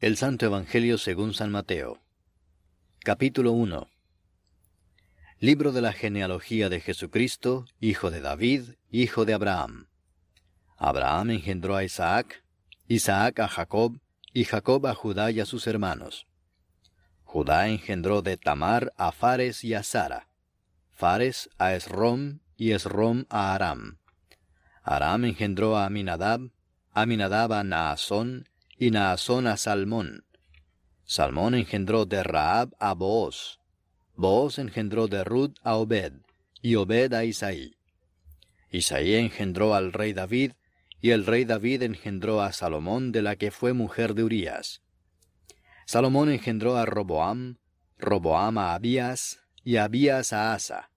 El Santo Evangelio según San Mateo. Capítulo 1. Libro de la genealogía de Jesucristo, hijo de David, hijo de Abraham. Abraham engendró a Isaac, Isaac a Jacob, y Jacob a Judá y a sus hermanos. Judá engendró de Tamar a Fares y a Sara, Fares a Esrom y Esrom a Aram. Aram engendró a Aminadab, Aminadab a Naasón, y Naasón a Salmón. Salmón engendró de Raab a Booz. Booz engendró de Rud a Obed, y Obed a Isaí. Isaí engendró al rey David, y el rey David engendró a Salomón de la que fue mujer de Urías. Salomón engendró a Roboam, Roboam a Abías, y Abías a Asa.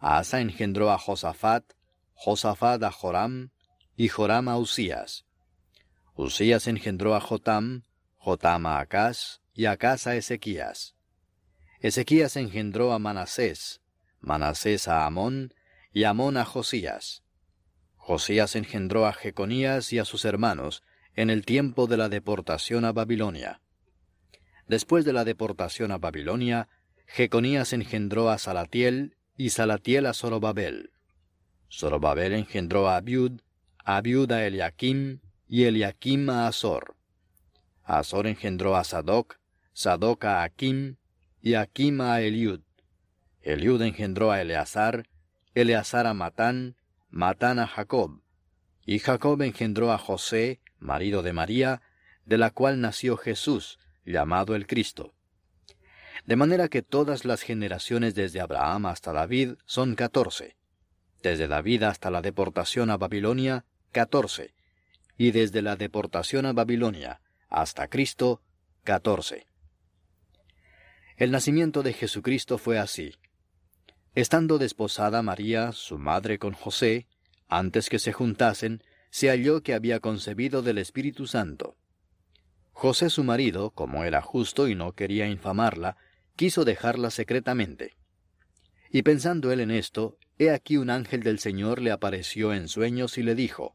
Asa engendró a Josafat, Josafat a Joram, y Joram a Usías. Usías engendró a Jotam, Jotam a Acaz, y Acaz a Ezequías. Ezequías engendró a Manasés, Manasés a Amón, y Amón a Josías. Josías engendró a Jeconías y a sus hermanos en el tiempo de la deportación a Babilonia. Después de la deportación a Babilonia, Jeconías engendró a Salatiel y Salatiel a Zorobabel. Zorobabel engendró a Abiud, Abiud a Eliakim, y Eliakim a Azor. Azor engendró a Sadoc, Sadoc a Akim, y Akim a Eliud. Eliud engendró a Eleazar, Eleazar a Matán, Matán a Jacob. Y Jacob engendró a José, marido de María, de la cual nació Jesús, llamado el Cristo. De manera que todas las generaciones desde Abraham hasta David son catorce. Desde David hasta la deportación a Babilonia, catorce y desde la deportación a Babilonia hasta Cristo, 14. El nacimiento de Jesucristo fue así. Estando desposada María, su madre, con José, antes que se juntasen, se halló que había concebido del Espíritu Santo. José su marido, como era justo y no quería infamarla, quiso dejarla secretamente. Y pensando él en esto, he aquí un ángel del Señor le apareció en sueños y le dijo,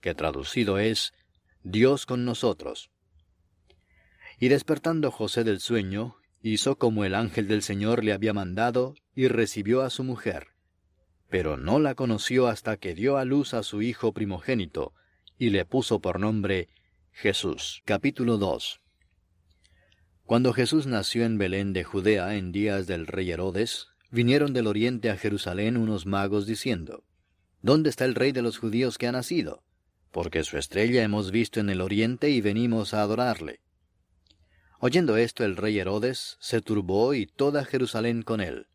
que traducido es Dios con nosotros. Y despertando José del sueño, hizo como el ángel del Señor le había mandado y recibió a su mujer. Pero no la conoció hasta que dio a luz a su hijo primogénito, y le puso por nombre Jesús. Capítulo 2 Cuando Jesús nació en Belén de Judea en días del rey Herodes, vinieron del oriente a Jerusalén unos magos diciendo, ¿Dónde está el rey de los judíos que ha nacido? Porque su estrella hemos visto en el oriente y venimos a adorarle. Oyendo esto el rey Herodes se turbó y toda Jerusalén con él.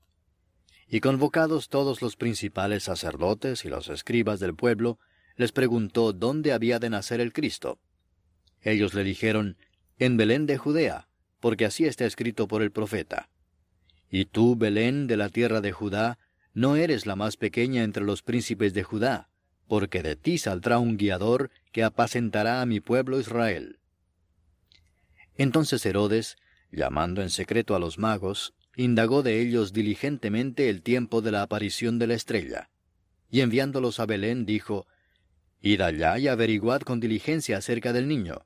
Y convocados todos los principales sacerdotes y los escribas del pueblo, les preguntó dónde había de nacer el Cristo. Ellos le dijeron, En Belén de Judea, porque así está escrito por el profeta. Y tú, Belén de la tierra de Judá, no eres la más pequeña entre los príncipes de Judá, porque de ti saldrá un guiador que apacentará a mi pueblo Israel. Entonces Herodes, llamando en secreto a los magos, indagó de ellos diligentemente el tiempo de la aparición de la estrella, y enviándolos a Belén dijo, Id allá y averiguad con diligencia acerca del niño,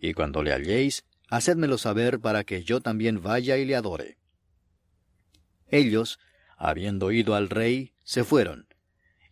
y cuando le halléis, hacedmelo saber para que yo también vaya y le adore. Ellos, habiendo ido al rey, se fueron,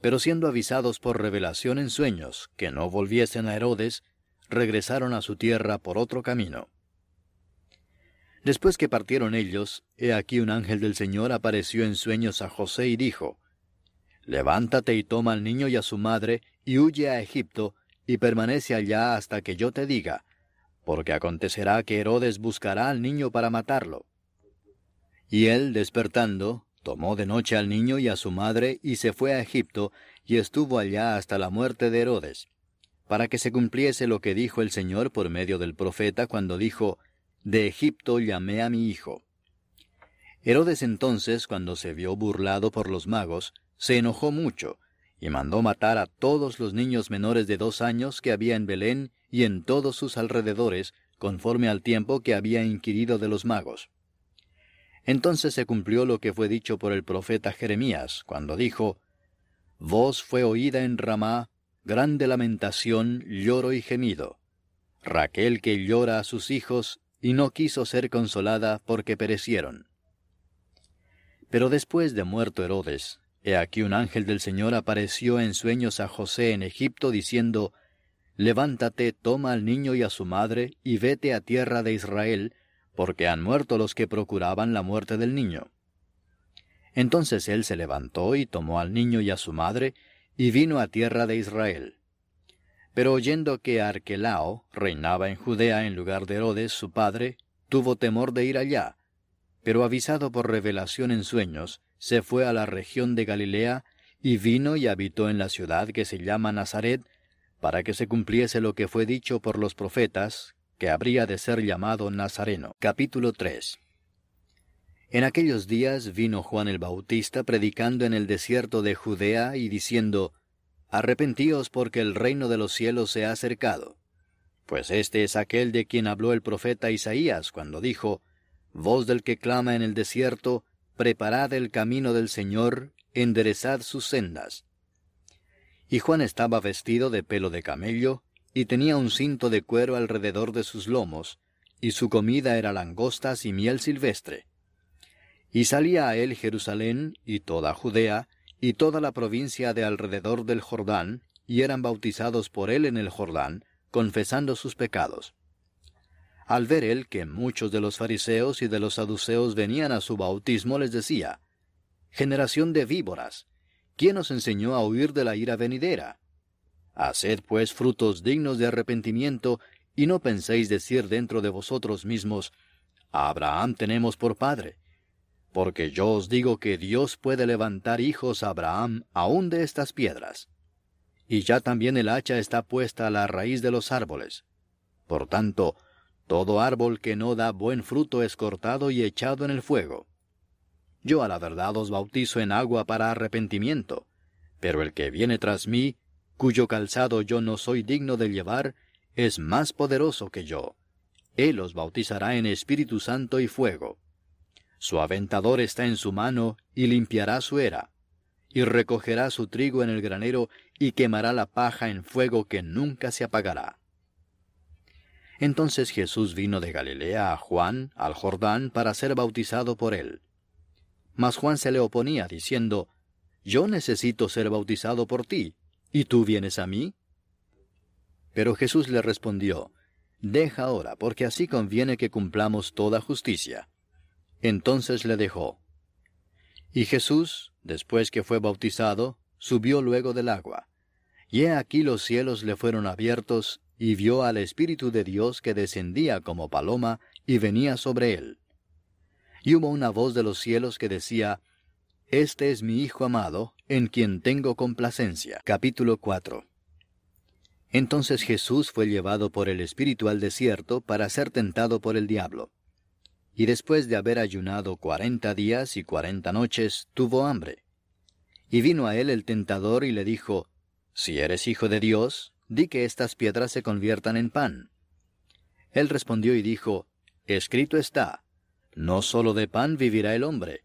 Pero siendo avisados por revelación en sueños que no volviesen a Herodes, regresaron a su tierra por otro camino. Después que partieron ellos, he aquí un ángel del Señor apareció en sueños a José y dijo, Levántate y toma al niño y a su madre, y huye a Egipto, y permanece allá hasta que yo te diga, porque acontecerá que Herodes buscará al niño para matarlo. Y él, despertando, tomó de noche al niño y a su madre, y se fue a Egipto, y estuvo allá hasta la muerte de Herodes, para que se cumpliese lo que dijo el Señor por medio del profeta cuando dijo, De Egipto llamé a mi hijo. Herodes entonces, cuando se vio burlado por los magos, se enojó mucho, y mandó matar a todos los niños menores de dos años que había en Belén y en todos sus alrededores, conforme al tiempo que había inquirido de los magos. Entonces se cumplió lo que fue dicho por el profeta Jeremías, cuando dijo, Voz fue oída en Ramá, grande lamentación, lloro y gemido. Raquel que llora a sus hijos y no quiso ser consolada porque perecieron. Pero después de muerto Herodes, he aquí un ángel del Señor apareció en sueños a José en Egipto diciendo, Levántate, toma al niño y a su madre, y vete a tierra de Israel, porque han muerto los que procuraban la muerte del niño. Entonces él se levantó y tomó al niño y a su madre, y vino a tierra de Israel. Pero oyendo que Arquelao reinaba en Judea en lugar de Herodes, su padre, tuvo temor de ir allá, pero avisado por revelación en sueños, se fue a la región de Galilea, y vino y habitó en la ciudad que se llama Nazaret, para que se cumpliese lo que fue dicho por los profetas, que habría de ser llamado Nazareno. Capítulo 3 En aquellos días vino Juan el Bautista predicando en el desierto de Judea y diciendo, Arrepentíos porque el reino de los cielos se ha acercado. Pues este es aquel de quien habló el profeta Isaías cuando dijo, Voz del que clama en el desierto, Preparad el camino del Señor, enderezad sus sendas. Y Juan estaba vestido de pelo de camello, y tenía un cinto de cuero alrededor de sus lomos, y su comida era langostas y miel silvestre. Y salía a él Jerusalén y toda Judea, y toda la provincia de alrededor del Jordán, y eran bautizados por él en el Jordán, confesando sus pecados. Al ver él que muchos de los fariseos y de los saduceos venían a su bautismo, les decía, Generación de víboras, ¿quién os enseñó a huir de la ira venidera? Haced pues frutos dignos de arrepentimiento, y no penséis decir dentro de vosotros mismos, a Abraham tenemos por padre. Porque yo os digo que Dios puede levantar hijos a Abraham aún de estas piedras. Y ya también el hacha está puesta a la raíz de los árboles. Por tanto, todo árbol que no da buen fruto es cortado y echado en el fuego. Yo a la verdad os bautizo en agua para arrepentimiento, pero el que viene tras mí, cuyo calzado yo no soy digno de llevar, es más poderoso que yo. Él os bautizará en Espíritu Santo y fuego. Su aventador está en su mano y limpiará su era, y recogerá su trigo en el granero y quemará la paja en fuego que nunca se apagará. Entonces Jesús vino de Galilea a Juan, al Jordán, para ser bautizado por él. Mas Juan se le oponía, diciendo, Yo necesito ser bautizado por ti, ¿y tú vienes a mí? Pero Jesús le respondió, Deja ahora, porque así conviene que cumplamos toda justicia. Entonces le dejó. Y Jesús, después que fue bautizado, subió luego del agua. Y he aquí los cielos le fueron abiertos, y vio al Espíritu de Dios que descendía como paloma y venía sobre él y hubo una voz de los cielos que decía, Este es mi Hijo amado, en quien tengo complacencia. Capítulo 4 Entonces Jesús fue llevado por el Espíritu al desierto para ser tentado por el diablo. Y después de haber ayunado cuarenta días y cuarenta noches, tuvo hambre. Y vino a él el tentador y le dijo, Si eres hijo de Dios, di que estas piedras se conviertan en pan. Él respondió y dijo, Escrito está, no sólo de pan vivirá el hombre,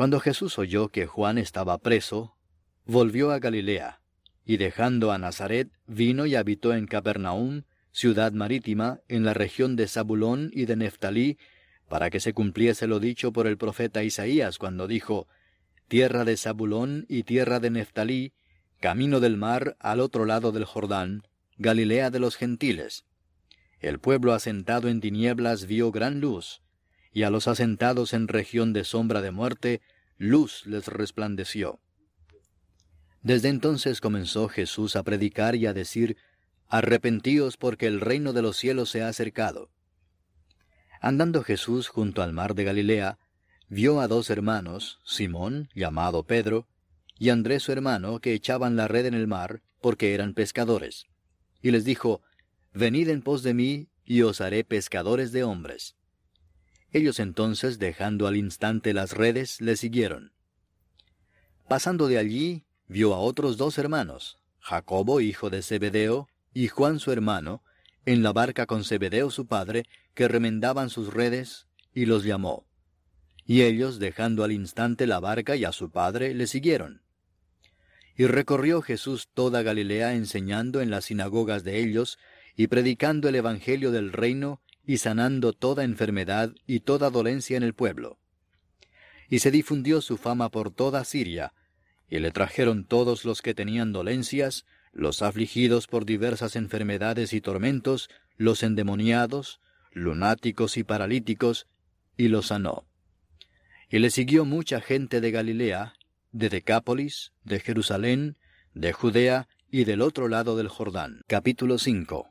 Cuando Jesús oyó que Juan estaba preso, volvió a Galilea, y dejando a Nazaret, vino y habitó en Capernaum, ciudad marítima, en la región de Zabulón y de Neftalí, para que se cumpliese lo dicho por el profeta Isaías cuando dijo, Tierra de Zabulón y tierra de Neftalí, camino del mar al otro lado del Jordán, Galilea de los gentiles. El pueblo asentado en tinieblas vio gran luz, y a los asentados en región de sombra de muerte, luz les resplandeció. Desde entonces comenzó Jesús a predicar y a decir, Arrepentíos porque el reino de los cielos se ha acercado. Andando Jesús junto al mar de Galilea, vio a dos hermanos, Simón, llamado Pedro, y Andrés su hermano, que echaban la red en el mar, porque eran pescadores. Y les dijo, Venid en pos de mí, y os haré pescadores de hombres. Ellos entonces, dejando al instante las redes, le siguieron. Pasando de allí, vio a otros dos hermanos, Jacobo, hijo de Zebedeo, y Juan su hermano, en la barca con Zebedeo su padre, que remendaban sus redes, y los llamó. Y ellos, dejando al instante la barca y a su padre, le siguieron. Y recorrió Jesús toda Galilea enseñando en las sinagogas de ellos, y predicando el Evangelio del reino, y sanando toda enfermedad y toda dolencia en el pueblo. Y se difundió su fama por toda Siria, y le trajeron todos los que tenían dolencias, los afligidos por diversas enfermedades y tormentos, los endemoniados, lunáticos y paralíticos, y los sanó. Y le siguió mucha gente de Galilea, de Decápolis, de Jerusalén, de Judea y del otro lado del Jordán. Capítulo 5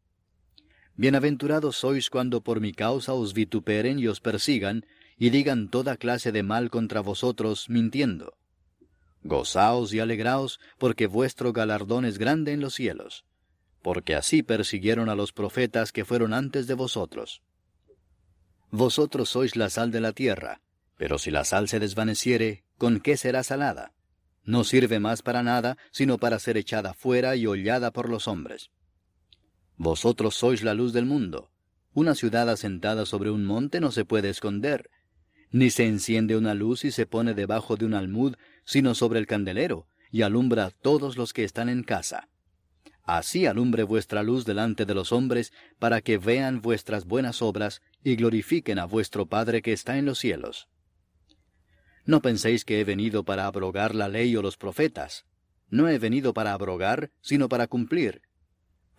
Bienaventurados sois cuando por mi causa os vituperen y os persigan, y digan toda clase de mal contra vosotros, mintiendo. Gozaos y alegraos, porque vuestro galardón es grande en los cielos porque así persiguieron a los profetas que fueron antes de vosotros. Vosotros sois la sal de la tierra, pero si la sal se desvaneciere, ¿con qué será salada? No sirve más para nada, sino para ser echada fuera y hollada por los hombres. Vosotros sois la luz del mundo. Una ciudad asentada sobre un monte no se puede esconder, ni se enciende una luz y se pone debajo de un almud, sino sobre el candelero, y alumbra a todos los que están en casa. Así alumbre vuestra luz delante de los hombres, para que vean vuestras buenas obras y glorifiquen a vuestro Padre que está en los cielos. No penséis que he venido para abrogar la ley o los profetas. No he venido para abrogar, sino para cumplir.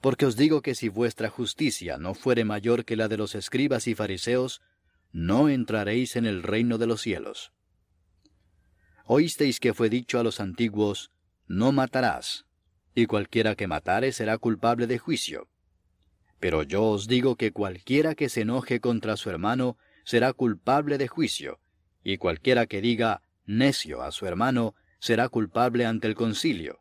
Porque os digo que si vuestra justicia no fuere mayor que la de los escribas y fariseos, no entraréis en el reino de los cielos. Oísteis que fue dicho a los antiguos, No matarás, y cualquiera que matare será culpable de juicio. Pero yo os digo que cualquiera que se enoje contra su hermano será culpable de juicio, y cualquiera que diga necio a su hermano será culpable ante el concilio,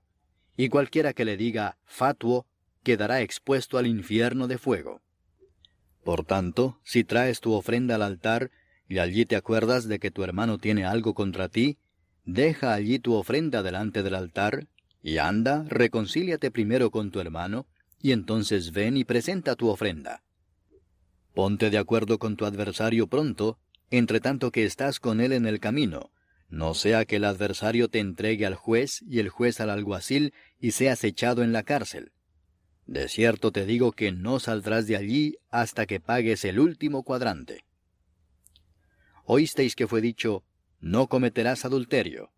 y cualquiera que le diga fatuo quedará expuesto al infierno de fuego. Por tanto, si traes tu ofrenda al altar, y allí te acuerdas de que tu hermano tiene algo contra ti, deja allí tu ofrenda delante del altar, y anda, reconcíliate primero con tu hermano, y entonces ven y presenta tu ofrenda. Ponte de acuerdo con tu adversario pronto, entre tanto que estás con él en el camino, no sea que el adversario te entregue al juez y el juez al alguacil y seas echado en la cárcel. De cierto te digo que no saldrás de allí hasta que pagues el último cuadrante. Oísteis que fue dicho, no cometerás adulterio.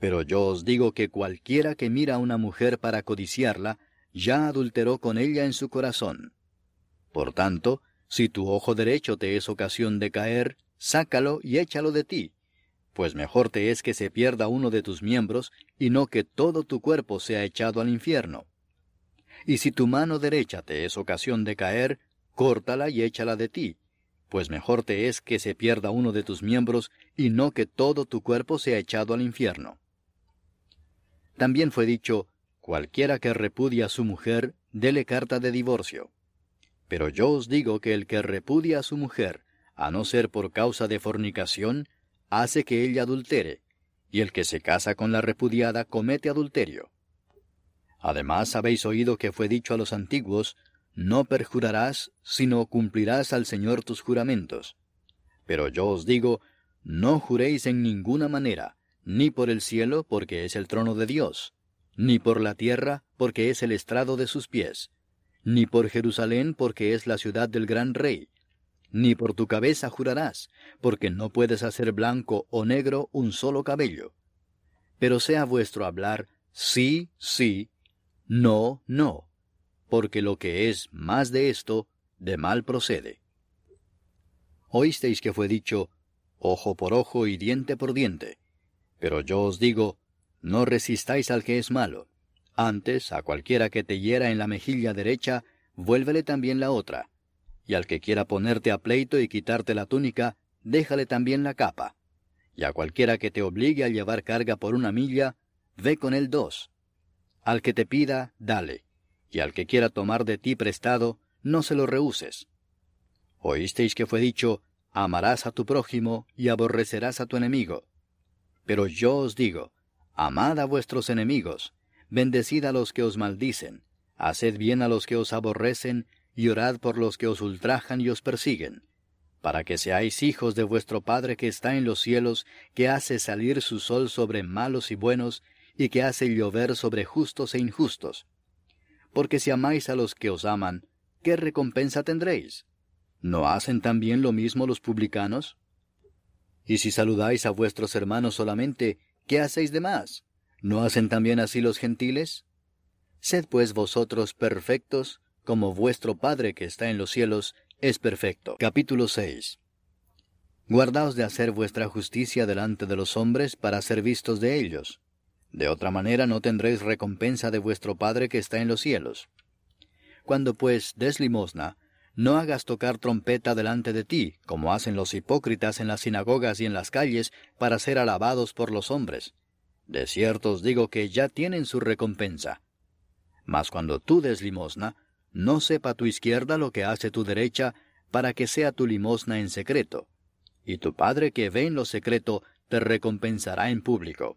Pero yo os digo que cualquiera que mira a una mujer para codiciarla, ya adulteró con ella en su corazón. Por tanto, si tu ojo derecho te es ocasión de caer, sácalo y échalo de ti, pues mejor te es que se pierda uno de tus miembros y no que todo tu cuerpo sea echado al infierno. Y si tu mano derecha te es ocasión de caer, córtala y échala de ti, pues mejor te es que se pierda uno de tus miembros y no que todo tu cuerpo sea echado al infierno. También fue dicho, cualquiera que repudia a su mujer, dele carta de divorcio. Pero yo os digo que el que repudia a su mujer, a no ser por causa de fornicación, hace que ella adultere, y el que se casa con la repudiada comete adulterio. Además habéis oído que fue dicho a los antiguos, no perjurarás, sino cumplirás al Señor tus juramentos. Pero yo os digo, no juréis en ninguna manera, ni por el cielo, porque es el trono de Dios, ni por la tierra, porque es el estrado de sus pies, ni por Jerusalén, porque es la ciudad del gran rey, ni por tu cabeza jurarás, porque no puedes hacer blanco o negro un solo cabello. Pero sea vuestro hablar sí, sí, no, no, porque lo que es más de esto, de mal procede. Oísteis que fue dicho, ojo por ojo y diente por diente. Pero yo os digo, no resistáis al que es malo. Antes, a cualquiera que te hiera en la mejilla derecha, vuélvele también la otra. Y al que quiera ponerte a pleito y quitarte la túnica, déjale también la capa. Y a cualquiera que te obligue a llevar carga por una milla, ve con él dos. Al que te pida, dale, y al que quiera tomar de ti prestado, no se lo rehuses. Oísteis que fue dicho, amarás a tu prójimo y aborrecerás a tu enemigo. Pero yo os digo, amad a vuestros enemigos, bendecid a los que os maldicen, haced bien a los que os aborrecen, y orad por los que os ultrajan y os persiguen, para que seáis hijos de vuestro Padre que está en los cielos, que hace salir su sol sobre malos y buenos, y que hace llover sobre justos e injustos. Porque si amáis a los que os aman, ¿qué recompensa tendréis? ¿No hacen también lo mismo los publicanos? Y si saludáis a vuestros hermanos solamente, ¿qué hacéis de más? ¿No hacen también así los gentiles? Sed pues vosotros perfectos, como vuestro Padre que está en los cielos es perfecto. Capítulo 6 Guardaos de hacer vuestra justicia delante de los hombres para ser vistos de ellos de otra manera no tendréis recompensa de vuestro Padre que está en los cielos. Cuando pues des limosna, no hagas tocar trompeta delante de ti, como hacen los hipócritas en las sinagogas y en las calles, para ser alabados por los hombres. De cierto os digo que ya tienen su recompensa. Mas cuando tú des limosna, no sepa tu izquierda lo que hace tu derecha, para que sea tu limosna en secreto. Y tu Padre que ve en lo secreto, te recompensará en público.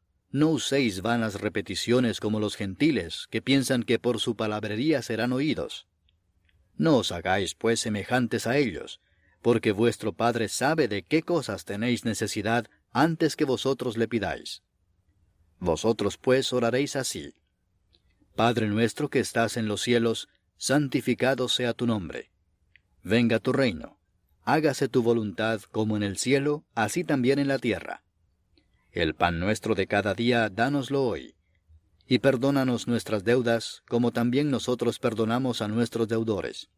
no uséis vanas repeticiones como los gentiles, que piensan que por su palabrería serán oídos. No os hagáis pues semejantes a ellos, porque vuestro Padre sabe de qué cosas tenéis necesidad antes que vosotros le pidáis. Vosotros pues oraréis así. Padre nuestro que estás en los cielos, santificado sea tu nombre. venga tu reino. Hágase tu voluntad como en el cielo, así también en la tierra. El pan nuestro de cada día, dánoslo hoy. Y perdónanos nuestras deudas, como también nosotros perdonamos a nuestros deudores.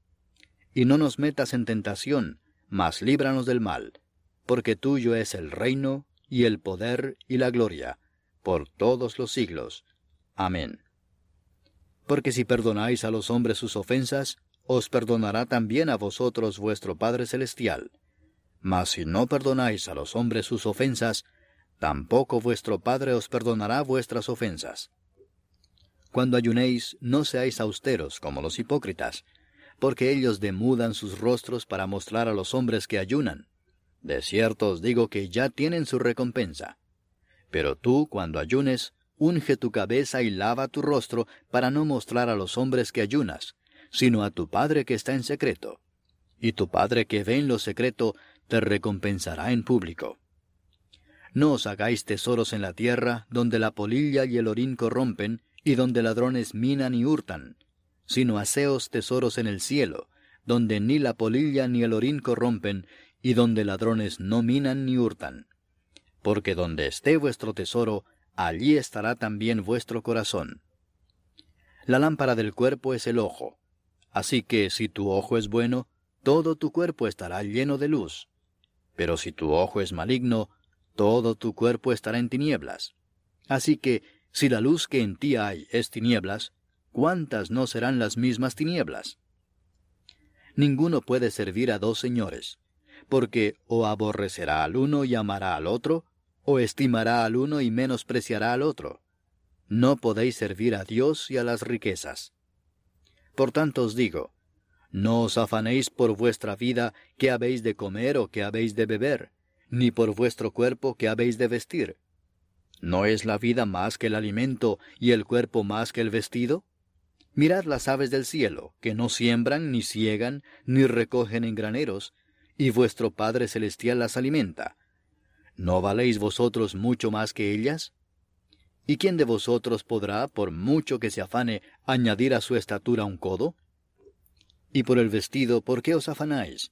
Y no nos metas en tentación, mas líbranos del mal, porque tuyo es el reino, y el poder, y la gloria, por todos los siglos. Amén. Porque si perdonáis a los hombres sus ofensas, os perdonará también a vosotros vuestro Padre Celestial. Mas si no perdonáis a los hombres sus ofensas, tampoco vuestro Padre os perdonará vuestras ofensas. Cuando ayunéis, no seáis austeros como los hipócritas, porque ellos demudan sus rostros para mostrar a los hombres que ayunan. De cierto os digo que ya tienen su recompensa. Pero tú, cuando ayunes, unge tu cabeza y lava tu rostro para no mostrar a los hombres que ayunas, sino a tu Padre que está en secreto. Y tu Padre que ve en lo secreto te recompensará en público. No os hagáis tesoros en la tierra, donde la polilla y el orín corrompen, y donde ladrones minan y hurtan, sino haceos tesoros en el cielo, donde ni la polilla ni el orín corrompen, y donde ladrones no minan ni hurtan. Porque donde esté vuestro tesoro, allí estará también vuestro corazón. La lámpara del cuerpo es el ojo. Así que si tu ojo es bueno, todo tu cuerpo estará lleno de luz. Pero si tu ojo es maligno, todo tu cuerpo estará en tinieblas. Así que, si la luz que en ti hay es tinieblas, ¿cuántas no serán las mismas tinieblas? Ninguno puede servir a dos señores, porque o aborrecerá al uno y amará al otro, o estimará al uno y menospreciará al otro. No podéis servir a Dios y a las riquezas. Por tanto os digo, no os afanéis por vuestra vida que habéis de comer o que habéis de beber, ni por vuestro cuerpo que habéis de vestir. ¿No es la vida más que el alimento y el cuerpo más que el vestido? Mirad las aves del cielo, que no siembran, ni ciegan, ni recogen en graneros, y vuestro Padre Celestial las alimenta. ¿No valéis vosotros mucho más que ellas? ¿Y quién de vosotros podrá, por mucho que se afane, añadir a su estatura un codo? Y por el vestido, ¿por qué os afanáis?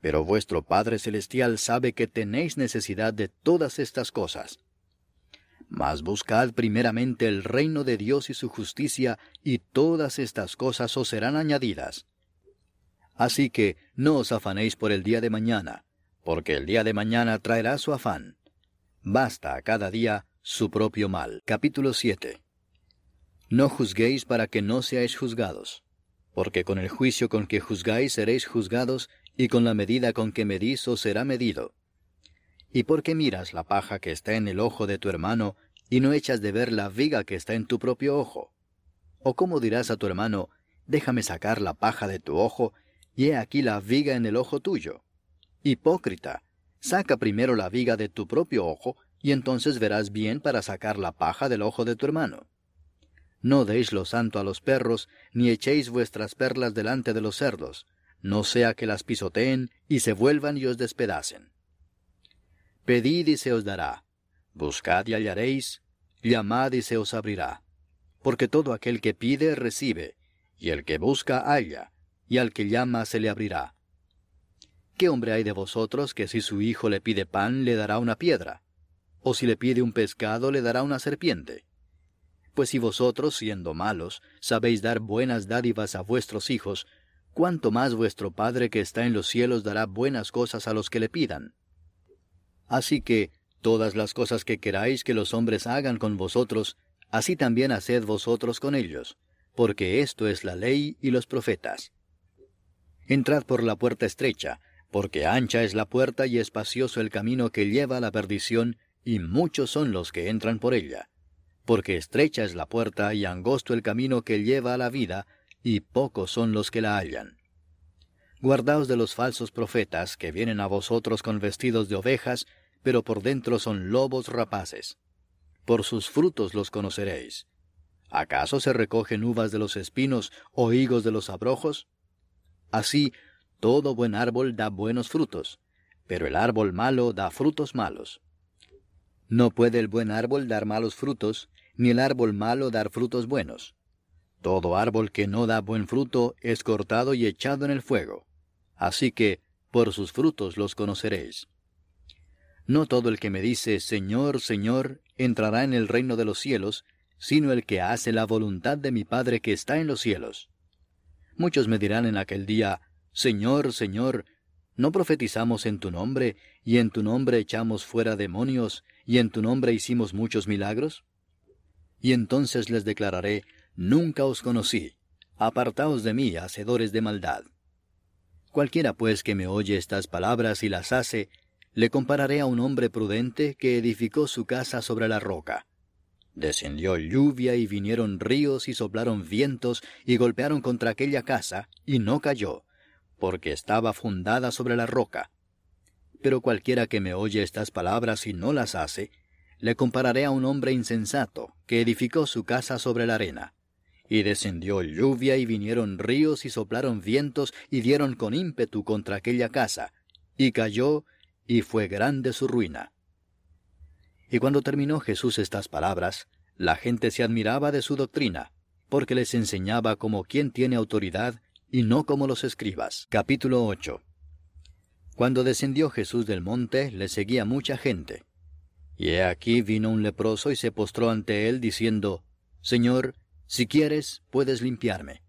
pero vuestro Padre Celestial sabe que tenéis necesidad de todas estas cosas. Mas buscad primeramente el reino de Dios y su justicia, y todas estas cosas os serán añadidas. Así que no os afanéis por el día de mañana, porque el día de mañana traerá su afán. Basta a cada día su propio mal. Capítulo 7. No juzguéis para que no seáis juzgados, porque con el juicio con que juzgáis seréis juzgados, y con la medida con que medís os será medido. ¿Y por qué miras la paja que está en el ojo de tu hermano, y no echas de ver la viga que está en tu propio ojo? ¿O cómo dirás a tu hermano, déjame sacar la paja de tu ojo, y he aquí la viga en el ojo tuyo? Hipócrita, saca primero la viga de tu propio ojo, y entonces verás bien para sacar la paja del ojo de tu hermano. No deis lo santo a los perros, ni echéis vuestras perlas delante de los cerdos, no sea que las pisoteen y se vuelvan y os despedacen. Pedid y se os dará, buscad y hallaréis, llamad y se os abrirá, porque todo aquel que pide recibe, y el que busca halla, y al que llama se le abrirá. ¿Qué hombre hay de vosotros que si su hijo le pide pan le dará una piedra? ¿O si le pide un pescado le dará una serpiente? Pues si vosotros, siendo malos, sabéis dar buenas dádivas a vuestros hijos, cuánto más vuestro Padre que está en los cielos dará buenas cosas a los que le pidan. Así que, todas las cosas que queráis que los hombres hagan con vosotros, así también haced vosotros con ellos, porque esto es la ley y los profetas. Entrad por la puerta estrecha, porque ancha es la puerta y espacioso el camino que lleva a la perdición, y muchos son los que entran por ella. Porque estrecha es la puerta y angosto el camino que lleva a la vida, y pocos son los que la hallan. Guardaos de los falsos profetas que vienen a vosotros con vestidos de ovejas, pero por dentro son lobos rapaces. Por sus frutos los conoceréis. ¿Acaso se recogen uvas de los espinos o higos de los abrojos? Así, todo buen árbol da buenos frutos, pero el árbol malo da frutos malos. No puede el buen árbol dar malos frutos, ni el árbol malo dar frutos buenos. Todo árbol que no da buen fruto es cortado y echado en el fuego. Así que, por sus frutos los conoceréis. No todo el que me dice, Señor, Señor, entrará en el reino de los cielos, sino el que hace la voluntad de mi Padre que está en los cielos. Muchos me dirán en aquel día, Señor, Señor, ¿no profetizamos en tu nombre, y en tu nombre echamos fuera demonios, y en tu nombre hicimos muchos milagros? Y entonces les declararé, Nunca os conocí, apartaos de mí, hacedores de maldad. Cualquiera pues que me oye estas palabras y las hace, le compararé a un hombre prudente que edificó su casa sobre la roca. Descendió lluvia y vinieron ríos y soplaron vientos y golpearon contra aquella casa, y no cayó, porque estaba fundada sobre la roca. Pero cualquiera que me oye estas palabras y no las hace, le compararé a un hombre insensato que edificó su casa sobre la arena. Y descendió lluvia y vinieron ríos y soplaron vientos y dieron con ímpetu contra aquella casa, y cayó y fue grande su ruina. Y cuando terminó Jesús estas palabras, la gente se admiraba de su doctrina, porque les enseñaba como quien tiene autoridad y no como los escribas. Capítulo 8 Cuando descendió Jesús del monte, le seguía mucha gente. Y he aquí vino un leproso y se postró ante él, diciendo, Señor, si quieres, puedes limpiarme.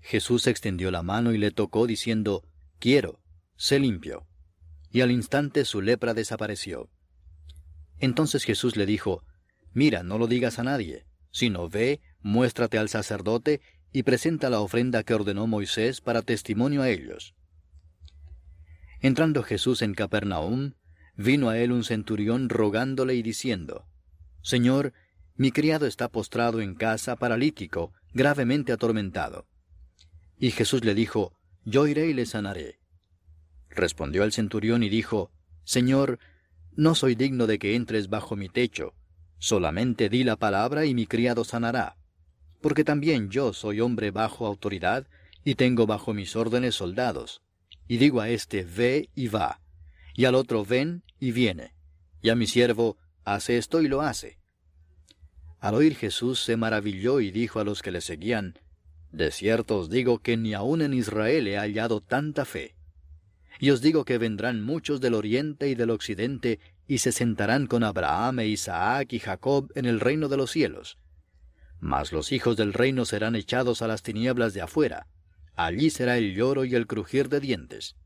Jesús extendió la mano y le tocó, diciendo, Quiero, sé limpio y al instante su lepra desapareció. Entonces Jesús le dijo, Mira, no lo digas a nadie, sino ve, muéstrate al sacerdote y presenta la ofrenda que ordenó Moisés para testimonio a ellos. Entrando Jesús en Capernaum, vino a él un centurión rogándole y diciendo, Señor, mi criado está postrado en casa, paralítico, gravemente atormentado. Y Jesús le dijo, Yo iré y le sanaré. Respondió el centurión y dijo, Señor, no soy digno de que entres bajo mi techo, solamente di la palabra y mi criado sanará, porque también yo soy hombre bajo autoridad, y tengo bajo mis órdenes soldados, y digo a éste, ve y va, y al otro, ven y viene, y a mi siervo, hace esto y lo hace. Al oír Jesús se maravilló y dijo a los que le seguían, De cierto os digo que ni aun en Israel he hallado tanta fe. Y os digo que vendrán muchos del oriente y del occidente, y se sentarán con Abraham e Isaac y Jacob en el reino de los cielos. Mas los hijos del reino serán echados a las tinieblas de afuera. Allí será el lloro y el crujir de dientes.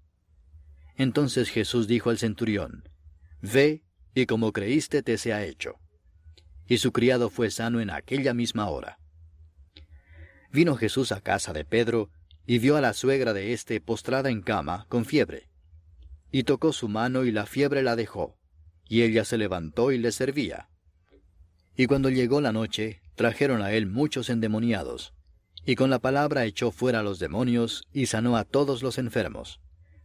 Entonces Jesús dijo al centurión, Ve, y como creíste te sea hecho. Y su criado fue sano en aquella misma hora. Vino Jesús a casa de Pedro, y vio a la suegra de éste postrada en cama, con fiebre. Y tocó su mano y la fiebre la dejó, y ella se levantó y le servía. Y cuando llegó la noche, trajeron a él muchos endemoniados, y con la palabra echó fuera a los demonios y sanó a todos los enfermos,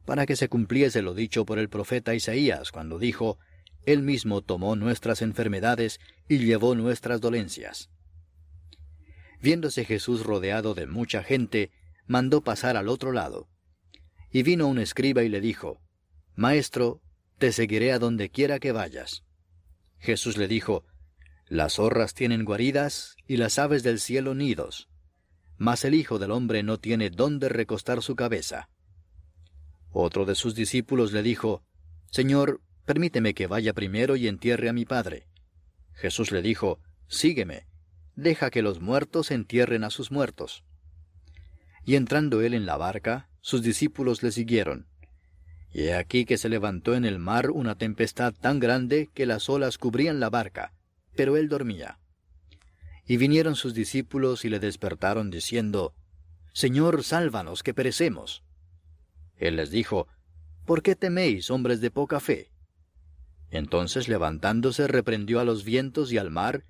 para que se cumpliese lo dicho por el profeta Isaías, cuando dijo, Él mismo tomó nuestras enfermedades y llevó nuestras dolencias. Viéndose Jesús rodeado de mucha gente, mandó pasar al otro lado. Y vino un escriba y le dijo, Maestro, te seguiré a donde quiera que vayas. Jesús le dijo, Las zorras tienen guaridas y las aves del cielo nidos, mas el Hijo del Hombre no tiene dónde recostar su cabeza. Otro de sus discípulos le dijo, Señor, permíteme que vaya primero y entierre a mi Padre. Jesús le dijo, Sígueme, deja que los muertos entierren a sus muertos. Y entrando él en la barca, sus discípulos le siguieron. Y he aquí que se levantó en el mar una tempestad tan grande que las olas cubrían la barca, pero él dormía. Y vinieron sus discípulos y le despertaron diciendo, Señor, sálvanos, que perecemos. Él les dijo, ¿Por qué teméis, hombres de poca fe? Entonces levantándose reprendió a los vientos y al mar,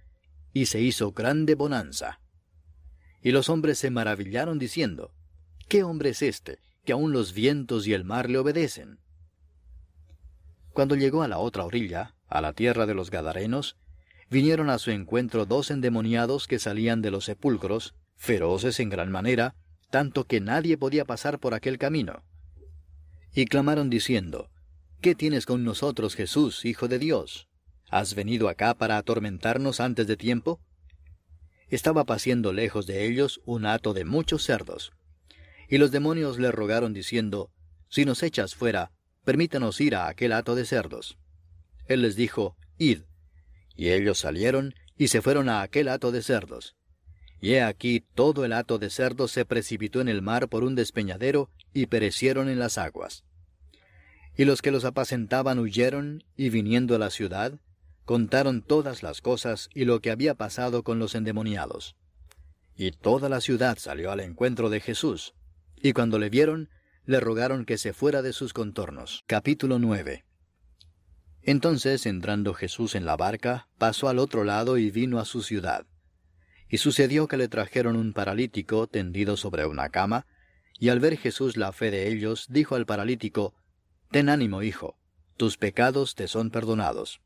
y se hizo grande bonanza. Y los hombres se maravillaron diciendo, ¿Qué hombre es este, que aun los vientos y el mar le obedecen. Cuando llegó a la otra orilla, a la tierra de los Gadarenos, vinieron a su encuentro dos endemoniados que salían de los sepulcros, feroces en gran manera, tanto que nadie podía pasar por aquel camino. Y clamaron diciendo, ¿Qué tienes con nosotros, Jesús, Hijo de Dios? ¿Has venido acá para atormentarnos antes de tiempo? Estaba paciendo lejos de ellos un hato de muchos cerdos. Y los demonios le rogaron diciendo, Si nos echas fuera, permítanos ir a aquel hato de cerdos. Él les dijo, Id. Y ellos salieron y se fueron a aquel hato de cerdos. Y he aquí todo el hato de cerdos se precipitó en el mar por un despeñadero y perecieron en las aguas. Y los que los apacentaban huyeron, y viniendo a la ciudad, contaron todas las cosas y lo que había pasado con los endemoniados. Y toda la ciudad salió al encuentro de Jesús, y cuando le vieron, le rogaron que se fuera de sus contornos. Capítulo 9 Entonces, entrando Jesús en la barca, pasó al otro lado y vino a su ciudad. Y sucedió que le trajeron un paralítico tendido sobre una cama, y al ver Jesús la fe de ellos, dijo al paralítico, Ten ánimo, hijo, tus pecados te son perdonados.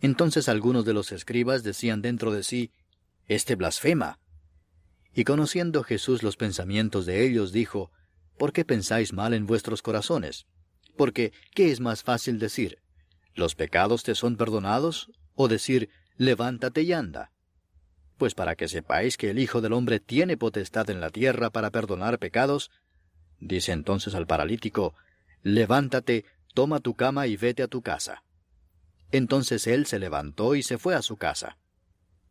Entonces algunos de los escribas decían dentro de sí, Este blasfema. Y conociendo Jesús los pensamientos de ellos, dijo, ¿Por qué pensáis mal en vuestros corazones? Porque, ¿qué es más fácil decir? ¿Los pecados te son perdonados? ¿O decir, levántate y anda? Pues para que sepáis que el Hijo del Hombre tiene potestad en la tierra para perdonar pecados, dice entonces al paralítico, Levántate, toma tu cama y vete a tu casa. Entonces él se levantó y se fue a su casa.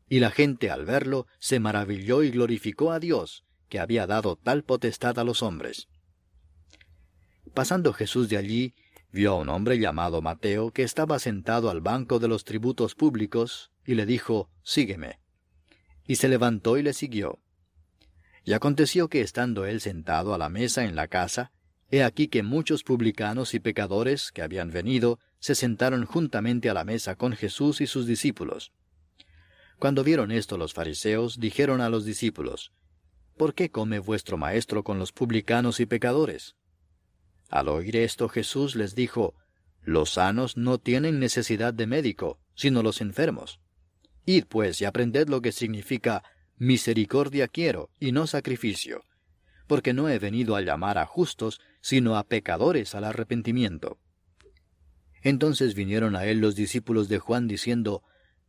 Y la gente al verlo se maravilló y glorificó a Dios, que había dado tal potestad a los hombres. Pasando Jesús de allí, vio a un hombre llamado Mateo que estaba sentado al banco de los tributos públicos, y le dijo, Sígueme y se levantó y le siguió. Y aconteció que estando él sentado a la mesa en la casa, he aquí que muchos publicanos y pecadores que habían venido se sentaron juntamente a la mesa con Jesús y sus discípulos. Cuando vieron esto los fariseos, dijeron a los discípulos, ¿Por qué come vuestro maestro con los publicanos y pecadores? Al oír esto Jesús les dijo, Los sanos no tienen necesidad de médico, sino los enfermos. Id pues y aprended lo que significa misericordia quiero y no sacrificio, porque no he venido a llamar a justos, sino a pecadores al arrepentimiento. Entonces vinieron a él los discípulos de Juan diciendo,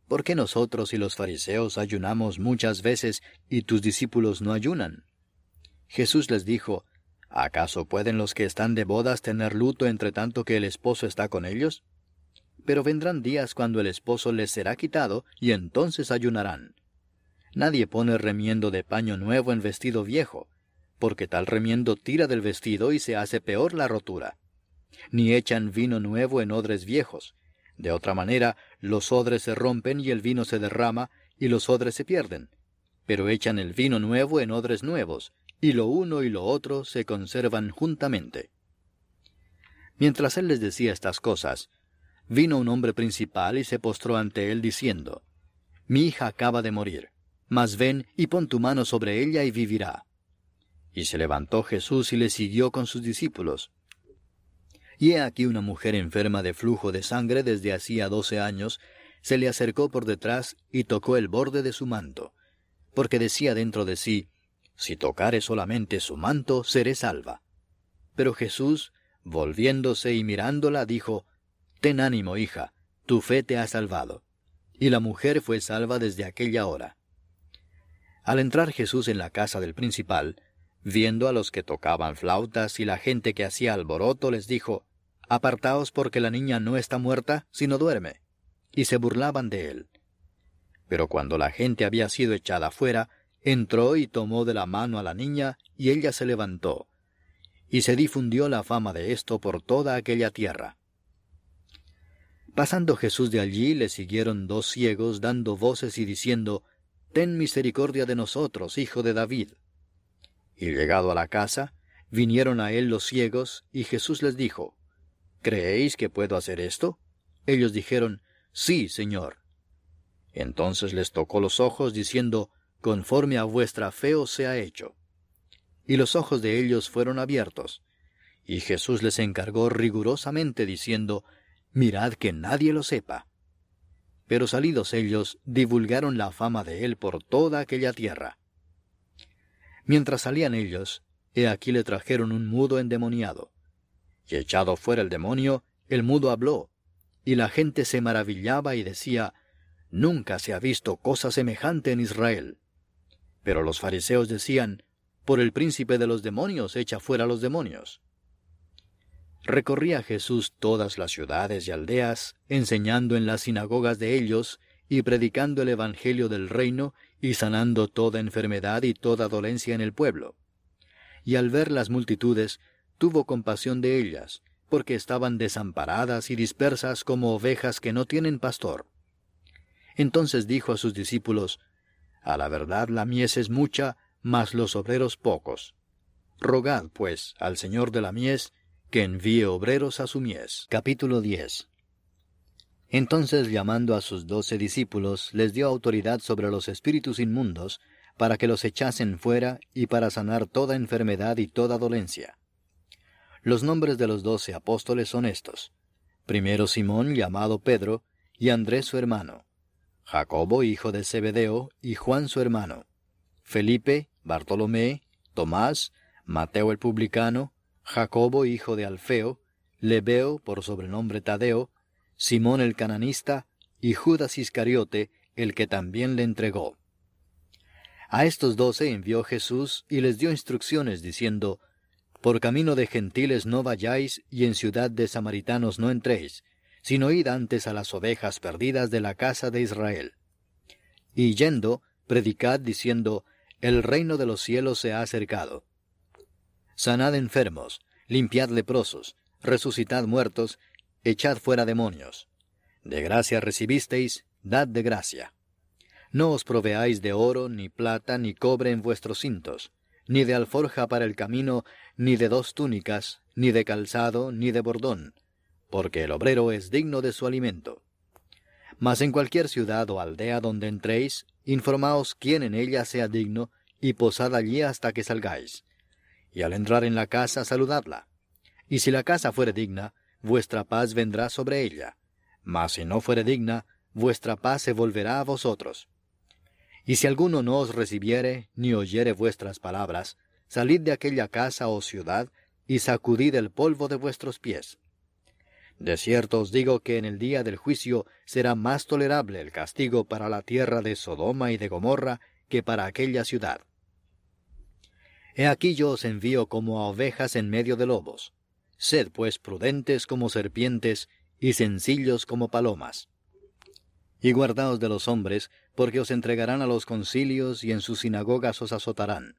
¿Por qué nosotros y los fariseos ayunamos muchas veces y tus discípulos no ayunan? Jesús les dijo, ¿acaso pueden los que están de bodas tener luto entre tanto que el esposo está con ellos? Pero vendrán días cuando el esposo les será quitado, y entonces ayunarán. Nadie pone remiendo de paño nuevo en vestido viejo, porque tal remiendo tira del vestido y se hace peor la rotura. Ni echan vino nuevo en odres viejos. De otra manera, los odres se rompen y el vino se derrama, y los odres se pierden. Pero echan el vino nuevo en odres nuevos, y lo uno y lo otro se conservan juntamente. Mientras él les decía estas cosas, vino un hombre principal y se postró ante él diciendo, Mi hija acaba de morir, mas ven y pon tu mano sobre ella y vivirá. Y se levantó Jesús y le siguió con sus discípulos. Y he aquí una mujer enferma de flujo de sangre desde hacía doce años, se le acercó por detrás y tocó el borde de su manto, porque decía dentro de sí, Si tocare solamente su manto, seré salva. Pero Jesús, volviéndose y mirándola, dijo, Ten ánimo, hija, tu fe te ha salvado. Y la mujer fue salva desde aquella hora. Al entrar Jesús en la casa del principal, viendo a los que tocaban flautas y la gente que hacía alboroto, les dijo, Apartaos porque la niña no está muerta, sino duerme. Y se burlaban de él. Pero cuando la gente había sido echada fuera, entró y tomó de la mano a la niña, y ella se levantó. Y se difundió la fama de esto por toda aquella tierra. Pasando Jesús de allí, le siguieron dos ciegos dando voces y diciendo, Ten misericordia de nosotros, hijo de David. Y llegado a la casa, vinieron a él los ciegos, y Jesús les dijo, ¿Creéis que puedo hacer esto? Ellos dijeron, Sí, Señor. Entonces les tocó los ojos, diciendo, Conforme a vuestra fe os sea hecho. y los ojos de ellos fueron abiertos. Y Jesús les encargó rigurosamente diciendo, Mirad que nadie lo sepa. Pero salidos ellos, divulgaron la fama de él por toda aquella tierra. Mientras salían ellos, he aquí le trajeron un mudo endemoniado. Y echado fuera el demonio, el mudo habló, y la gente se maravillaba y decía, Nunca se ha visto cosa semejante en Israel. Pero los fariseos decían, Por el príncipe de los demonios echa fuera los demonios. Recorría Jesús todas las ciudades y aldeas, enseñando en las sinagogas de ellos, y predicando el Evangelio del reino, y sanando toda enfermedad y toda dolencia en el pueblo. Y al ver las multitudes, tuvo compasión de ellas, porque estaban desamparadas y dispersas como ovejas que no tienen pastor. Entonces dijo a sus discípulos, A la verdad la mies es mucha, mas los obreros pocos. Rogad, pues, al Señor de la mies, que envíe obreros a su mies. Capítulo 10 Entonces llamando a sus doce discípulos, les dio autoridad sobre los espíritus inmundos, para que los echasen fuera y para sanar toda enfermedad y toda dolencia. Los nombres de los doce apóstoles son estos. Primero Simón, llamado Pedro, y Andrés su hermano. Jacobo, hijo de Zebedeo, y Juan su hermano. Felipe, Bartolomé, Tomás, Mateo el publicano, Jacobo, hijo de Alfeo, Lebeo, por sobrenombre Tadeo, Simón el cananista, y Judas Iscariote, el que también le entregó. A estos doce envió Jesús y les dio instrucciones diciendo, por camino de gentiles no vayáis, y en ciudad de samaritanos no entréis, sino id antes a las ovejas perdidas de la casa de Israel. Y yendo, predicad diciendo, El reino de los cielos se ha acercado. Sanad enfermos, limpiad leprosos, resucitad muertos, echad fuera demonios. De gracia recibisteis, dad de gracia. No os proveáis de oro, ni plata, ni cobre en vuestros cintos, ni de alforja para el camino, ni de dos túnicas, ni de calzado, ni de bordón, porque el obrero es digno de su alimento. Mas en cualquier ciudad o aldea donde entréis, informaos quién en ella sea digno, y posad allí hasta que salgáis. Y al entrar en la casa, saludadla. Y si la casa fuere digna, vuestra paz vendrá sobre ella. Mas si no fuere digna, vuestra paz se volverá a vosotros. Y si alguno no os recibiere, ni oyere vuestras palabras, salid de aquella casa o ciudad, y sacudid el polvo de vuestros pies. De cierto os digo que en el día del juicio será más tolerable el castigo para la tierra de Sodoma y de Gomorra que para aquella ciudad. He aquí yo os envío como a ovejas en medio de lobos. Sed pues prudentes como serpientes y sencillos como palomas. Y guardaos de los hombres, porque os entregarán a los concilios y en sus sinagogas os azotarán.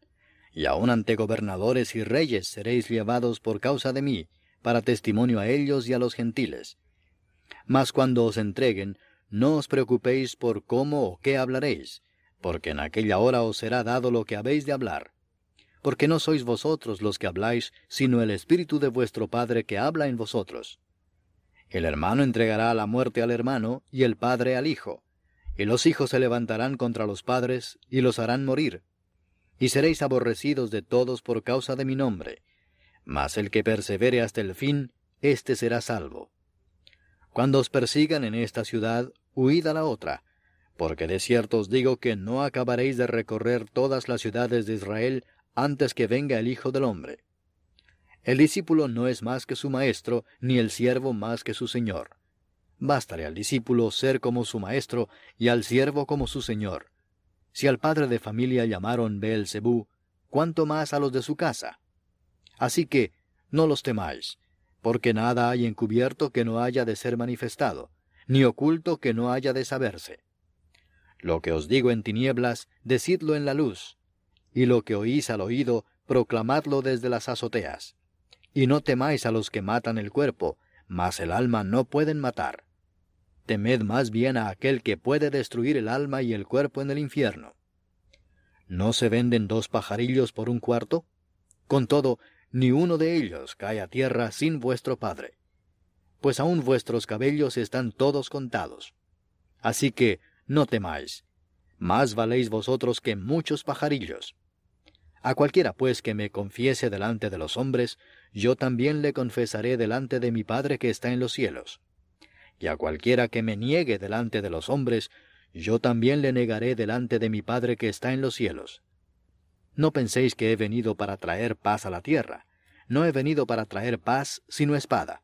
Y aun ante gobernadores y reyes seréis llevados por causa de mí, para testimonio a ellos y a los gentiles. Mas cuando os entreguen, no os preocupéis por cómo o qué hablaréis, porque en aquella hora os será dado lo que habéis de hablar. Porque no sois vosotros los que habláis, sino el Espíritu de vuestro Padre que habla en vosotros. El hermano entregará la muerte al hermano y el padre al hijo, y los hijos se levantarán contra los padres y los harán morir. Y seréis aborrecidos de todos por causa de mi nombre, mas el que persevere hasta el fin, éste será salvo. Cuando os persigan en esta ciudad, huid a la otra, porque de cierto os digo que no acabaréis de recorrer todas las ciudades de Israel antes que venga el Hijo del Hombre. El discípulo no es más que su maestro, ni el siervo más que su señor. Bástale al discípulo ser como su maestro y al siervo como su señor. Si al padre de familia llamaron Beelzebú, cuánto más a los de su casa. Así que no los temáis, porque nada hay encubierto que no haya de ser manifestado, ni oculto que no haya de saberse. Lo que os digo en tinieblas, decidlo en la luz, y lo que oís al oído, proclamadlo desde las azoteas. Y no temáis a los que matan el cuerpo, mas el alma no pueden matar. Temed más bien a aquel que puede destruir el alma y el cuerpo en el infierno. ¿No se venden dos pajarillos por un cuarto? Con todo, ni uno de ellos cae a tierra sin vuestro Padre. Pues aun vuestros cabellos están todos contados. Así que no temáis, más valéis vosotros que muchos pajarillos. A cualquiera pues que me confiese delante de los hombres, yo también le confesaré delante de mi Padre que está en los cielos. Y a cualquiera que me niegue delante de los hombres, yo también le negaré delante de mi Padre que está en los cielos. No penséis que he venido para traer paz a la tierra. No he venido para traer paz, sino espada.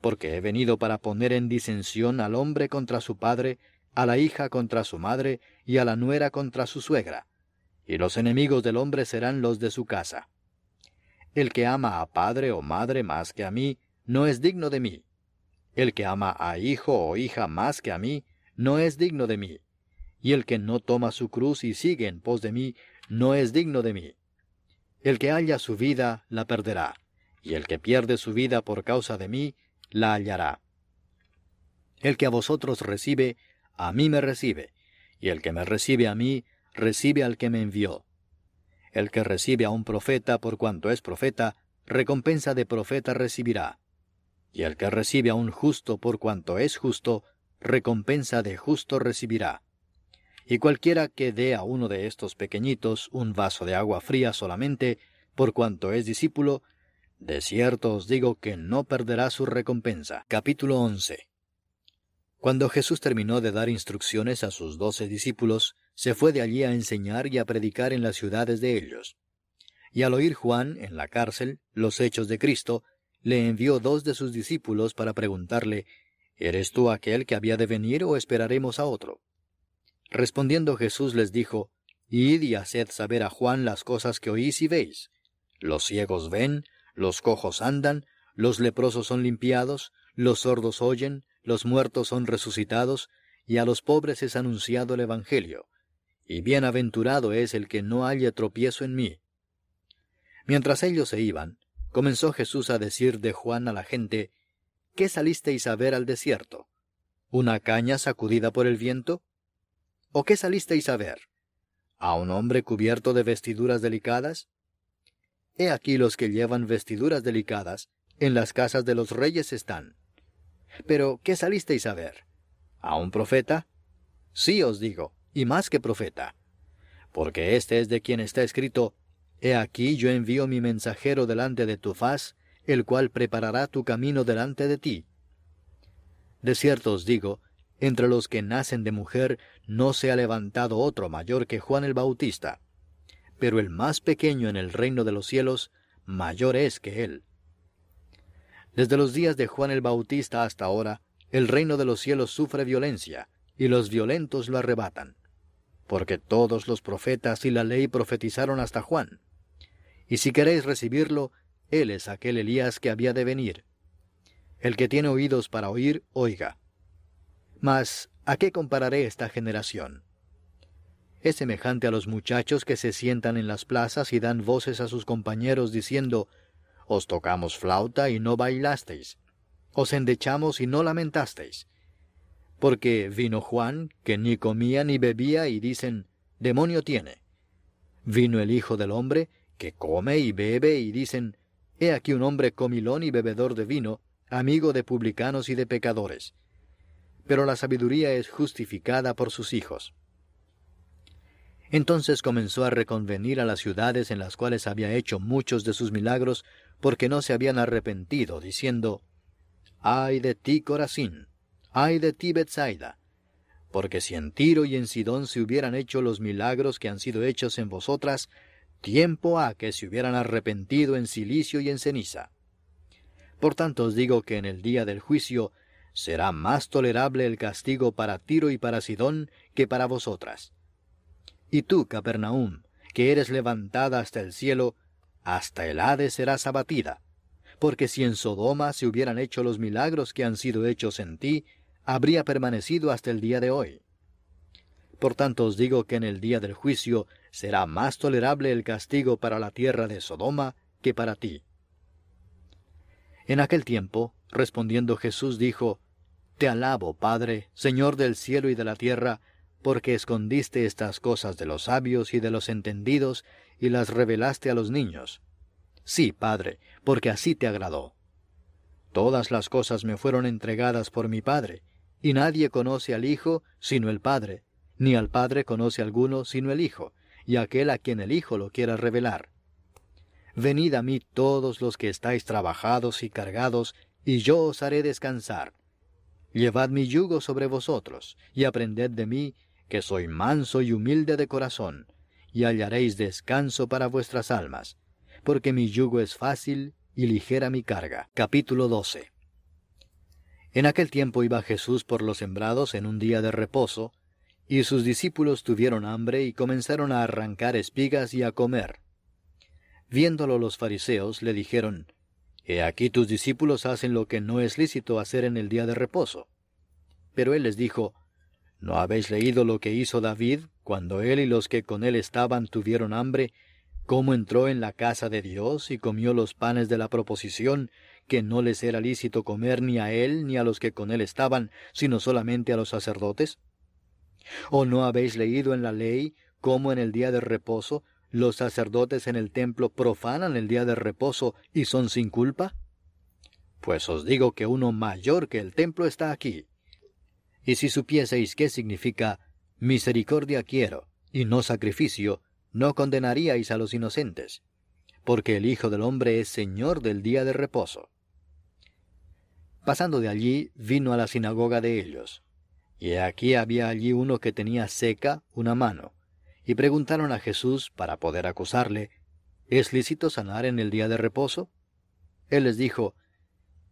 Porque he venido para poner en disensión al hombre contra su padre, a la hija contra su madre, y a la nuera contra su suegra. Y los enemigos del hombre serán los de su casa. El que ama a padre o madre más que a mí, no es digno de mí. El que ama a hijo o hija más que a mí, no es digno de mí. Y el que no toma su cruz y sigue en pos de mí, no es digno de mí. El que halla su vida, la perderá, y el que pierde su vida por causa de mí, la hallará. El que a vosotros recibe, a mí me recibe, y el que me recibe a mí, recibe al que me envió. El que recibe a un profeta por cuanto es profeta, recompensa de profeta recibirá. Y el que recibe a un justo por cuanto es justo, recompensa de justo recibirá. Y cualquiera que dé a uno de estos pequeñitos un vaso de agua fría solamente, por cuanto es discípulo, de cierto os digo que no perderá su recompensa. Capítulo 11 Cuando Jesús terminó de dar instrucciones a sus doce discípulos, se fue de allí a enseñar y a predicar en las ciudades de ellos. Y al oír Juan, en la cárcel, los hechos de Cristo, le envió dos de sus discípulos para preguntarle, ¿Eres tú aquel que había de venir o esperaremos a otro? Respondiendo Jesús les dijo, Id y haced saber a Juan las cosas que oís y veis. Los ciegos ven, los cojos andan, los leprosos son limpiados, los sordos oyen, los muertos son resucitados, y a los pobres es anunciado el Evangelio y bienaventurado es el que no haya tropiezo en mí. Mientras ellos se iban, comenzó Jesús a decir de Juan a la gente, ¿Qué salisteis a ver al desierto? ¿Una caña sacudida por el viento? ¿O qué salisteis a ver? ¿A un hombre cubierto de vestiduras delicadas? He aquí los que llevan vestiduras delicadas, en las casas de los reyes están. Pero, ¿qué salisteis a ver? ¿A un profeta? Sí os digo, y más que profeta. Porque este es de quien está escrito, He aquí yo envío mi mensajero delante de tu faz, el cual preparará tu camino delante de ti. De cierto os digo, entre los que nacen de mujer no se ha levantado otro mayor que Juan el Bautista, pero el más pequeño en el reino de los cielos mayor es que él. Desde los días de Juan el Bautista hasta ahora, el reino de los cielos sufre violencia, y los violentos lo arrebatan porque todos los profetas y la ley profetizaron hasta Juan. Y si queréis recibirlo, él es aquel Elías que había de venir. El que tiene oídos para oír, oiga. Mas, ¿a qué compararé esta generación? Es semejante a los muchachos que se sientan en las plazas y dan voces a sus compañeros diciendo, Os tocamos flauta y no bailasteis, os endechamos y no lamentasteis. Porque vino Juan, que ni comía ni bebía, y dicen, demonio tiene. Vino el Hijo del Hombre, que come y bebe, y dicen, he aquí un hombre comilón y bebedor de vino, amigo de publicanos y de pecadores. Pero la sabiduría es justificada por sus hijos. Entonces comenzó a reconvenir a las ciudades en las cuales había hecho muchos de sus milagros, porque no se habían arrepentido, diciendo, Ay de ti, Corazín, ay de ti, Bethsaida, porque si en Tiro y en Sidón se hubieran hecho los milagros que han sido hechos en vosotras, tiempo ha que se hubieran arrepentido en silicio y en ceniza. Por tanto os digo que en el día del juicio será más tolerable el castigo para Tiro y para Sidón que para vosotras. Y tú, Capernaum, que eres levantada hasta el cielo, hasta el Hades serás abatida, porque si en Sodoma se hubieran hecho los milagros que han sido hechos en ti, habría permanecido hasta el día de hoy. Por tanto os digo que en el día del juicio será más tolerable el castigo para la tierra de Sodoma que para ti. En aquel tiempo, respondiendo Jesús dijo, Te alabo, Padre, Señor del cielo y de la tierra, porque escondiste estas cosas de los sabios y de los entendidos y las revelaste a los niños. Sí, Padre, porque así te agradó. Todas las cosas me fueron entregadas por mi Padre, y nadie conoce al Hijo sino el Padre, ni al Padre conoce alguno sino el Hijo, y aquel a quien el Hijo lo quiera revelar. Venid a mí todos los que estáis trabajados y cargados, y yo os haré descansar. Llevad mi yugo sobre vosotros, y aprended de mí, que soy manso y humilde de corazón, y hallaréis descanso para vuestras almas, porque mi yugo es fácil y ligera mi carga. Capítulo 12 En aquel tiempo iba Jesús por los sembrados en un día de reposo, y sus discípulos tuvieron hambre y comenzaron a arrancar espigas y a comer. Viéndolo los fariseos le dijeron, He aquí tus discípulos hacen lo que no es lícito hacer en el día de reposo. Pero él les dijo, ¿No habéis leído lo que hizo David cuando él y los que con él estaban tuvieron hambre, cómo entró en la casa de Dios y comió los panes de la proposición, que no les era lícito comer ni a él ni a los que con él estaban, sino solamente a los sacerdotes? ¿O no habéis leído en la ley cómo en el día de reposo los sacerdotes en el templo profanan el día de reposo y son sin culpa? Pues os digo que uno mayor que el templo está aquí. Y si supieseis qué significa misericordia quiero y no sacrificio, no condenaríais a los inocentes, porque el Hijo del Hombre es Señor del día de reposo. Pasando de allí, vino a la sinagoga de ellos, y aquí había allí uno que tenía seca una mano, y preguntaron a Jesús para poder acusarle, ¿Es lícito sanar en el día de reposo? Él les dijo,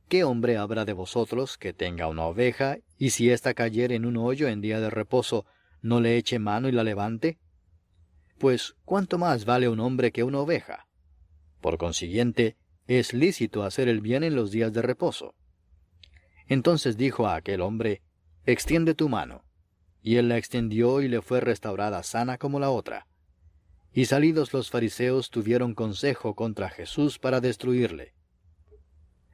¿Qué hombre habrá de vosotros que tenga una oveja, y si ésta cayere en un hoyo en día de reposo, no le eche mano y la levante? Pues, ¿cuánto más vale un hombre que una oveja? Por consiguiente, es lícito hacer el bien en los días de reposo. Entonces dijo a aquel hombre, Extiende tu mano. Y él la extendió y le fue restaurada sana como la otra. Y salidos los fariseos tuvieron consejo contra Jesús para destruirle.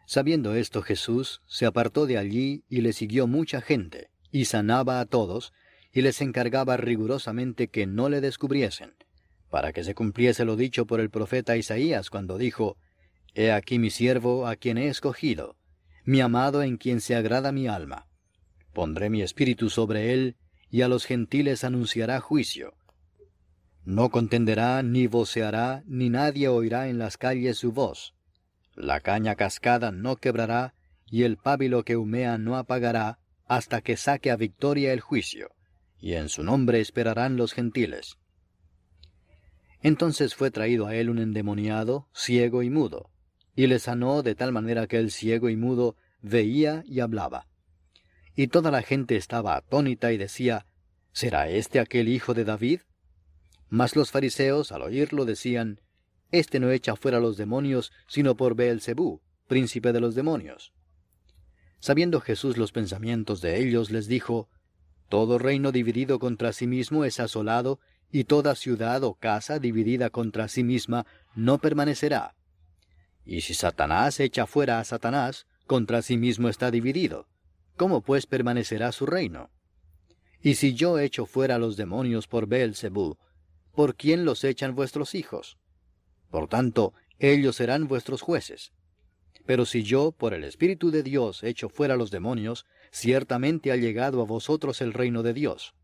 Sabiendo esto Jesús se apartó de allí y le siguió mucha gente, y sanaba a todos, y les encargaba rigurosamente que no le descubriesen, para que se cumpliese lo dicho por el profeta Isaías cuando dijo, He aquí mi siervo a quien he escogido, mi amado en quien se agrada mi alma. Pondré mi espíritu sobre él, y a los gentiles anunciará juicio. No contenderá, ni voceará, ni nadie oirá en las calles su voz la caña cascada no quebrará, y el pábilo que humea no apagará, hasta que saque a victoria el juicio, y en su nombre esperarán los gentiles. Entonces fue traído a él un endemoniado, ciego y mudo, y le sanó de tal manera que el ciego y mudo veía y hablaba. Y toda la gente estaba atónita y decía, ¿Será este aquel hijo de David? Mas los fariseos al oírlo decían, este no echa fuera los demonios, sino por Beelzebú, príncipe de los demonios. Sabiendo Jesús los pensamientos de ellos, les dijo, Todo reino dividido contra sí mismo es asolado, y toda ciudad o casa dividida contra sí misma no permanecerá. Y si Satanás echa fuera a Satanás, contra sí mismo está dividido. ¿Cómo pues permanecerá su reino? Y si yo echo fuera los demonios por Beelzebú, ¿por quién los echan vuestros hijos? Por tanto, ellos serán vuestros jueces. Pero si yo, por el Espíritu de Dios, echo fuera los demonios, ciertamente ha llegado a vosotros el reino de Dios.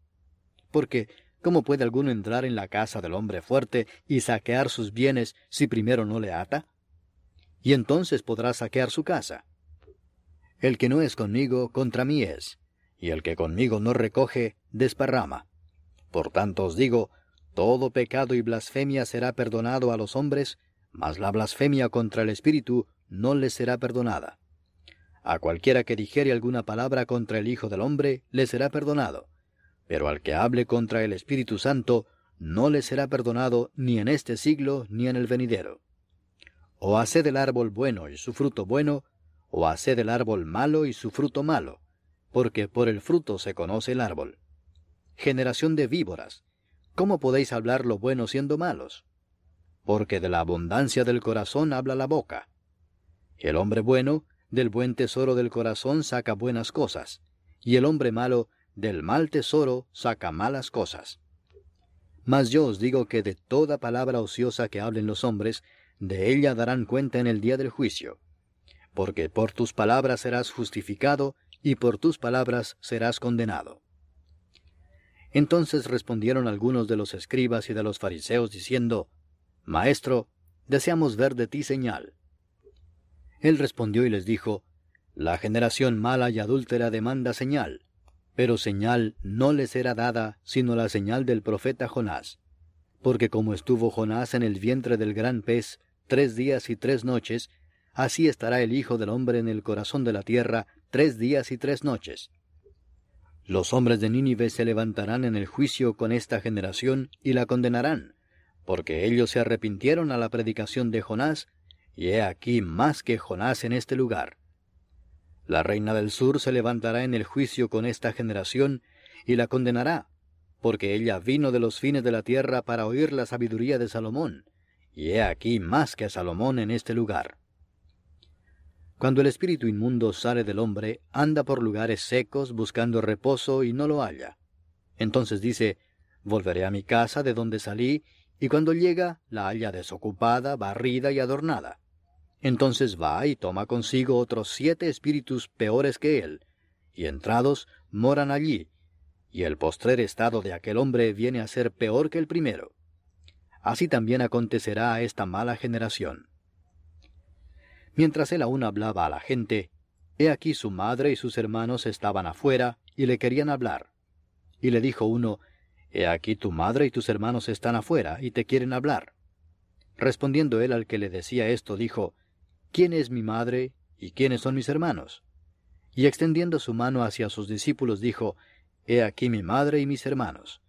Porque, ¿cómo puede alguno entrar en la casa del hombre fuerte y saquear sus bienes si primero no le ata? Y entonces podrá saquear su casa. El que no es conmigo, contra mí es, y el que conmigo no recoge, desparrama. Por tanto os digo, todo pecado y blasfemia será perdonado a los hombres, mas la blasfemia contra el Espíritu no les será perdonada. A cualquiera que dijere alguna palabra contra el Hijo del Hombre, le será perdonado, pero al que hable contra el Espíritu Santo, no le será perdonado ni en este siglo ni en el venidero. O haced el árbol bueno y su fruto bueno, o haced el árbol malo y su fruto malo, porque por el fruto se conoce el árbol. Generación de víboras, ¿Cómo podéis hablar lo bueno siendo malos? Porque de la abundancia del corazón habla la boca. El hombre bueno, del buen tesoro del corazón saca buenas cosas, y el hombre malo, del mal tesoro saca malas cosas. Mas yo os digo que de toda palabra ociosa que hablen los hombres, de ella darán cuenta en el día del juicio. Porque por tus palabras serás justificado, y por tus palabras serás condenado. Entonces respondieron algunos de los escribas y de los fariseos diciendo, Maestro, deseamos ver de ti señal. Él respondió y les dijo, La generación mala y adúltera demanda señal, pero señal no les será dada sino la señal del profeta Jonás. Porque como estuvo Jonás en el vientre del gran pez tres días y tres noches, así estará el Hijo del Hombre en el corazón de la tierra tres días y tres noches. Los hombres de Nínive se levantarán en el juicio con esta generación y la condenarán, porque ellos se arrepintieron a la predicación de Jonás, y he aquí más que Jonás en este lugar. La reina del sur se levantará en el juicio con esta generación y la condenará, porque ella vino de los fines de la tierra para oír la sabiduría de Salomón, y he aquí más que Salomón en este lugar. Cuando el espíritu inmundo sale del hombre, anda por lugares secos buscando reposo y no lo halla. Entonces dice, Volveré a mi casa de donde salí, y cuando llega la halla desocupada, barrida y adornada. Entonces va y toma consigo otros siete espíritus peores que él, y entrados moran allí, y el postrer estado de aquel hombre viene a ser peor que el primero. Así también acontecerá a esta mala generación. Mientras él aún hablaba a la gente, he aquí su madre y sus hermanos estaban afuera y le querían hablar. Y le dijo uno, He aquí tu madre y tus hermanos están afuera y te quieren hablar. Respondiendo él al que le decía esto, dijo, ¿Quién es mi madre y quiénes son mis hermanos? Y extendiendo su mano hacia sus discípulos, dijo, He aquí mi madre y mis hermanos.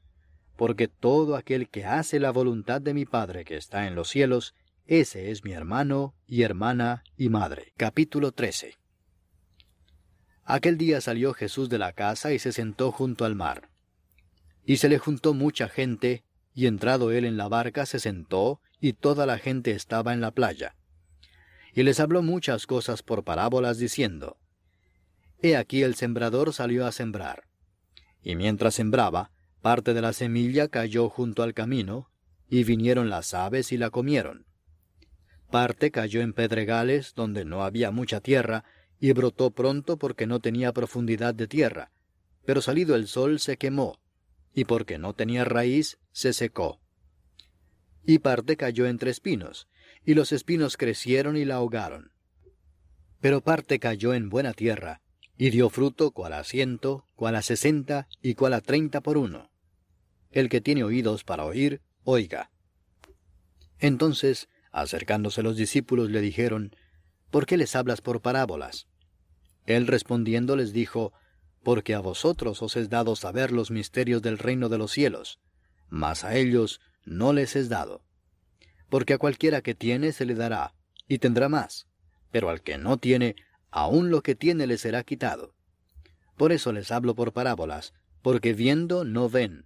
Porque todo aquel que hace la voluntad de mi Padre que está en los cielos, ese es mi hermano y hermana y madre. Capítulo 13 Aquel día salió Jesús de la casa y se sentó junto al mar. Y se le juntó mucha gente, y entrado él en la barca se sentó, y toda la gente estaba en la playa y les habló muchas cosas por parábolas diciendo, He aquí el sembrador salió a sembrar. Y mientras sembraba, parte de la semilla cayó junto al camino, y vinieron las aves y la comieron. Parte cayó en pedregales donde no había mucha tierra, y brotó pronto porque no tenía profundidad de tierra, pero salido el sol se quemó, y porque no tenía raíz se secó. Y parte cayó entre espinos, y los espinos crecieron y la ahogaron. Pero parte cayó en buena tierra, y dio fruto cual a ciento, cual a sesenta y cual a treinta por uno. El que tiene oídos para oír, oiga. Entonces, acercándose los discípulos, le dijeron, ¿Por qué les hablas por parábolas? Él respondiendo les dijo, Porque a vosotros os es dado saber los misterios del reino de los cielos, mas a ellos no les es dado porque a cualquiera que tiene se le dará, y tendrá más, pero al que no tiene, aun lo que tiene le será quitado. Por eso les hablo por parábolas, porque viendo no ven,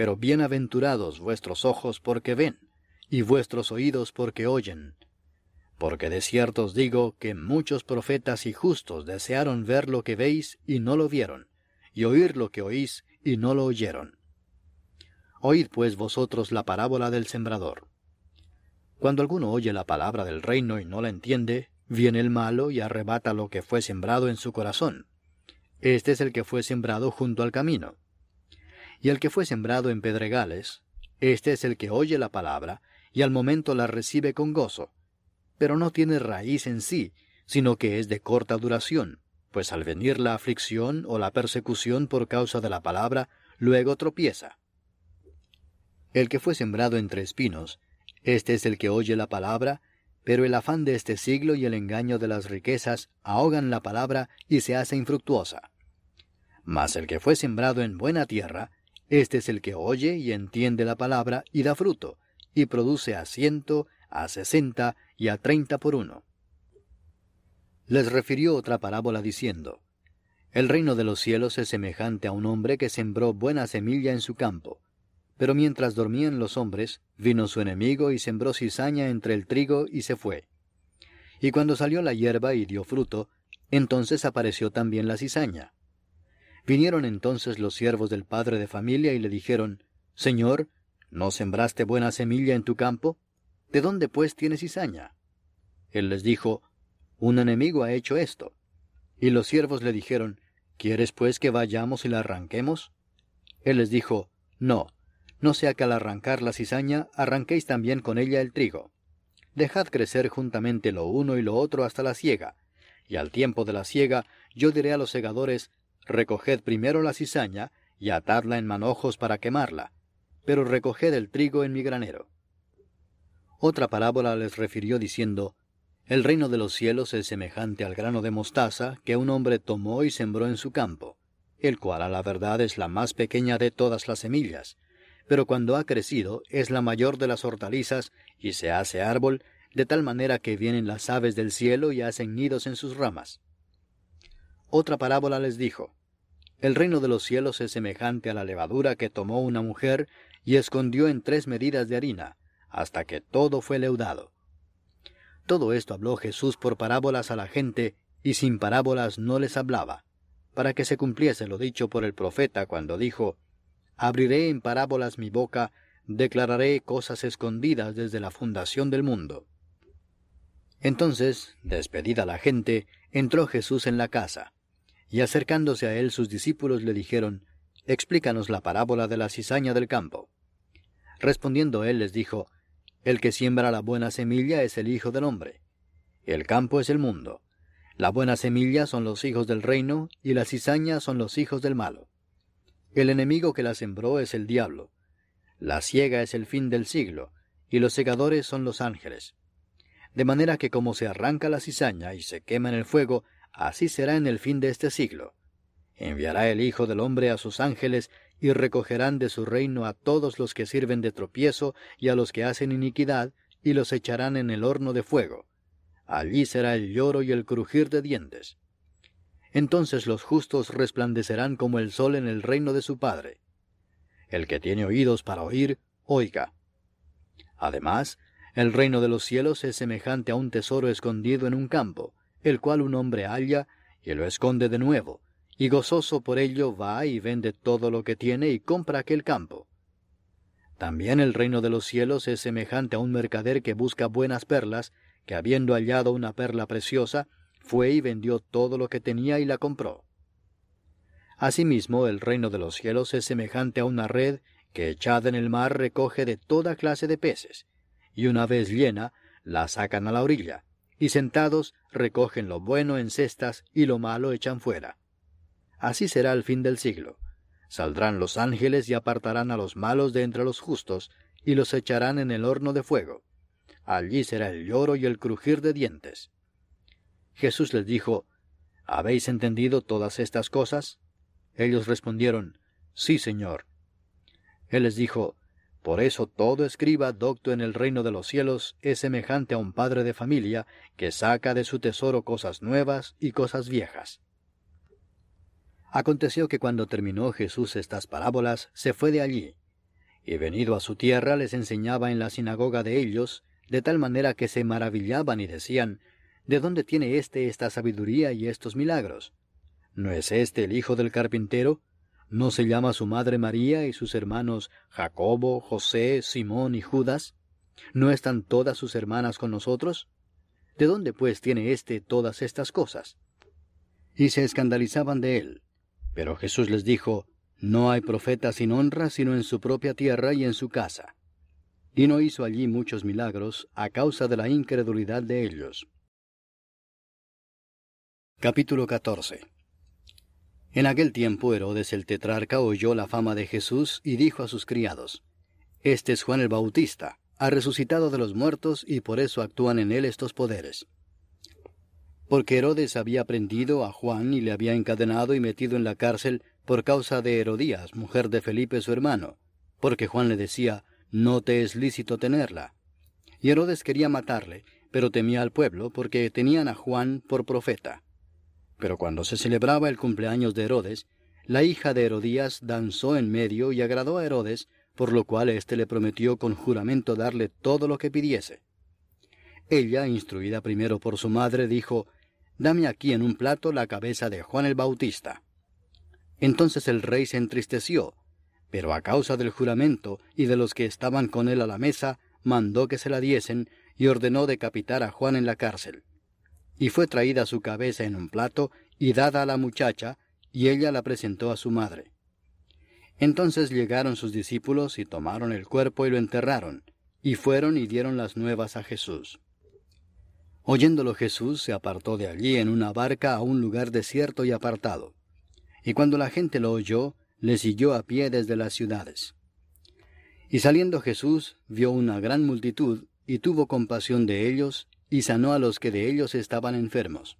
Pero bienaventurados vuestros ojos porque ven, y vuestros oídos porque oyen. Porque de cierto os digo que muchos profetas y justos desearon ver lo que veis y no lo vieron, y oír lo que oís y no lo oyeron. Oíd pues vosotros la parábola del sembrador. Cuando alguno oye la palabra del reino y no la entiende, viene el malo y arrebata lo que fue sembrado en su corazón. Este es el que fue sembrado junto al camino. Y el que fue sembrado en pedregales, este es el que oye la palabra y al momento la recibe con gozo, pero no tiene raíz en sí, sino que es de corta duración, pues al venir la aflicción o la persecución por causa de la palabra, luego tropieza. El que fue sembrado entre espinos, este es el que oye la palabra, pero el afán de este siglo y el engaño de las riquezas ahogan la palabra y se hace infructuosa. Mas el que fue sembrado en buena tierra, este es el que oye y entiende la palabra y da fruto, y produce a ciento, a sesenta y a treinta por uno. Les refirió otra parábola diciendo, El reino de los cielos es semejante a un hombre que sembró buena semilla en su campo Pero mientras dormían los hombres, vino su enemigo y sembró cizaña entre el trigo y se fue. Y cuando salió la hierba y dio fruto, entonces apareció también la cizaña. Vinieron entonces los siervos del padre de familia y le dijeron, Señor, ¿no sembraste buena semilla en tu campo? ¿De dónde pues tienes cizaña? Él les dijo, Un enemigo ha hecho esto. Y los siervos le dijeron, ¿Quieres pues que vayamos y la arranquemos? Él les dijo, No, no sea que al arrancar la cizaña arranquéis también con ella el trigo. Dejad crecer juntamente lo uno y lo otro hasta la siega, y al tiempo de la siega yo diré a los segadores, recoged primero la cizaña y atadla en manojos para quemarla, pero recoged el trigo en mi granero. Otra parábola les refirió diciendo, El reino de los cielos es semejante al grano de mostaza que un hombre tomó y sembró en su campo, el cual a la verdad es la más pequeña de todas las semillas, pero cuando ha crecido es la mayor de las hortalizas y se hace árbol, de tal manera que vienen las aves del cielo y hacen nidos en sus ramas. Otra parábola les dijo, El reino de los cielos es semejante a la levadura que tomó una mujer y escondió en tres medidas de harina, hasta que todo fue leudado. Todo esto habló Jesús por parábolas a la gente, y sin parábolas no les hablaba, para que se cumpliese lo dicho por el profeta cuando dijo, Abriré en parábolas mi boca, declararé cosas escondidas desde la fundación del mundo. Entonces, despedida la gente, entró Jesús en la casa, y acercándose a él sus discípulos le dijeron, Explícanos la parábola de la cizaña del campo. Respondiendo él les dijo, El que siembra la buena semilla es el Hijo del hombre. El campo es el mundo. La buena semilla son los hijos del reino, y la cizaña son los hijos del malo. El enemigo que la sembró es el diablo. La siega es el fin del siglo, y los segadores son los ángeles. De manera que como se arranca la cizaña y se quema en el fuego, así será en el fin de este siglo. Enviará el Hijo del Hombre a sus ángeles, y recogerán de su reino a todos los que sirven de tropiezo y a los que hacen iniquidad, y los echarán en el horno de fuego. Allí será el lloro y el crujir de dientes. Entonces los justos resplandecerán como el sol en el reino de su Padre. El que tiene oídos para oír, oiga. Además, el reino de los cielos es semejante a un tesoro escondido en un campo, el cual un hombre halla y lo esconde de nuevo, y gozoso por ello va y vende todo lo que tiene y compra aquel campo. También el reino de los cielos es semejante a un mercader que busca buenas perlas, que habiendo hallado una perla preciosa, fue y vendió todo lo que tenía y la compró. Asimismo, el reino de los cielos es semejante a una red que echada en el mar recoge de toda clase de peces, y una vez llena, la sacan a la orilla, y sentados recogen lo bueno en cestas y lo malo echan fuera. Así será el fin del siglo. Saldrán los ángeles y apartarán a los malos de entre los justos, y los echarán en el horno de fuego. Allí será el lloro y el crujir de dientes. Jesús les dijo, ¿Habéis entendido todas estas cosas? Ellos respondieron, Sí, Señor. Él les dijo, Por eso todo escriba docto en el reino de los cielos es semejante a un padre de familia que saca de su tesoro cosas nuevas y cosas viejas. Aconteció que cuando terminó Jesús estas parábolas, se fue de allí, y venido a su tierra les enseñaba en la sinagoga de ellos, de tal manera que se maravillaban y decían, ¿De dónde tiene éste esta sabiduría y estos milagros? ¿No es éste el hijo del carpintero? ¿No se llama su madre María y sus hermanos Jacobo, José, Simón y Judas? ¿No están todas sus hermanas con nosotros? ¿De dónde pues tiene éste todas estas cosas? Y se escandalizaban de él. Pero Jesús les dijo, No hay profeta sin honra sino en su propia tierra y en su casa. Y no hizo allí muchos milagros a causa de la incredulidad de ellos. Capítulo 14 En aquel tiempo Herodes el tetrarca oyó la fama de Jesús y dijo a sus criados, Este es Juan el Bautista, ha resucitado de los muertos y por eso actúan en él estos poderes. Porque Herodes había prendido a Juan y le había encadenado y metido en la cárcel por causa de Herodías, mujer de Felipe su hermano, porque Juan le decía, No te es lícito tenerla. Y Herodes quería matarle, pero temía al pueblo, porque tenían a Juan por profeta. Pero cuando se celebraba el cumpleaños de Herodes, la hija de Herodías danzó en medio y agradó a Herodes, por lo cual éste le prometió con juramento darle todo lo que pidiese. Ella, instruida primero por su madre, dijo, Dame aquí en un plato la cabeza de Juan el Bautista. Entonces el rey se entristeció, pero a causa del juramento y de los que estaban con él a la mesa, mandó que se la diesen y ordenó decapitar a Juan en la cárcel. Y fue traída su cabeza en un plato y dada a la muchacha, y ella la presentó a su madre. Entonces llegaron sus discípulos y tomaron el cuerpo y lo enterraron, y fueron y dieron las nuevas a Jesús. Oyéndolo Jesús se apartó de allí en una barca a un lugar desierto y apartado. Y cuando la gente lo oyó, le siguió a pie desde las ciudades. Y saliendo Jesús vio una gran multitud, y tuvo compasión de ellos, y sanó a los que de ellos estaban enfermos.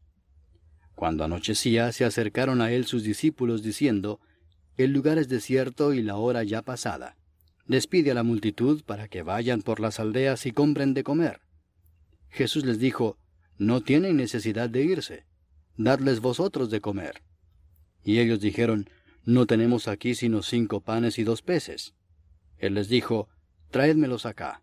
Cuando anochecía, se acercaron a él sus discípulos, diciendo, El lugar es desierto y la hora ya pasada. Despide a la multitud para que vayan por las aldeas y compren de comer. Jesús les dijo, No tienen necesidad de irse, dadles vosotros de comer. Y ellos dijeron, No tenemos aquí sino cinco panes y dos peces. Él les dijo, Traédmelos acá.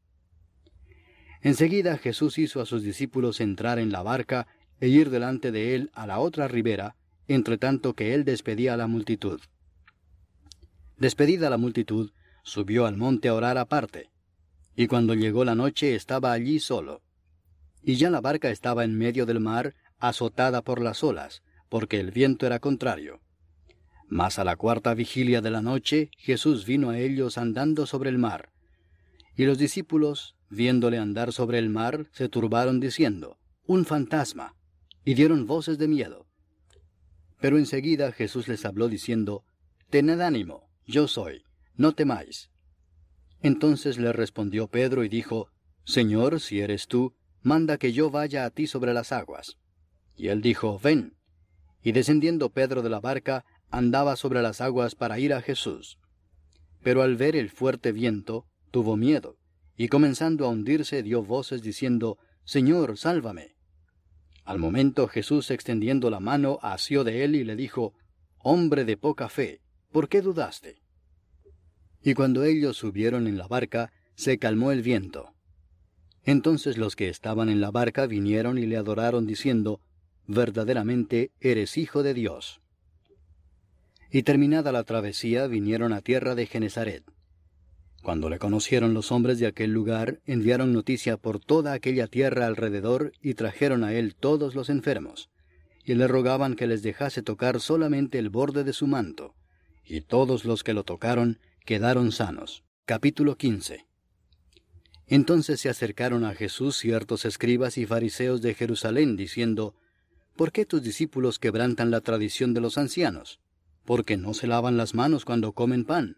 Enseguida Jesús hizo a sus discípulos entrar en la barca e ir delante de él a la otra ribera, entre tanto que él despedía a la multitud. Despedida la multitud, subió al monte a orar aparte, y cuando llegó la noche estaba allí solo. Y ya la barca estaba en medio del mar, azotada por las olas, porque el viento era contrario. Mas a la cuarta vigilia de la noche Jesús vino a ellos andando sobre el mar. Y los discípulos, viéndole andar sobre el mar, se turbaron diciendo, Un fantasma, y dieron voces de miedo. Pero enseguida Jesús les habló diciendo, Tened ánimo, yo soy, no temáis. Entonces le respondió Pedro y dijo, Señor, si eres tú, manda que yo vaya a ti sobre las aguas. Y él dijo, Ven. Y descendiendo Pedro de la barca, andaba sobre las aguas para ir a Jesús. Pero al ver el fuerte viento, tuvo miedo, y comenzando a hundirse dio voces diciendo, Señor, sálvame. Al momento Jesús extendiendo la mano asió de él y le dijo, Hombre de poca fe, ¿por qué dudaste? Y cuando ellos subieron en la barca, se calmó el viento. Entonces los que estaban en la barca vinieron y le adoraron diciendo, verdaderamente eres hijo de Dios. Y terminada la travesía vinieron a tierra de Genezaret. Cuando le conocieron los hombres de aquel lugar, enviaron noticia por toda aquella tierra alrededor y trajeron a él todos los enfermos, y le rogaban que les dejase tocar solamente el borde de su manto, y todos los que lo tocaron quedaron sanos. Capítulo 15 Entonces se acercaron a Jesús ciertos escribas y fariseos de Jerusalén, diciendo, ¿Por qué tus discípulos quebrantan la tradición de los ancianos? Porque no se lavan las manos cuando comen pan.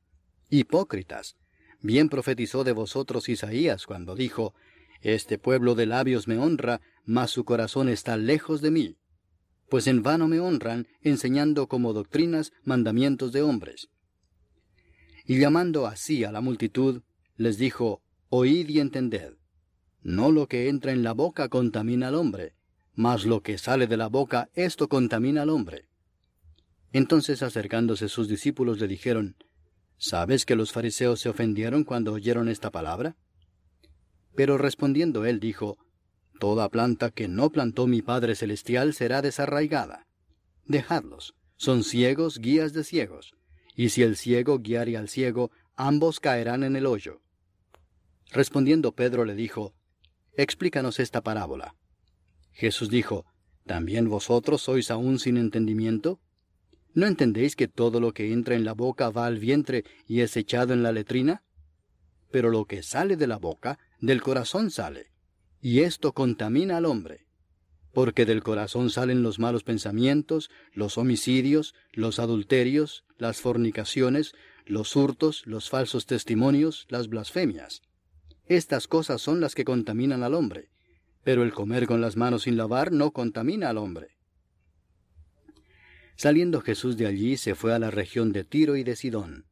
Hipócritas, bien profetizó de vosotros Isaías cuando dijo, Este pueblo de labios me honra, mas su corazón está lejos de mí. Pues en vano me honran, enseñando como doctrinas mandamientos de hombres. Y llamando así a la multitud, les dijo, Oíd y entended. No lo que entra en la boca contamina al hombre, mas lo que sale de la boca, esto contamina al hombre. Entonces acercándose sus discípulos le dijeron, ¿Sabes que los fariseos se ofendieron cuando oyeron esta palabra? Pero respondiendo él dijo, Toda planta que no plantó mi Padre Celestial será desarraigada. Dejadlos, son ciegos guías de ciegos, y si el ciego guiare al ciego, ambos caerán en el hoyo. Respondiendo Pedro le dijo, Explícanos esta parábola. Jesús dijo, ¿También vosotros sois aún sin entendimiento? ¿No entendéis que todo lo que entra en la boca va al vientre y es echado en la letrina? Pero lo que sale de la boca, del corazón sale, y esto contamina al hombre. Porque del corazón salen los malos pensamientos, los homicidios, los adulterios, las fornicaciones, los hurtos, los falsos testimonios, las blasfemias. Estas cosas son las que contaminan al hombre, pero el comer con las manos sin lavar no contamina al hombre. Saliendo Jesús de allí se fue a la región de Tiro y de Sidón.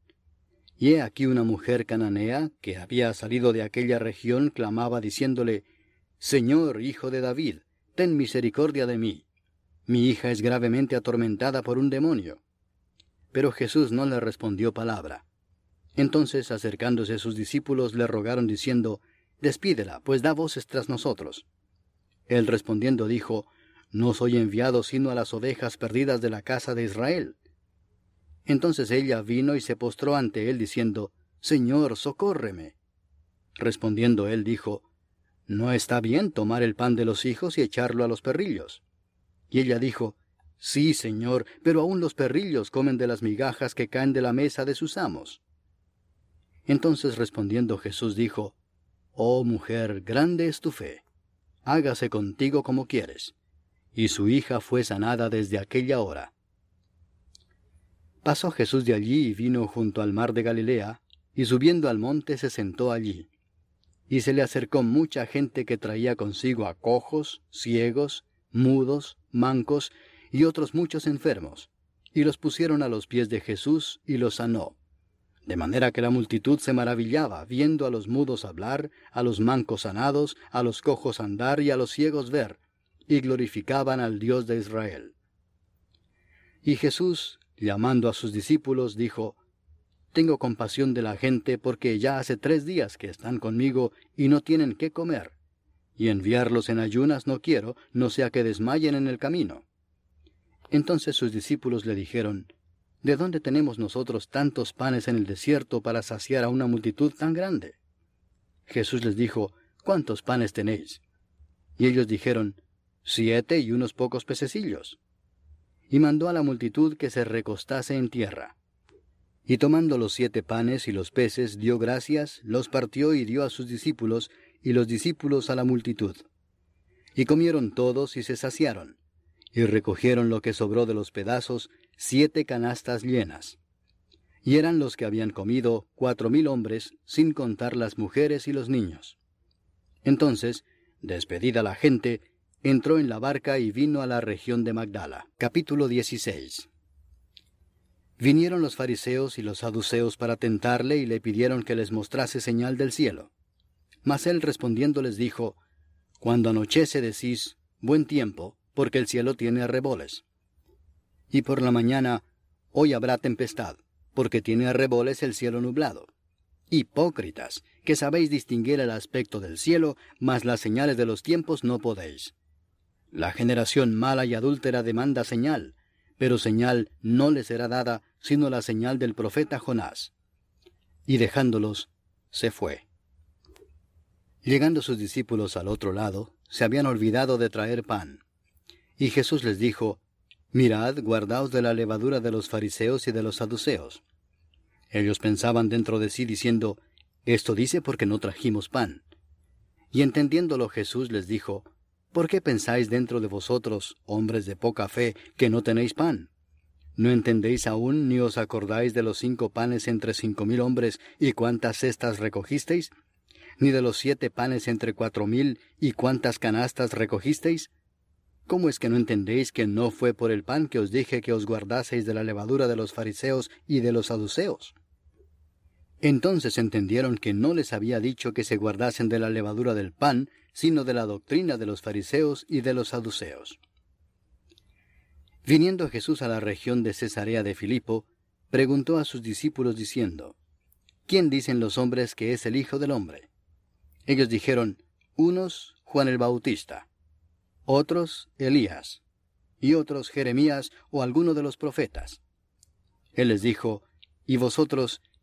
Y he aquí una mujer cananea, que había salido de aquella región, clamaba diciéndole, Señor, hijo de David, ten misericordia de mí. Mi hija es gravemente atormentada por un demonio. Pero Jesús no le respondió palabra. Entonces, acercándose sus discípulos, le rogaron diciendo, Despídela, pues da voces tras nosotros. Él respondiendo dijo, No soy enviado sino a las ovejas perdidas de la casa de Israel. Entonces ella vino y se postró ante él diciendo, Señor, socórreme. Respondiendo él dijo, No está bien tomar el pan de los hijos y echarlo a los perrillos. Y ella dijo, Sí, Señor, pero aun los perrillos comen de las migajas que caen de la mesa de sus amos. Entonces respondiendo Jesús dijo, Oh mujer, grande es tu fe, hágase contigo como quieres. Y su hija fue sanada desde aquella hora. Pasó Jesús de allí y vino junto al mar de Galilea, y subiendo al monte se sentó allí. Y se le acercó mucha gente que traía consigo a cojos, ciegos, mudos, mancos y otros muchos enfermos, y los pusieron a los pies de Jesús y los sanó. De manera que la multitud se maravillaba, viendo a los mudos hablar, a los mancos sanados, a los cojos andar y a los ciegos ver, y glorificaban al Dios de Israel. Y Jesús, llamando a sus discípulos, dijo, Tengo compasión de la gente porque ya hace tres días que están conmigo y no tienen qué comer, y enviarlos en ayunas no quiero, no sea que desmayen en el camino. Entonces sus discípulos le dijeron, ¿De dónde tenemos nosotros tantos panes en el desierto para saciar a una multitud tan grande? Jesús les dijo, ¿Cuántos panes tenéis? Y ellos dijeron, Siete y unos pocos pececillos y mandó a la multitud que se recostase en tierra. Y tomando los siete panes y los peces, dio gracias, los partió y dio a sus discípulos, y los discípulos a la multitud. Y comieron todos y se saciaron, y recogieron lo que sobró de los pedazos, siete canastas llenas. Y eran los que habían comido cuatro mil hombres, sin contar las mujeres y los niños. Entonces, despedida la gente, entró en la barca y vino a la región de Magdala. Capítulo 16 Vinieron los fariseos y los saduceos para tentarle y le pidieron que les mostrase señal del cielo. Mas él respondiendo les dijo, Cuando anochece decís, buen tiempo, porque el cielo tiene arreboles. Y por la mañana, hoy habrá tempestad, porque tiene arreboles el cielo nublado. Hipócritas, que sabéis distinguir el aspecto del cielo, mas las señales de los tiempos no podéis. La generación mala y adúltera demanda señal, pero señal no le será dada sino la señal del profeta Jonás. Y dejándolos, se fue. Llegando sus discípulos al otro lado, se habían olvidado de traer pan. Y Jesús les dijo, Mirad, guardaos de la levadura de los fariseos y de los saduceos. Ellos pensaban dentro de sí diciendo, Esto dice porque no trajimos pan. Y entendiéndolo Jesús les dijo, ¿Por qué pensáis dentro de vosotros, hombres de poca fe, que no tenéis pan? ¿No entendéis aún ni os acordáis de los cinco panes entre cinco mil hombres y cuántas cestas recogisteis? ¿Ni de los siete panes entre cuatro mil y cuántas canastas recogisteis? ¿Cómo es que no entendéis que no fue por el pan que os dije que os guardaseis de la levadura de los fariseos y de los saduceos? Entonces entendieron que no les había dicho que se guardasen de la levadura del pan, sino de la doctrina de los fariseos y de los saduceos. Viniendo Jesús a la región de Cesarea de Filipo, preguntó a sus discípulos diciendo, ¿Quién dicen los hombres que es el Hijo del Hombre? Ellos dijeron, unos Juan el Bautista, otros Elías, y otros Jeremías o alguno de los profetas. Él les dijo, ¿Y vosotros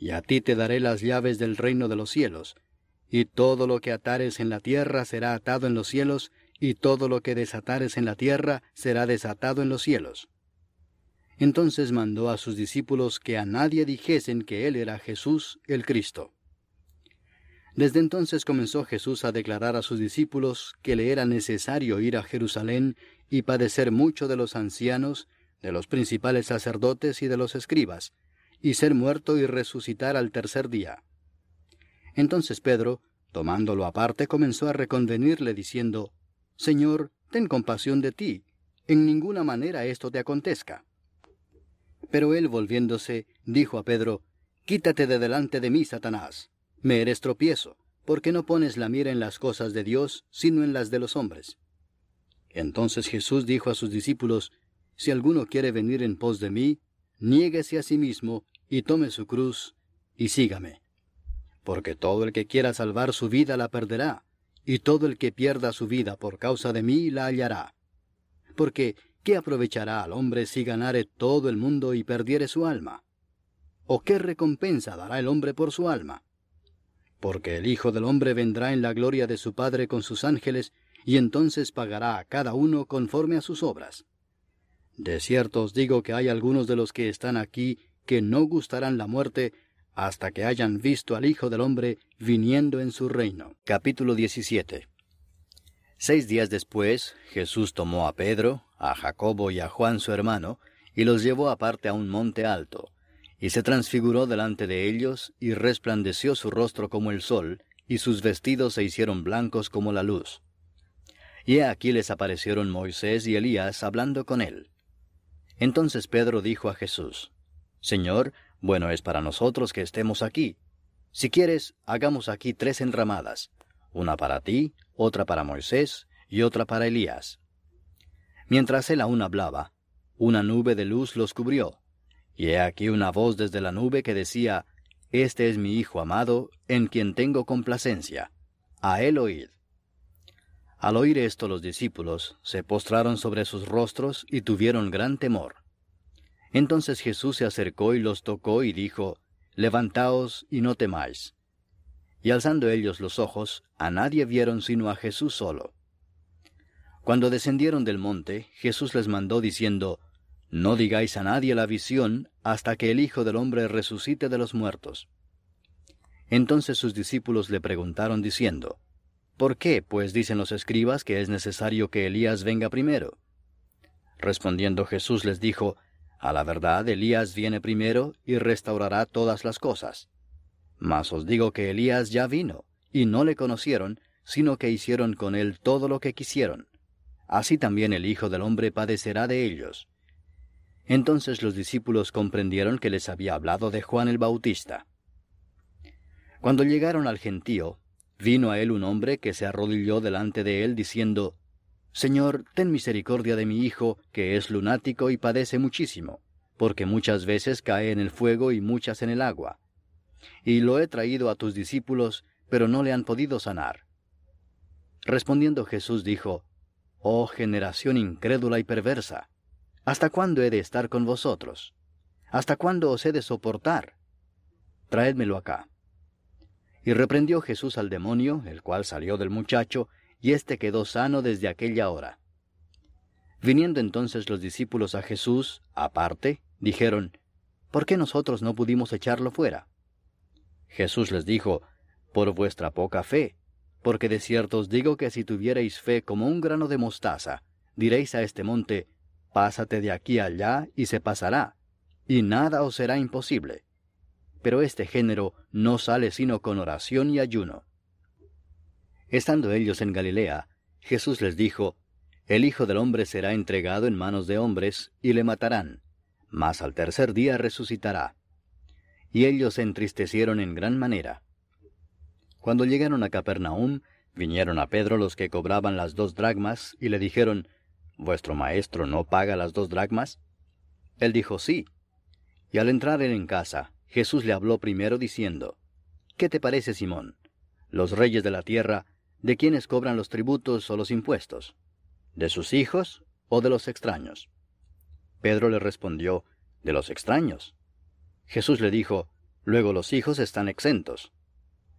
Y a ti te daré las llaves del reino de los cielos, y todo lo que atares en la tierra será atado en los cielos, y todo lo que desatares en la tierra será desatado en los cielos. Entonces mandó a sus discípulos que a nadie dijesen que él era Jesús el Cristo. Desde entonces comenzó Jesús a declarar a sus discípulos que le era necesario ir a Jerusalén y padecer mucho de los ancianos, de los principales sacerdotes y de los escribas, y ser muerto y resucitar al tercer día. Entonces Pedro, tomándolo aparte, comenzó a reconvenirle diciendo, Señor, ten compasión de ti, en ninguna manera esto te acontezca. Pero él volviéndose, dijo a Pedro, Quítate de delante de mí, Satanás, me eres tropiezo, porque no pones la mira en las cosas de Dios, sino en las de los hombres. Entonces Jesús dijo a sus discípulos, Si alguno quiere venir en pos de mí, niéguese a sí mismo, y tome su cruz, y sígame. Porque todo el que quiera salvar su vida la perderá, y todo el que pierda su vida por causa de mí la hallará. Porque, ¿qué aprovechará al hombre si ganare todo el mundo y perdiere su alma? ¿O qué recompensa dará el hombre por su alma? Porque el Hijo del hombre vendrá en la gloria de su Padre con sus ángeles, y entonces pagará a cada uno conforme a sus obras. De cierto os digo que hay algunos de los que están aquí que no gustarán la muerte hasta que hayan visto al Hijo del Hombre viniendo en su reino. Capítulo 17 Seis días después, Jesús tomó a Pedro, a Jacobo y a Juan su hermano, y los llevó aparte a un monte alto, y se transfiguró delante de ellos, y resplandeció su rostro como el sol, y sus vestidos se hicieron blancos como la luz. Y aquí les aparecieron Moisés y Elías hablando con él. Entonces Pedro dijo a Jesús, Señor, bueno es para nosotros que estemos aquí. Si quieres, hagamos aquí tres enramadas, una para ti, otra para Moisés y otra para Elías. Mientras él aún hablaba, una nube de luz los cubrió, y he aquí una voz desde la nube que decía, Este es mi Hijo amado, en quien tengo complacencia. A él oíd. Al oír esto los discípulos se postraron sobre sus rostros y tuvieron gran temor. Entonces Jesús se acercó y los tocó y dijo, Levantaos y no temáis. Y alzando ellos los ojos, a nadie vieron sino a Jesús solo. Cuando descendieron del monte, Jesús les mandó diciendo, No digáis a nadie la visión hasta que el Hijo del Hombre resucite de los muertos. Entonces sus discípulos le preguntaron diciendo, ¿Por qué, pues dicen los escribas que es necesario que Elías venga primero? Respondiendo Jesús les dijo, a la verdad, Elías viene primero y restaurará todas las cosas. Mas os digo que Elías ya vino, y no le conocieron, sino que hicieron con él todo lo que quisieron. Así también el Hijo del Hombre padecerá de ellos. Entonces los discípulos comprendieron que les había hablado de Juan el Bautista. Cuando llegaron al gentío, vino a él un hombre que se arrodilló delante de él diciendo, Señor, ten misericordia de mi hijo, que es lunático y padece muchísimo, porque muchas veces cae en el fuego y muchas en el agua. Y lo he traído a tus discípulos, pero no le han podido sanar. Respondiendo Jesús dijo, Oh generación incrédula y perversa, ¿hasta cuándo he de estar con vosotros? ¿Hasta cuándo os he de soportar? Traédmelo acá. Y reprendió Jesús al demonio, el cual salió del muchacho, y éste quedó sano desde aquella hora. Viniendo entonces los discípulos a Jesús, aparte, dijeron, ¿Por qué nosotros no pudimos echarlo fuera? Jesús les dijo, Por vuestra poca fe, porque de cierto os digo que si tuvierais fe como un grano de mostaza, diréis a este monte, Pásate de aquí allá, y se pasará, y nada os será imposible. Pero este género no sale sino con oración y ayuno. Estando ellos en Galilea, Jesús les dijo, El Hijo del Hombre será entregado en manos de hombres, y le matarán, mas al tercer día resucitará. Y ellos se entristecieron en gran manera. Cuando llegaron a Capernaum, vinieron a Pedro los que cobraban las dos dragmas, y le dijeron, ¿Vuestro maestro no paga las dos dragmas? Él dijo, sí. Y al entrar él en casa, Jesús le habló primero diciendo, ¿Qué te parece, Simón? Los reyes de la tierra, ¿de quiénes cobran los tributos o los impuestos? ¿De sus hijos o de los extraños? Pedro le respondió, De los extraños. Jesús le dijo, Luego los hijos están exentos.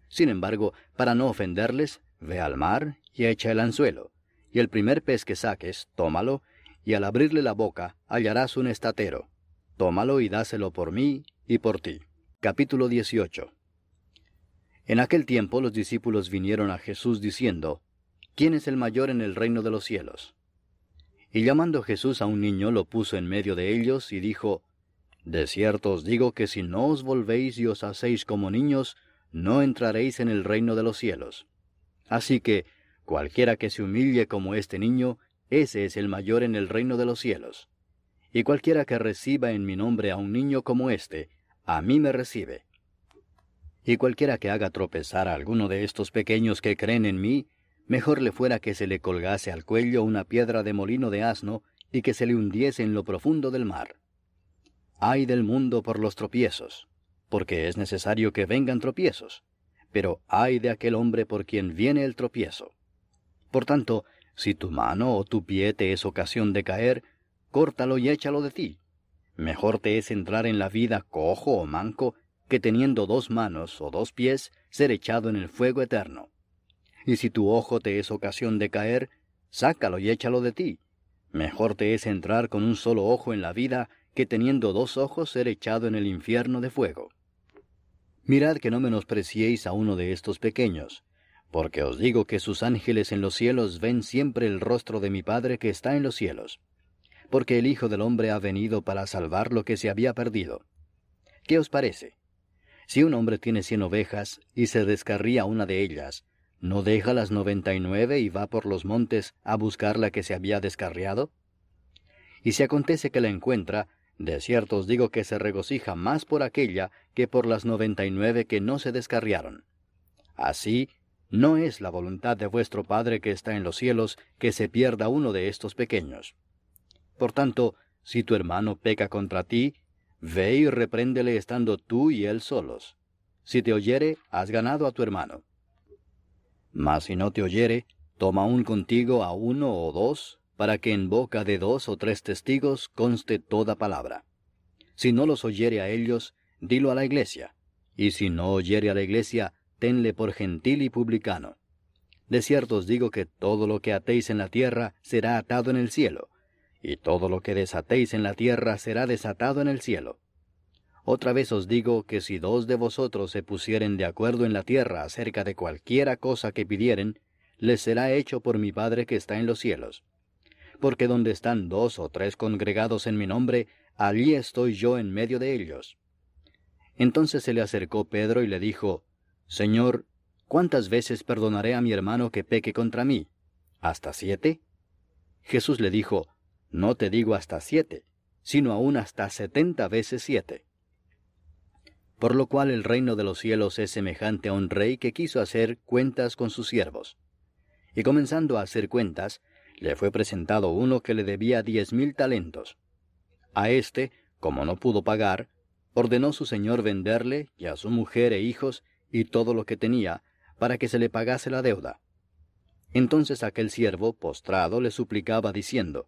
Sin embargo, para no ofenderles, ve al mar y echa el anzuelo, y el primer pez que saques, tómalo, y al abrirle la boca hallarás un estatero. Tómalo y dáselo por mí y por ti. Capítulo 18 En aquel tiempo los discípulos vinieron a Jesús diciendo, ¿Quién es el mayor en el reino de los cielos? Y llamando Jesús a un niño lo puso en medio de ellos y dijo, De cierto os digo que si no os volvéis y os hacéis como niños, no entraréis en el reino de los cielos. Así que, cualquiera que se humille como este niño, ese es el mayor en el reino de los cielos. Y cualquiera que reciba en mi nombre a un niño como este, a mí me recibe. Y cualquiera que haga tropezar a alguno de estos pequeños que creen en mí, mejor le fuera que se le colgase al cuello una piedra de molino de asno y que se le hundiese en lo profundo del mar. Ay del mundo por los tropiezos, porque es necesario que vengan tropiezos, pero ay de aquel hombre por quien viene el tropiezo. Por tanto, si tu mano o tu pie te es ocasión de caer, córtalo y échalo de ti. Mejor te es entrar en la vida cojo o manco que teniendo dos manos o dos pies ser echado en el fuego eterno. Y si tu ojo te es ocasión de caer, sácalo y échalo de ti. Mejor te es entrar con un solo ojo en la vida que teniendo dos ojos ser echado en el infierno de fuego. Mirad que no menospreciéis a uno de estos pequeños, porque os digo que sus ángeles en los cielos ven siempre el rostro de mi Padre que está en los cielos, porque el Hijo del Hombre ha venido para salvar lo que se había perdido. ¿Qué os parece? Si un hombre tiene cien ovejas y se descarría una de ellas, ¿no deja las noventa y nueve y va por los montes a buscar la que se había descarriado? Y si acontece que la encuentra, de cierto os digo que se regocija más por aquella que por las noventa y nueve que no se descarriaron. Así, no es la voluntad de vuestro Padre que está en los cielos que se pierda uno de estos pequeños. Por tanto, si tu hermano peca contra ti, ve y repréndele estando tú y él solos. Si te oyere, has ganado a tu hermano. Mas si no te oyere, toma un contigo a uno o dos, para que en boca de dos o tres testigos conste toda palabra. Si no los oyere a ellos, dilo a la iglesia, y si no oyere a la iglesia, tenle por gentil y publicano. De cierto os digo que todo lo que atéis en la tierra será atado en el cielo, y todo lo que desatéis en la tierra será desatado en el cielo. Otra vez os digo que si dos de vosotros se pusieren de acuerdo en la tierra acerca de cualquiera cosa que pidieren, les será hecho por mi Padre que está en los cielos. Porque donde están dos o tres congregados en mi nombre, allí estoy yo en medio de ellos. Entonces se le acercó Pedro y le dijo, Señor, ¿cuántas veces perdonaré a mi hermano que peque contra mí? ¿Hasta siete? Jesús le dijo, No te digo hasta siete, sino aún hasta setenta veces siete. Por lo cual el reino de los cielos es semejante a un rey que quiso hacer cuentas con sus siervos. Y comenzando a hacer cuentas, le fue presentado uno que le debía diez mil talentos. A éste, como no pudo pagar, ordenó su señor venderle y a su mujer e hijos y todo lo que tenía, para que se le pagase la deuda. Entonces aquel siervo, postrado, le suplicaba diciendo,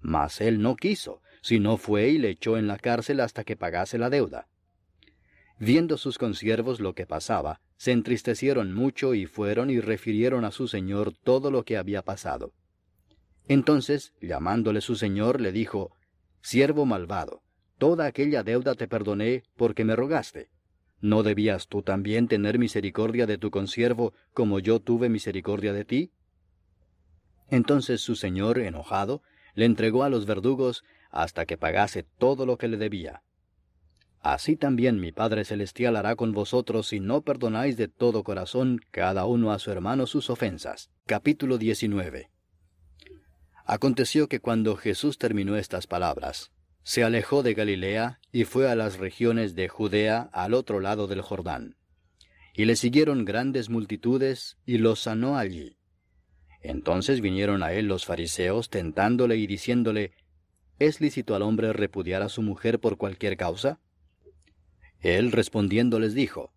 Mas él no quiso, sino fue y le echó en la cárcel hasta que pagase la deuda. Viendo sus consiervos lo que pasaba, se entristecieron mucho y fueron y refirieron a su señor todo lo que había pasado. Entonces, llamándole su señor, le dijo, Siervo malvado, toda aquella deuda te perdoné porque me rogaste ¿No debías tú también tener misericordia de tu consiervo como yo tuve misericordia de ti? Entonces su señor, enojado, le entregó a los verdugos hasta que pagase todo lo que le debía. Así también mi Padre Celestial hará con vosotros si no perdonáis de todo corazón cada uno a su hermano sus ofensas. Capítulo 19 Aconteció que cuando Jesús terminó estas palabras, se alejó de Galilea y fue a las regiones de Judea al otro lado del Jordán. Y le siguieron grandes multitudes y los sanó allí. Entonces vinieron a él los fariseos tentándole y diciéndole, ¿Es lícito al hombre repudiar a su mujer por cualquier causa? Él respondiendo les dijo,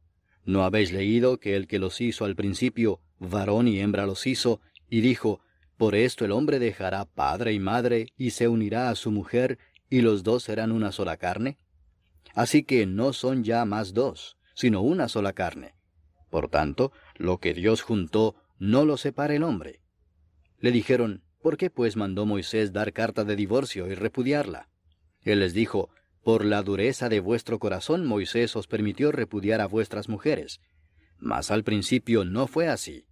¿No habéis leído que el que los hizo al principio, varón y hembra los hizo, y dijo, Por esto el hombre dejará padre y madre, y se unirá a su mujer, y los dos serán una sola carne? Así que no son ya más dos, sino una sola carne. Por tanto, lo que Dios juntó, no lo separe el hombre. Le dijeron, ¿por qué pues mandó Moisés dar carta de divorcio y repudiarla? Él les dijo, por la dureza de vuestro corazón Moisés os permitió repudiar a vuestras mujeres. Mas al principio no fue así.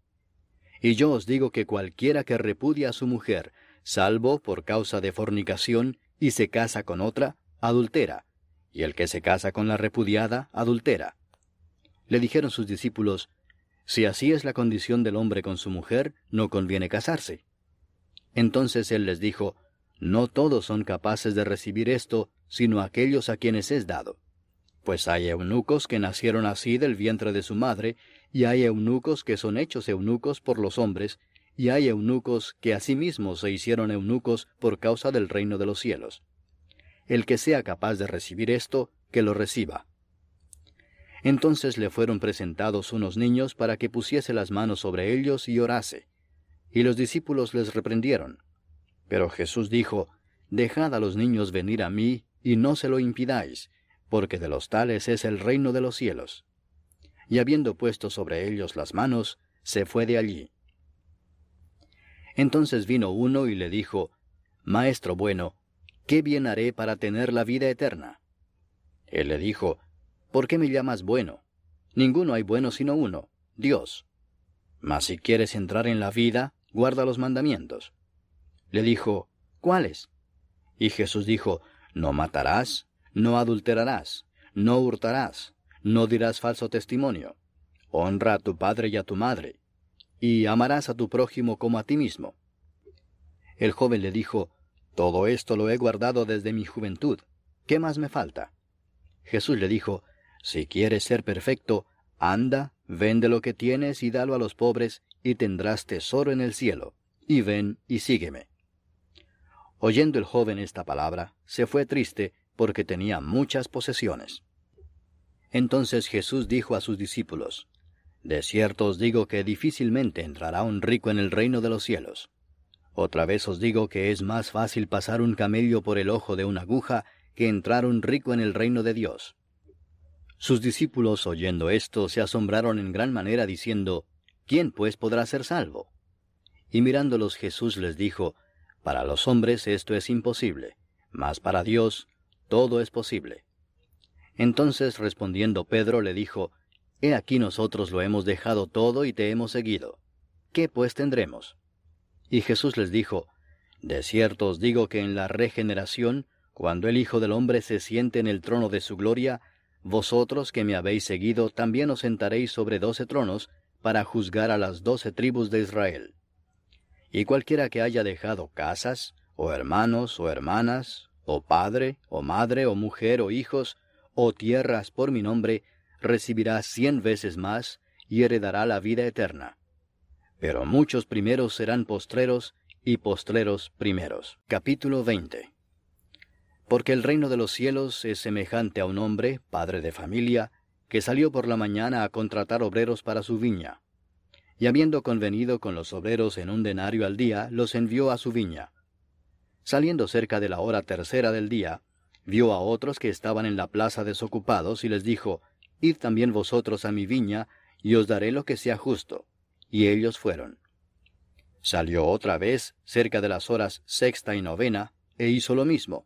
Y yo os digo que cualquiera que repudia a su mujer, salvo por causa de fornicación, y se casa con otra, adultera, y el que se casa con la repudiada, adultera. Le dijeron sus discípulos, Si así es la condición del hombre con su mujer, no conviene casarse. Entonces él les dijo, No todos son capaces de recibir esto, sino aquellos a quienes es dado. Pues hay eunucos que nacieron así del vientre de su madre, y hay eunucos que son hechos eunucos por los hombres, y hay eunucos que asimismo se hicieron eunucos por causa del reino de los cielos. El que sea capaz de recibir esto, que lo reciba. Entonces le fueron presentados unos niños para que pusiese las manos sobre ellos y orase. Y los discípulos les reprendieron. Pero Jesús dijo, Dejad a los niños venir a mí y no se lo impidáis, porque de los tales es el reino de los cielos. Y habiendo puesto sobre ellos las manos, se fue de allí. Entonces vino uno y le dijo, Maestro bueno, ¿qué bien haré para tener la vida eterna? Él le dijo, ¿por qué me llamas bueno? Ninguno hay bueno sino uno, Dios. Mas si quieres entrar en la vida, guarda los mandamientos. Le dijo, ¿cuáles? Y Jesús dijo, no matarás, no adulterarás, no hurtarás, no dirás falso testimonio. Honra a tu padre y a tu madre, y amarás a tu prójimo como a ti mismo. El joven le dijo, Todo esto lo he guardado desde mi juventud. ¿Qué más me falta? Jesús le dijo, Si quieres ser perfecto, anda, vende lo que tienes y dalo a los pobres, y tendrás tesoro en el cielo. Y ven y sígueme. Oyendo el joven esta palabra, se fue triste porque tenía muchas posesiones. Entonces Jesús dijo a sus discípulos, De cierto os digo que difícilmente entrará un rico en el reino de los cielos. Otra vez os digo que es más fácil pasar un camello por el ojo de una aguja que entrar un rico en el reino de Dios. Sus discípulos oyendo esto se asombraron en gran manera diciendo, ¿quién pues podrá ser salvo? Y mirándolos Jesús les dijo, para los hombres esto es imposible, mas para Dios todo es posible. Entonces respondiendo Pedro le dijo, He aquí nosotros lo hemos dejado todo y te hemos seguido. ¿Qué pues tendremos? Y Jesús les dijo, De cierto os digo que en la regeneración, cuando el Hijo del Hombre se siente en el trono de su gloria, vosotros que me habéis seguido también os sentaréis sobre doce tronos para juzgar a las doce tribus de Israel. Y cualquiera que haya dejado casas, o hermanos, o hermanas, o padre, o madre, o mujer, o hijos, o tierras por mi nombre, recibirá cien veces más y heredará la vida eterna. Pero muchos primeros serán postreros, y postreros primeros. Capítulo 20 Porque el reino de los cielos es semejante a un hombre, padre de familia, que salió por la mañana a contratar obreros para su viña y habiendo convenido con los obreros en un denario al día, los envió a su viña. Saliendo cerca de la hora tercera del día, vio a otros que estaban en la plaza desocupados y les dijo, Id también vosotros a mi viña, y os daré lo que sea justo. Y ellos fueron. Salió otra vez, cerca de las horas sexta y novena, e hizo lo mismo.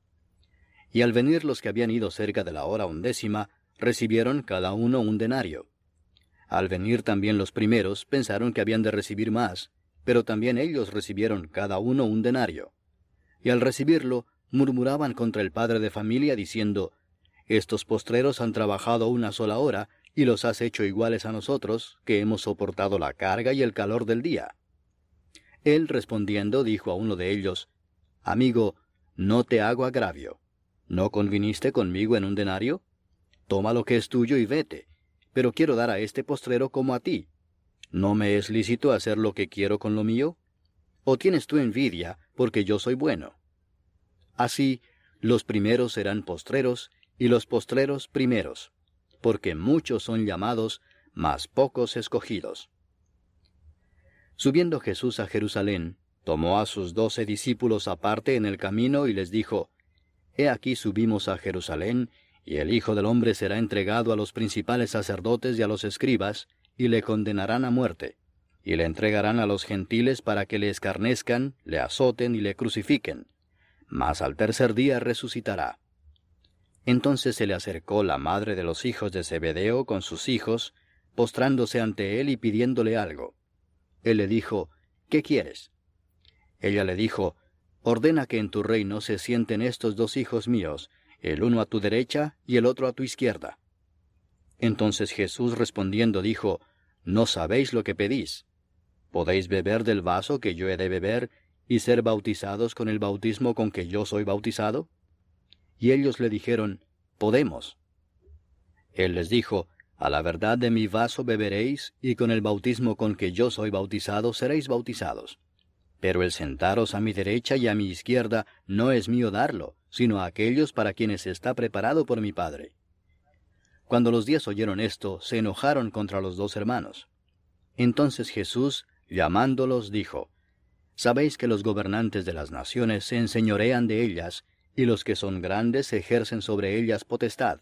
Y al venir los que habían ido cerca de la hora undécima, recibieron cada uno un denario. Al venir también los primeros, pensaron que habían de recibir más, pero también ellos recibieron cada uno un denario. Y al recibirlo, murmuraban contra el padre de familia, diciendo, Estos postreros han trabajado una sola hora, y los has hecho iguales a nosotros, que hemos soportado la carga y el calor del día. Él respondiendo dijo a uno de ellos, Amigo, no te hago agravio. ¿No conviniste conmigo en un denario? Toma lo que es tuyo y vete, pero quiero dar a este postrero como a ti. ¿No me es lícito hacer lo que quiero con lo mío? ¿O tienes tú envidia porque yo soy bueno? Así, los primeros serán postreros y los postreros primeros porque muchos son llamados, mas pocos escogidos. Subiendo Jesús a Jerusalén, tomó a sus doce discípulos aparte en el camino y les dijo, He aquí subimos a Jerusalén, y el Hijo del Hombre será entregado a los principales sacerdotes y a los escribas, y le condenarán a muerte, y le entregarán a los gentiles para que le escarnezcan, le azoten y le crucifiquen. Mas al tercer día resucitará. Entonces se le acercó la madre de los hijos de Zebedeo con sus hijos, postrándose ante él y pidiéndole algo. Él le dijo, ¿Qué quieres? Ella le dijo, Ordena que en tu reino se sienten estos dos hijos míos, el uno a tu derecha y el otro a tu izquierda. Entonces Jesús respondiendo dijo, No sabéis lo que pedís. ¿Podéis beber del vaso que yo he de beber y ser bautizados con el bautismo con que yo soy bautizado? Y ellos le dijeron, Podemos. Él les dijo, A la verdad de mi vaso beberéis, y con el bautismo con que yo soy bautizado seréis bautizados. Pero el sentaros a mi derecha y a mi izquierda no es mío darlo, sino a aquellos para quienes está preparado por mi Padre. Cuando los diez oyeron esto, se enojaron contra los dos hermanos. Entonces Jesús, llamándolos, dijo, Sabéis que los gobernantes de las naciones se enseñorean de ellas, y los que son grandes ejercen sobre ellas potestad.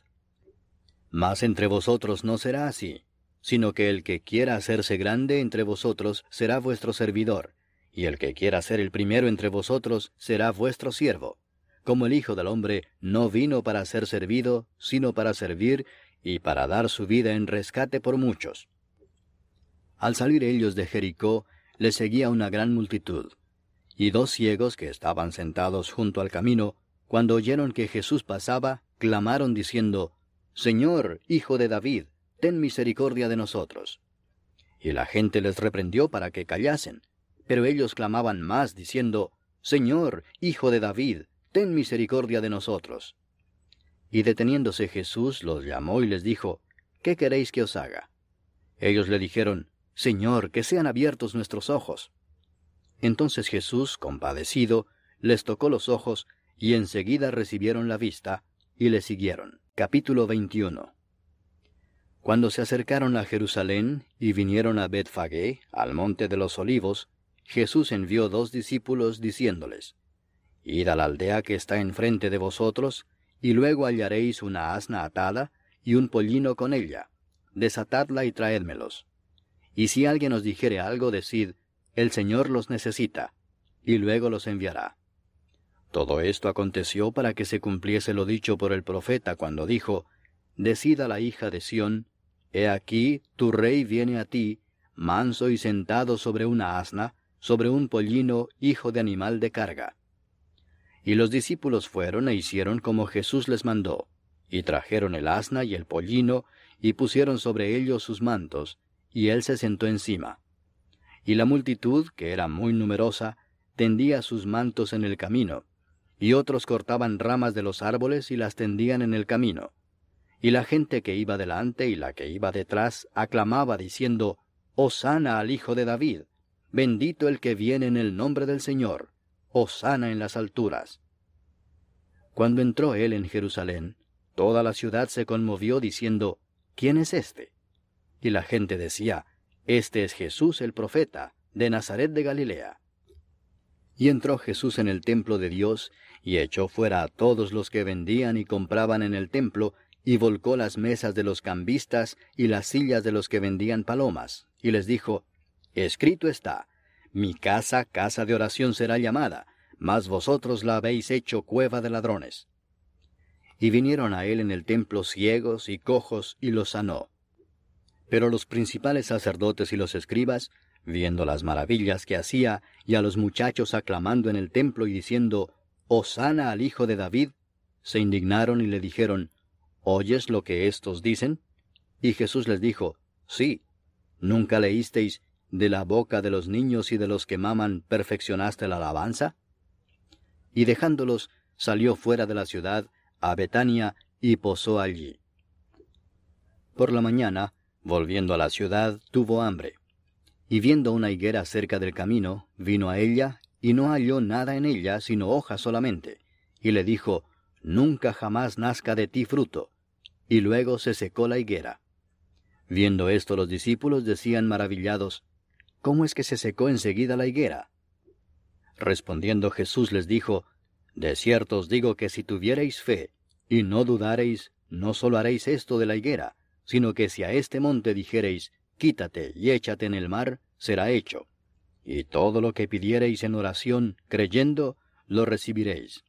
Mas entre vosotros no será así, sino que el que quiera hacerse grande entre vosotros será vuestro servidor, y el que quiera ser el primero entre vosotros será vuestro siervo, como el Hijo del Hombre no vino para ser servido, sino para servir y para dar su vida en rescate por muchos. Al salir ellos de Jericó, le seguía una gran multitud, y dos ciegos que estaban sentados junto al camino cuando oyeron que Jesús pasaba, clamaron diciendo, Señor, Hijo de David, ten misericordia de nosotros. Y la gente les reprendió para que callasen, pero ellos clamaban más diciendo, Señor, Hijo de David, ten misericordia de nosotros. Y deteniéndose Jesús los llamó y les dijo, ¿Qué queréis que os haga? Ellos le dijeron, Señor, que sean abiertos nuestros ojos. Entonces Jesús, compadecido, les tocó los ojos, y enseguida recibieron la vista, y le siguieron. Capítulo 21 Cuando se acercaron a Jerusalén y vinieron a Betfagé, al monte de los olivos, Jesús envió dos discípulos diciéndoles, Id a la aldea que está enfrente de vosotros, y luego hallaréis una asna atada y un pollino con ella. Desatadla y traédmelos. Y si alguien os dijere algo, decid, el Señor los necesita, y luego los enviará. Todo esto aconteció para que se cumpliese lo dicho por el profeta cuando dijo, Decida la hija de Sión, He aquí, tu rey viene a ti, manso y sentado sobre una asna, sobre un pollino, hijo de animal de carga. Y los discípulos fueron e hicieron como Jesús les mandó, y trajeron el asna y el pollino, y pusieron sobre ellos sus mantos, y él se sentó encima. Y la multitud, que era muy numerosa, tendía sus mantos en el camino, y otros cortaban ramas de los árboles y las tendían en el camino. Y la gente que iba delante y la que iba detrás aclamaba diciendo, Hosana al Hijo de David, bendito el que viene en el nombre del Señor, Hosana en las alturas. Cuando entró él en Jerusalén, toda la ciudad se conmovió diciendo, ¿quién es este? Y la gente decía, Este es Jesús el profeta, de Nazaret de Galilea. Y entró Jesús en el templo de Dios, y echó fuera a todos los que vendían y compraban en el templo, y volcó las mesas de los cambistas y las sillas de los que vendían palomas, y les dijo, Escrito está, mi casa, casa de oración será llamada, mas vosotros la habéis hecho cueva de ladrones. Y vinieron a él en el templo ciegos y cojos, y los sanó. Pero los principales sacerdotes y los escribas, viendo las maravillas que hacía, y a los muchachos aclamando en el templo y diciendo, Hosana al Hijo de David, se indignaron y le dijeron, ¿Oyes lo que éstos dicen? Y Jesús les dijo, Sí. ¿Nunca leísteis, de la boca de los niños y de los que maman perfeccionaste la alabanza? Y dejándolos, salió fuera de la ciudad, a Betania, y posó allí. Por la mañana, volviendo a la ciudad, tuvo hambre. Y viendo una higuera cerca del camino, vino a ella, y no halló nada en ella, sino hojas solamente. Y le dijo, Nunca jamás nazca de ti fruto. Y luego se secó la higuera. Viendo esto los discípulos decían maravillados, ¿Cómo es que se secó enseguida la higuera? Respondiendo Jesús les dijo, De cierto os digo que si tuviereis fe, y no dudareis, no solo haréis esto de la higuera, sino que si a este monte dijereis, Quítate y échate en el mar, será hecho. Y todo lo que pidiereis en oración, creyendo, lo recibiréis.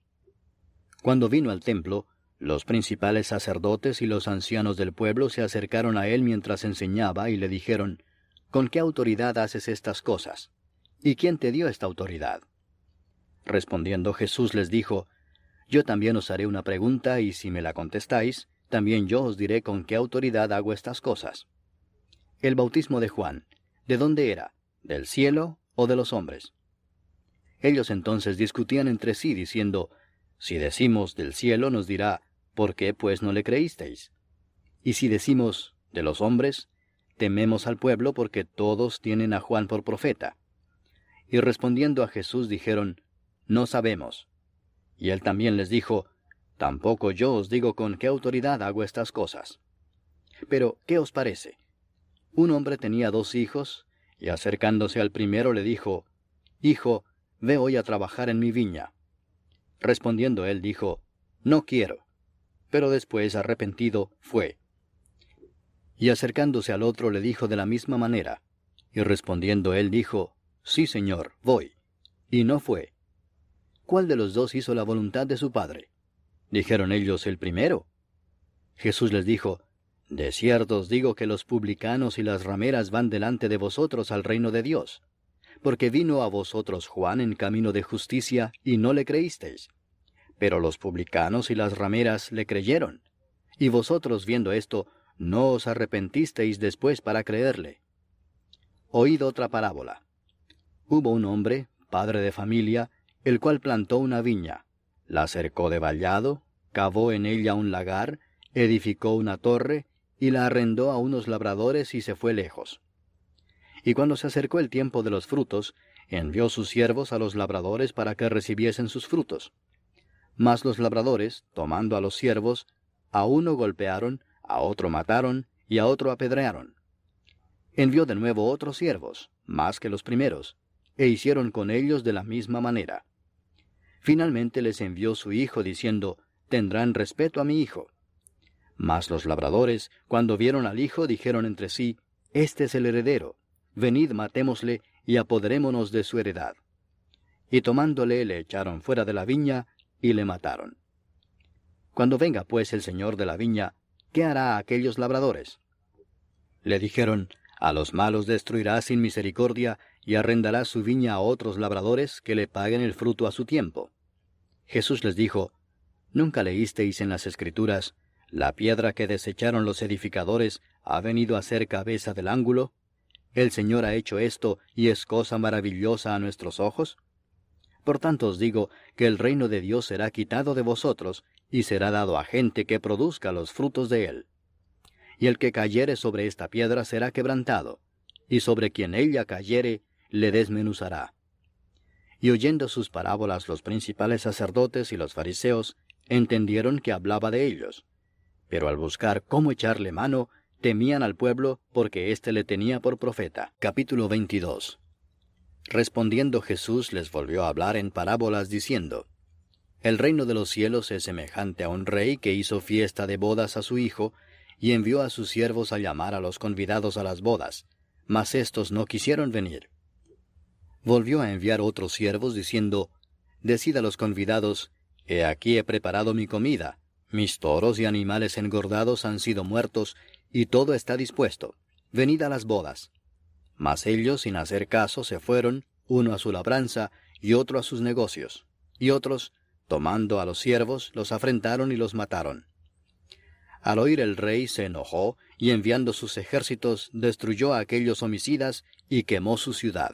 Cuando vino al templo, los principales sacerdotes y los ancianos del pueblo se acercaron a él mientras enseñaba y le dijeron, ¿Con qué autoridad haces estas cosas? ¿Y quién te dio esta autoridad? Respondiendo Jesús les dijo, Yo también os haré una pregunta, y si me la contestáis, también yo os diré con qué autoridad hago estas cosas. El bautismo de Juan, ¿de dónde era? ¿Del cielo o de los hombres? Ellos entonces discutían entre sí, diciendo, Si decimos del cielo, nos dirá, ¿por qué pues no le creísteis? Y si decimos de los hombres, tememos al pueblo porque todos tienen a Juan por profeta. Y respondiendo a Jesús dijeron, No sabemos. Y él también les dijo, Tampoco yo os digo con qué autoridad hago estas cosas. Pero, ¿qué os parece? Un hombre tenía dos hijos, y acercándose al primero le dijo, Hijo, ve hoy a trabajar en mi viña. Respondiendo él dijo, No quiero. Pero después, arrepentido, fue. Y acercándose al otro le dijo de la misma manera. Y respondiendo él dijo, Sí, Señor, voy. Y no fue. ¿Cuál de los dos hizo la voluntad de su padre? Dijeron ellos el primero. Jesús les dijo, De cierto os digo que los publicanos y las rameras van delante de vosotros al reino de Dios, porque vino a vosotros Juan en camino de justicia y no le creísteis. Pero los publicanos y las rameras le creyeron. Y vosotros viendo esto, no os arrepentisteis después para creerle. Oíd otra parábola. Hubo un hombre, padre de familia, el cual plantó una viña, la cercó de vallado, cavó en ella un lagar, edificó una torre, y la arrendó a unos labradores y se fue lejos. Y cuando se acercó el tiempo de los frutos, envió sus siervos a los labradores para que recibiesen sus frutos. Mas los labradores, tomando a los siervos, a uno golpearon, a otro mataron y a otro apedrearon. Envió de nuevo otros siervos, más que los primeros, e hicieron con ellos de la misma manera. Finalmente les envió su hijo diciendo, Tendrán respeto a mi hijo. Mas los labradores, cuando vieron al hijo, dijeron entre sí, Este es el heredero, venid matémosle y apoderémonos de su heredad. Y tomándole le echaron fuera de la viña y le mataron. Cuando venga pues el señor de la viña, ¿qué hará a aquellos labradores? Le dijeron, A los malos destruirá sin misericordia y arrendará su viña a otros labradores que le paguen el fruto a su tiempo. Jesús les dijo, ¿Nunca leísteis en las Escrituras, la piedra que desecharon los edificadores ha venido a ser cabeza del ángulo? ¿El Señor ha hecho esto y es cosa maravillosa a nuestros ojos? Por tanto os digo que el reino de Dios será quitado de vosotros y será dado a gente que produzca los frutos de él. Y el que cayere sobre esta piedra será quebrantado, y sobre quien ella cayere le desmenuzará. Y oyendo sus parábolas los principales sacerdotes y los fariseos entendieron que hablaba de ellos, pero al buscar cómo echarle mano, temían al pueblo porque éste le tenía por profeta. Capítulo 22 Respondiendo Jesús les volvió a hablar en parábolas diciendo, El reino de los cielos es semejante a un rey que hizo fiesta de bodas a su hijo, y envió a sus siervos a llamar a los convidados a las bodas, mas éstos no quisieron venir. Volvió a enviar otros siervos diciendo, Decid a los convidados, He aquí he preparado mi comida, mis toros y animales engordados han sido muertos, y todo está dispuesto. Venid a las bodas. Mas ellos, sin hacer caso, se fueron, uno a su labranza y otro a sus negocios. Y otros, tomando a los siervos, los afrentaron y los mataron. Al oír el rey se enojó, y enviando sus ejércitos destruyó a aquellos homicidas y quemó su ciudad.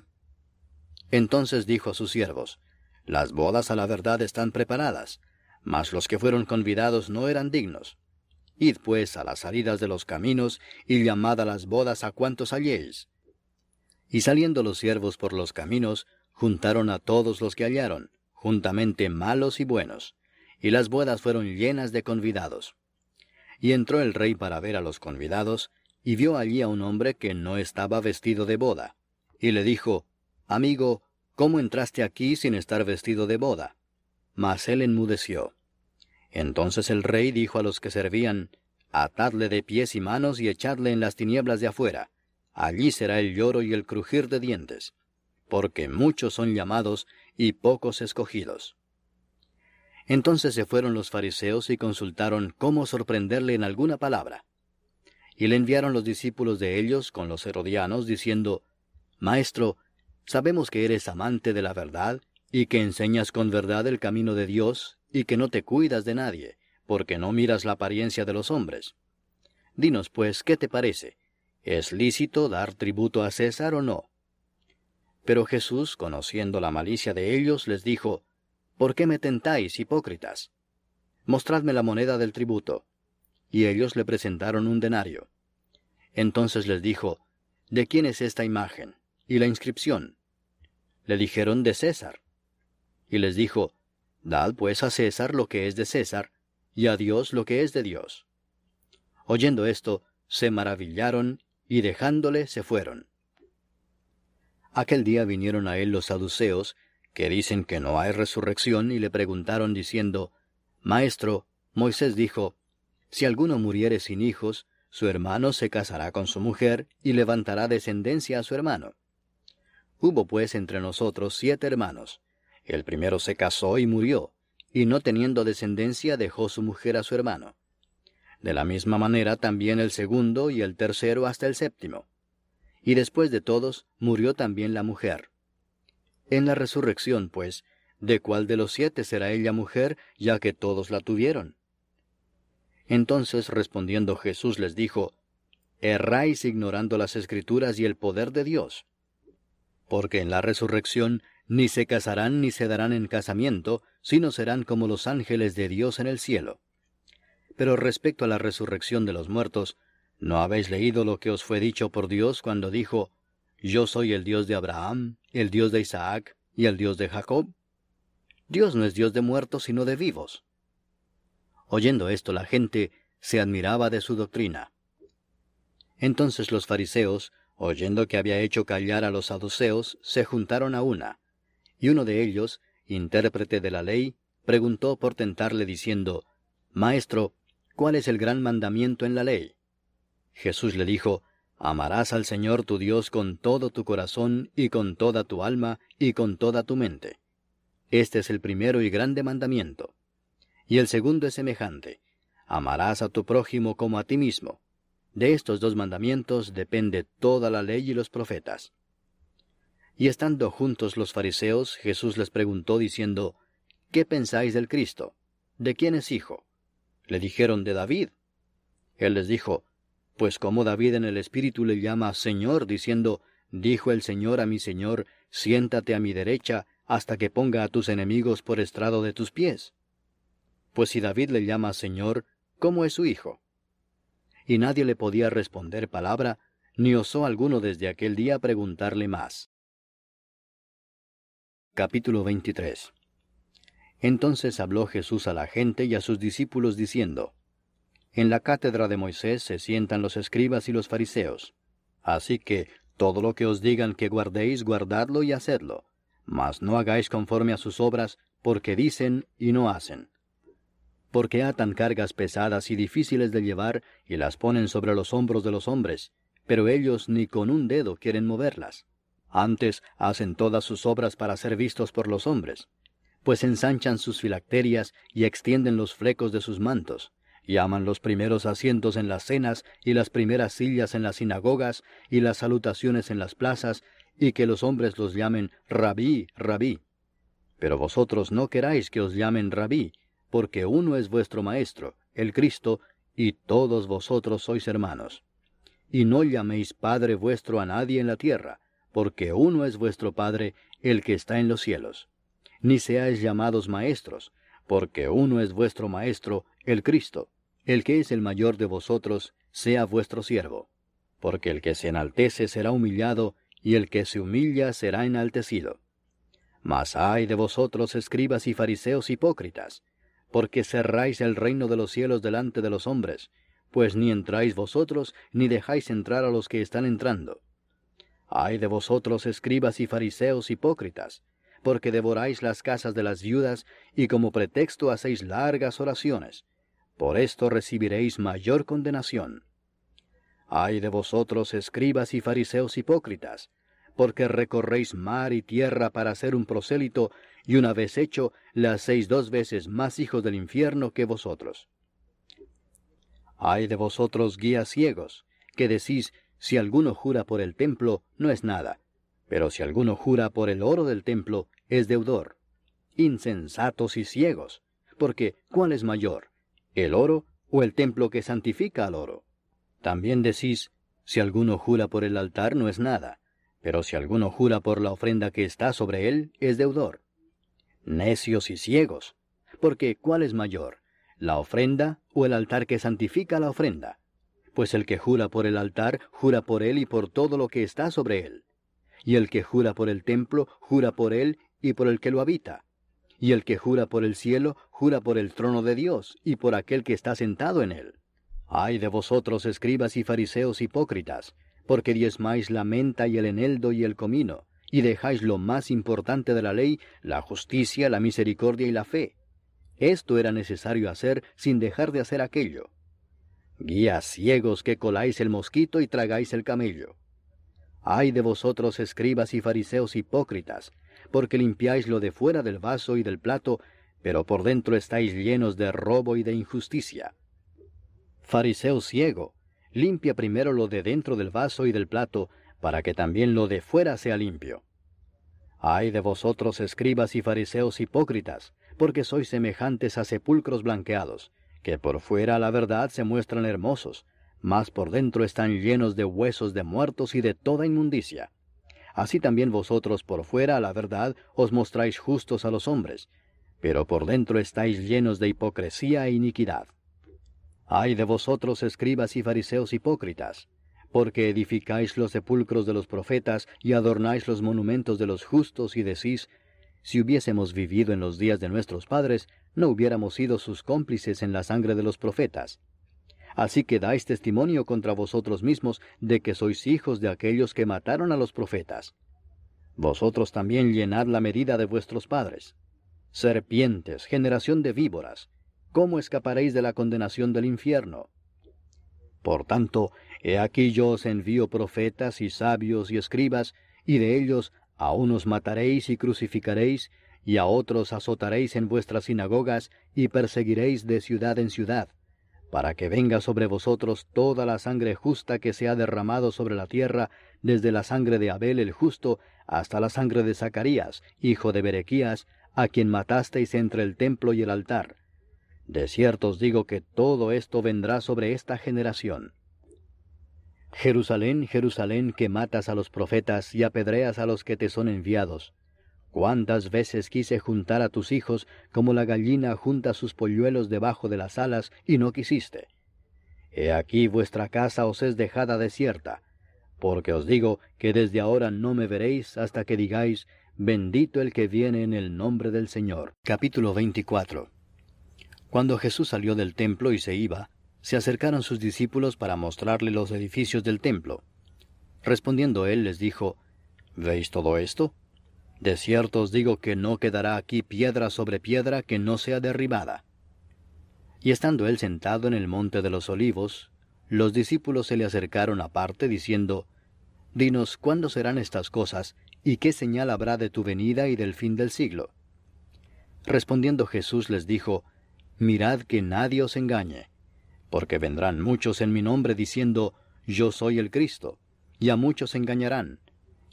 Entonces dijo a sus siervos, Las bodas a la verdad están preparadas, mas los que fueron convidados no eran dignos. Id pues a las salidas de los caminos, y llamad a las bodas a cuantos halléis. Y saliendo los siervos por los caminos, juntaron a todos los que hallaron, juntamente malos y buenos, y las bodas fueron llenas de convidados. Y entró el rey para ver a los convidados, y vio allí a un hombre que no estaba vestido de boda, y le dijo, Amigo, ¿cómo entraste aquí sin estar vestido de boda? Mas él enmudeció. Entonces el rey dijo a los que servían, Atadle de pies y manos y echadle en las tinieblas de afuera, allí será el lloro y el crujir de dientes, porque muchos son llamados y pocos escogidos. Entonces se fueron los fariseos y consultaron cómo sorprenderle en alguna palabra. Y le enviaron los discípulos de ellos con los herodianos, diciendo, Maestro, sabemos que eres amante de la verdad, y que enseñas con verdad el camino de Dios, y que no te cuidas de nadie, porque no miras la apariencia de los hombres. Dinos, pues, ¿qué te parece? ¿Es lícito dar tributo a César o no? Pero Jesús, conociendo la malicia de ellos, les dijo, ¿Por qué me tentáis, hipócritas? Mostradme la moneda del tributo. Y ellos le presentaron un denario. Entonces les dijo, ¿De quién es esta imagen? ¿Y la inscripción? Le dijeron, de César. Y les dijo, Dad pues a César lo que es de César, y a Dios lo que es de Dios. Oyendo esto, se maravillaron y dejándole se fueron. Aquel día vinieron a él los saduceos, que dicen que no hay resurrección, y le preguntaron diciendo, Maestro, Moisés dijo, Si alguno muriere sin hijos, su hermano se casará con su mujer y levantará descendencia a su hermano. Hubo pues entre nosotros siete hermanos. El primero se casó y murió, y no teniendo descendencia dejó su mujer a su hermano. De la misma manera también el segundo y el tercero hasta el séptimo. Y después de todos murió también la mujer. En la resurrección, pues, ¿de cuál de los siete será ella mujer, ya que todos la tuvieron? Entonces respondiendo Jesús les dijo, Erráis ignorando las escrituras y el poder de Dios. Porque en la resurrección ni se casarán ni se darán en casamiento, sino serán como los ángeles de Dios en el cielo. Pero respecto a la resurrección de los muertos, ¿no habéis leído lo que os fue dicho por Dios cuando dijo, Yo soy el Dios de Abraham, el Dios de Isaac y el Dios de Jacob? Dios no es Dios de muertos, sino de vivos. Oyendo esto la gente se admiraba de su doctrina. Entonces los fariseos, oyendo que había hecho callar a los saduceos, se juntaron a una, y uno de ellos, intérprete de la ley, preguntó por tentarle diciendo, Maestro, ¿Cuál es el gran mandamiento en la ley? Jesús le dijo, Amarás al Señor tu Dios con todo tu corazón y con toda tu alma y con toda tu mente. Este es el primero y grande mandamiento. Y el segundo es semejante. Amarás a tu prójimo como a ti mismo. De estos dos mandamientos depende toda la ley y los profetas. Y estando juntos los fariseos, Jesús les preguntó diciendo, ¿Qué pensáis del Cristo? ¿De quién es hijo? Le dijeron de David. Él les dijo, Pues como David en el Espíritu le llama Señor, diciendo, Dijo el Señor a mi Señor, siéntate a mi derecha, hasta que ponga a tus enemigos por estrado de tus pies. Pues si David le llama Señor, ¿cómo es su hijo? Y nadie le podía responder palabra, ni osó alguno desde aquel día preguntarle más. Capítulo 23 entonces habló Jesús a la gente y a sus discípulos diciendo, En la cátedra de Moisés se sientan los escribas y los fariseos. Así que todo lo que os digan que guardéis, guardadlo y hacedlo. Mas no hagáis conforme a sus obras, porque dicen y no hacen. Porque atan cargas pesadas y difíciles de llevar y las ponen sobre los hombros de los hombres, pero ellos ni con un dedo quieren moverlas. Antes hacen todas sus obras para ser vistos por los hombres, pues ensanchan sus filacterias y extienden los flecos de sus mantos y aman los primeros asientos en las cenas y las primeras sillas en las sinagogas y las salutaciones en las plazas, y que los hombres los llamen rabí, rabí. Pero vosotros no queráis que os llamen rabí, porque uno es vuestro Maestro, el Cristo, y todos vosotros sois hermanos. Y no llaméis Padre vuestro a nadie en la tierra, porque uno es vuestro Padre, el que está en los cielos. Ni seáis llamados maestros, porque uno es vuestro Maestro, el Cristo. El que es el mayor de vosotros, sea vuestro siervo. Porque el que se enaltece será humillado, y el que se humilla será enaltecido. Mas ay de vosotros, escribas y fariseos hipócritas, porque cerráis el reino de los cielos delante de los hombres, pues ni entráis vosotros, ni dejáis entrar a los que están entrando. Ay de vosotros, escribas y fariseos hipócritas, porque devoráis las casas de las viudas, y como pretexto hacéis largas oraciones por esto recibiréis mayor condenación. Ay de vosotros, escribas y fariseos hipócritas, porque recorréis mar y tierra para ser un prosélito, y una vez hecho, le hacéis dos veces más hijos del infierno que vosotros. Ay de vosotros, guías ciegos, que decís, si alguno jura por el templo, no es nada, pero si alguno jura por el oro del templo, es deudor. Insensatos y ciegos, porque ¿cuál es mayor? el oro o el templo que santifica al oro. También decís, si alguno jura por el altar no es nada, pero si alguno jura por la ofrenda que está sobre él, es deudor. Necios y ciegos, porque ¿cuál es mayor, la ofrenda o el altar que santifica la ofrenda? Pues el que jura por el altar, jura por él y por todo lo que está sobre él. Y el que jura por el templo, jura por él y por el que lo habita. Y el que jura por el cielo, jura por el trono de Dios y por aquel que está sentado en él. Ay de vosotros, escribas y fariseos hipócritas, porque diezmáis la menta y el eneldo y el comino, y dejáis lo más importante de la ley, la justicia, la misericordia y la fe. Esto era necesario hacer sin dejar de hacer aquello. Guías ciegos que coláis el mosquito y tragáis el camello. Ay de vosotros, escribas y fariseos hipócritas, porque limpiáis lo de fuera del vaso y del plato, pero por dentro estáis llenos de robo y de injusticia. Fariseo ciego, limpia primero lo de dentro del vaso y del plato, para que también lo de fuera sea limpio. Ay de vosotros, escribas y fariseos hipócritas, porque sois semejantes a sepulcros blanqueados, que por fuera la verdad se muestran hermosos, mas por dentro están llenos de huesos de muertos y de toda inmundicia así también vosotros por fuera, la verdad, os mostráis justos a los hombres, pero por dentro estáis llenos de hipocresía e iniquidad. Ay de vosotros, escribas y fariseos hipócritas, porque edificáis los sepulcros de los profetas y adornáis los monumentos de los justos y decís, si hubiésemos vivido en los días de nuestros padres, no hubiéramos sido sus cómplices en la sangre de los profetas. Así que dais testimonio contra vosotros mismos de que sois hijos de aquellos que mataron a los profetas. Vosotros también llenad la medida de vuestros padres. Serpientes, generación de víboras, ¿cómo escaparéis de la condenación del infierno? Por tanto, he aquí yo os envío profetas y sabios y escribas, y de ellos a unos mataréis y crucificaréis, y a otros azotaréis en vuestras sinagogas, y perseguiréis de ciudad en ciudad, para que venga sobre vosotros toda la sangre justa que se ha derramado sobre la tierra, desde la sangre de Abel el justo hasta la sangre de Zacarías, hijo de Berequías, a quien matasteis entre el templo y el altar. De cierto os digo que todo esto vendrá sobre esta generación. Jerusalén, Jerusalén, que matas a los profetas y apedreas a los que te son enviados. Cuántas veces quise juntar a tus hijos como la gallina junta sus polluelos debajo de las alas, y no quisiste. He aquí vuestra casa os es dejada desierta, porque os digo que desde ahora no me veréis hasta que digáis, bendito el que viene en el nombre del Señor. Capítulo 24 Cuando Jesús salió del templo y se iba, se acercaron sus discípulos para mostrarle los edificios del templo. Respondiendo él les dijo, ¿Veis todo esto? De cierto os digo que no quedará aquí piedra sobre piedra que no sea derribada. Y estando él sentado en el monte de los olivos, los discípulos se le acercaron aparte, diciendo, Dinos cuándo serán estas cosas, y qué señal habrá de tu venida y del fin del siglo. Respondiendo Jesús les dijo, Mirad que nadie os engañe, porque vendrán muchos en mi nombre diciendo, Yo soy el Cristo, y a muchos engañarán,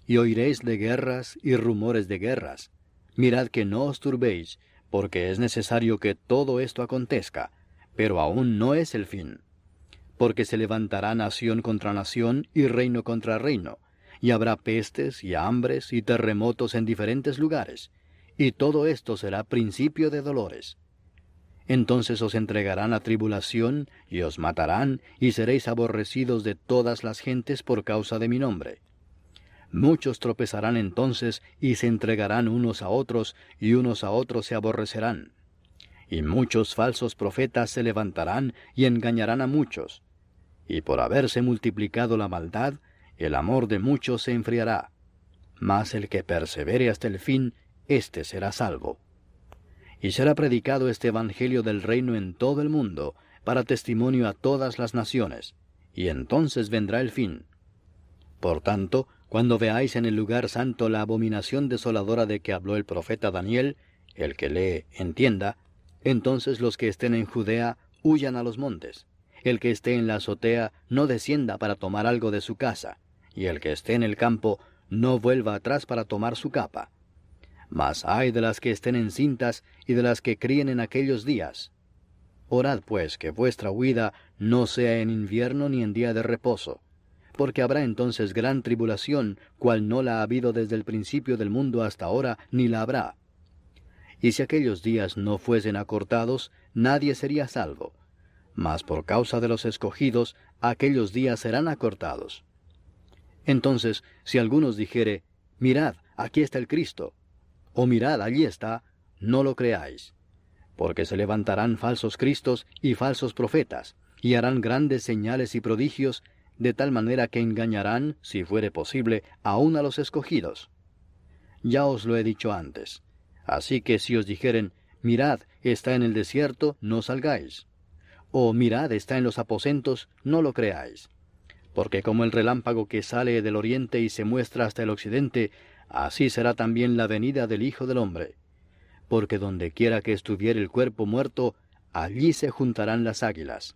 y oiréis de guerras y rumores de guerras. Mirad que no os turbéis, porque es necesario que todo esto acontezca, pero aún no es el fin. Porque se levantará nación contra nación y reino contra reino, y habrá pestes y hambres y terremotos en diferentes lugares, y todo esto será principio de dolores. Entonces os entregarán a tribulación, y os matarán, y seréis aborrecidos de todas las gentes por causa de mi nombre. Muchos tropezarán entonces, y se entregarán unos a otros, y unos a otros se aborrecerán. Y muchos falsos profetas se levantarán y engañarán a muchos. Y por haberse multiplicado la maldad, el amor de muchos se enfriará. Mas el que persevere hasta el fin, éste será salvo. Y será predicado este Evangelio del reino en todo el mundo, para testimonio a todas las naciones, y entonces vendrá el fin. Por tanto, cuando veáis en el lugar santo la abominación desoladora de que habló el profeta Daniel, el que lee entienda, entonces los que estén en Judea huyan a los montes. El que esté en la azotea no descienda para tomar algo de su casa, y el que esté en el campo no vuelva atrás para tomar su capa. Mas hay de las que estén encintas y de las que críen en aquellos días. Orad pues que vuestra huida no sea en invierno ni en día de reposo, porque habrá entonces gran tribulación, cual no la ha habido desde el principio del mundo hasta ahora, ni la habrá y si aquellos días no fuesen acortados, nadie sería salvo. Mas por causa de los escogidos, aquellos días serán acortados. Entonces, si algunos dijere, Mirad, aquí está el Cristo, o mirad, allí está, no lo creáis, porque se levantarán falsos Cristos y falsos profetas, y harán grandes señales y prodigios, de tal manera que engañarán, si fuere posible, aun a los escogidos. Ya os lo he dicho antes, Así que si os dijeren, mirad, está en el desierto, no salgáis. O mirad, está en los aposentos, no lo creáis. Porque como el relámpago que sale del oriente y se muestra hasta el occidente, así será también la venida del Hijo del Hombre. Porque donde quiera que estuviere el cuerpo muerto, allí se juntarán las águilas.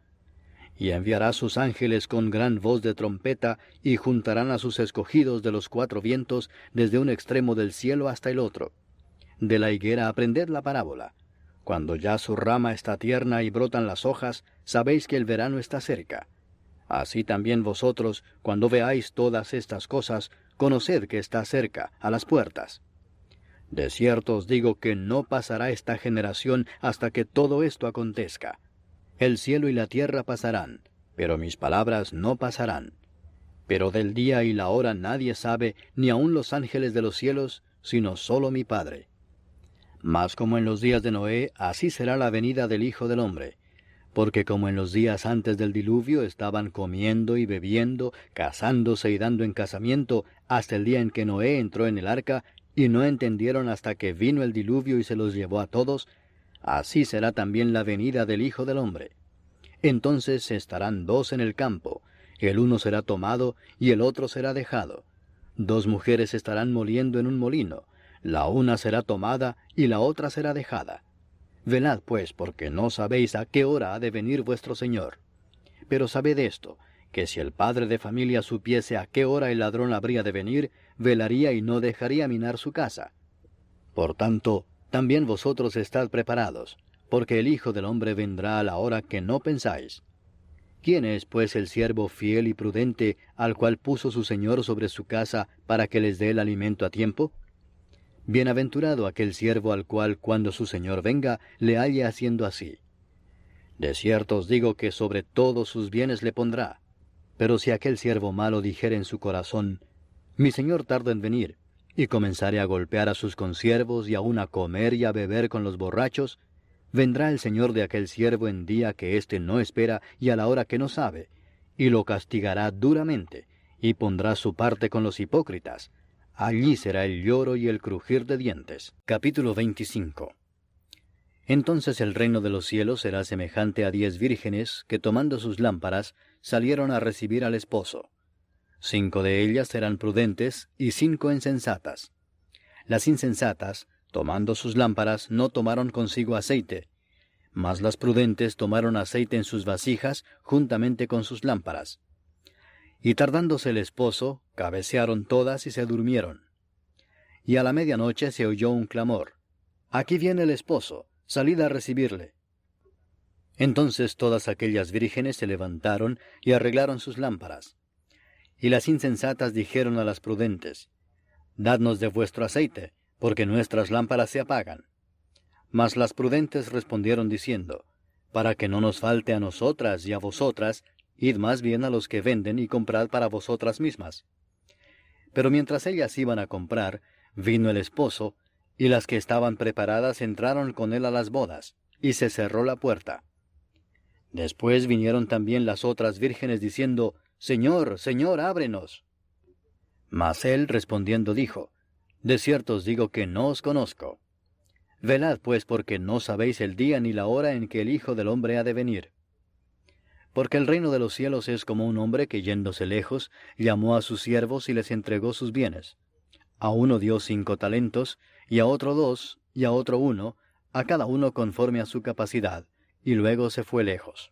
Y enviará sus ángeles con gran voz de trompeta, y juntarán a sus escogidos de los cuatro vientos desde un extremo del cielo hasta el otro. De la higuera aprended la parábola. Cuando ya su rama está tierna y brotan las hojas, sabéis que el verano está cerca. Así también vosotros, cuando veáis todas estas cosas, conoced que está cerca, a las puertas. De cierto os digo que no pasará esta generación hasta que todo esto acontezca. El cielo y la tierra pasarán, pero mis palabras no pasarán. Pero del día y la hora nadie sabe, ni aun los ángeles de los cielos, sino solo mi Padre. Mas como en los días de Noé, así será la venida del Hijo del Hombre. Porque como en los días antes del diluvio estaban comiendo y bebiendo, casándose y dando en casamiento, hasta el día en que Noé entró en el arca, y no entendieron hasta que vino el diluvio y se los llevó a todos, así será también la venida del Hijo del Hombre. Entonces estarán dos en el campo, el uno será tomado y el otro será dejado. Dos mujeres estarán moliendo en un molino, la una será tomada y la otra será dejada. Velad pues, porque no sabéis a qué hora ha de venir vuestro Señor. Pero sabed esto, que si el padre de familia supiese a qué hora el ladrón habría de venir, velaría y no dejaría minar su casa. Por tanto, también vosotros estad preparados, porque el Hijo del Hombre vendrá a la hora que no pensáis. ¿Quién es, pues, el siervo fiel y prudente al cual puso su Señor sobre su casa para que les dé el alimento a tiempo? Bienaventurado aquel siervo al cual cuando su Señor venga le halle haciendo así. De cierto os digo que sobre todos sus bienes le pondrá. Pero si aquel siervo malo dijere en su corazón, Mi Señor tarda en venir, y comenzare a golpear a sus consiervos y aun a comer y a beber con los borrachos, vendrá el Señor de aquel siervo en día que éste no espera y a la hora que no sabe, y lo castigará duramente, y pondrá su parte con los hipócritas. Allí será el lloro y el crujir de dientes. Capítulo 25 Entonces el reino de los cielos será semejante a diez vírgenes que tomando sus lámparas salieron a recibir al esposo. Cinco de ellas eran prudentes y cinco insensatas. Las insensatas, Tomando sus lámparas, no tomaron consigo aceite, mas las prudentes tomaron aceite en sus vasijas juntamente con sus lámparas. Y tardándose el esposo, cabecearon todas y se durmieron. Y a la medianoche se oyó un clamor. Aquí viene el esposo, salid a recibirle. Entonces todas aquellas vírgenes se levantaron y arreglaron sus lámparas. Y las insensatas dijeron a las prudentes, Dadnos de vuestro aceite, porque nuestras lámparas se apagan. Mas las prudentes respondieron diciendo, Para que no nos falte a nosotras y a vosotras, id más bien a los que venden y comprad para vosotras mismas. Pero mientras ellas iban a comprar, vino el esposo, y las que estaban preparadas entraron con él a las bodas, y se cerró la puerta. Después vinieron también las otras vírgenes diciendo, Señor, Señor, ábrenos. Mas él respondiendo dijo, de cierto os digo que no os conozco. Velad pues porque no sabéis el día ni la hora en que el Hijo del Hombre ha de venir. Porque el reino de los cielos es como un hombre que yéndose lejos, llamó a sus siervos y les entregó sus bienes. A uno dio cinco talentos, y a otro dos, y a otro uno, a cada uno conforme a su capacidad, y luego se fue lejos.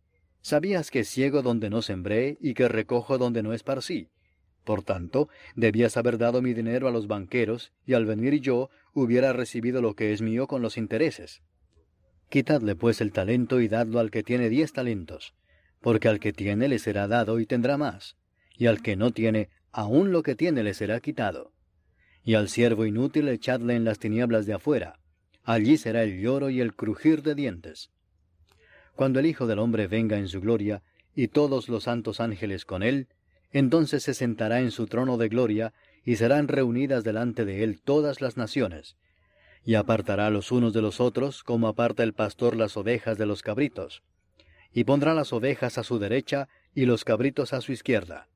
¿sabías que ciego donde no sembré y que recojo donde no esparcí? Por tanto, debías haber dado mi dinero a los banqueros, y al venir yo hubiera recibido lo que es mío con los intereses. Quitadle pues el talento y dadlo al que tiene diez talentos, porque al que tiene le será dado y tendrá más, y al que no tiene, aun lo que tiene le será quitado. Y al siervo inútil echadle en las tinieblas de afuera, allí será el lloro y el crujir de dientes. Cuando el Hijo del Hombre venga en su gloria, y todos los santos ángeles con él, entonces se sentará en su trono de gloria, y serán reunidas delante de él todas las naciones, y apartará los unos de los otros, como aparta el pastor las ovejas de los cabritos, y pondrá las ovejas a su derecha y los cabritos a su izquierda.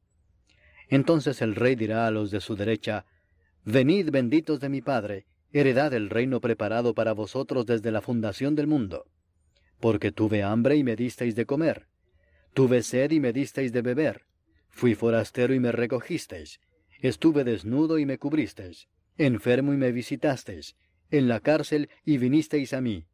Entonces el rey dirá a los de su derecha, Venid benditos de mi Padre, heredad el reino preparado para vosotros desde la fundación del mundo. Porque tuve hambre y me disteis de comer, tuve sed y me disteis de beber, Fui forastero y me recogisteis. Estuve desnudo y me cubristeis. Enfermo y me visitasteis. En la cárcel y vinisteis a mí.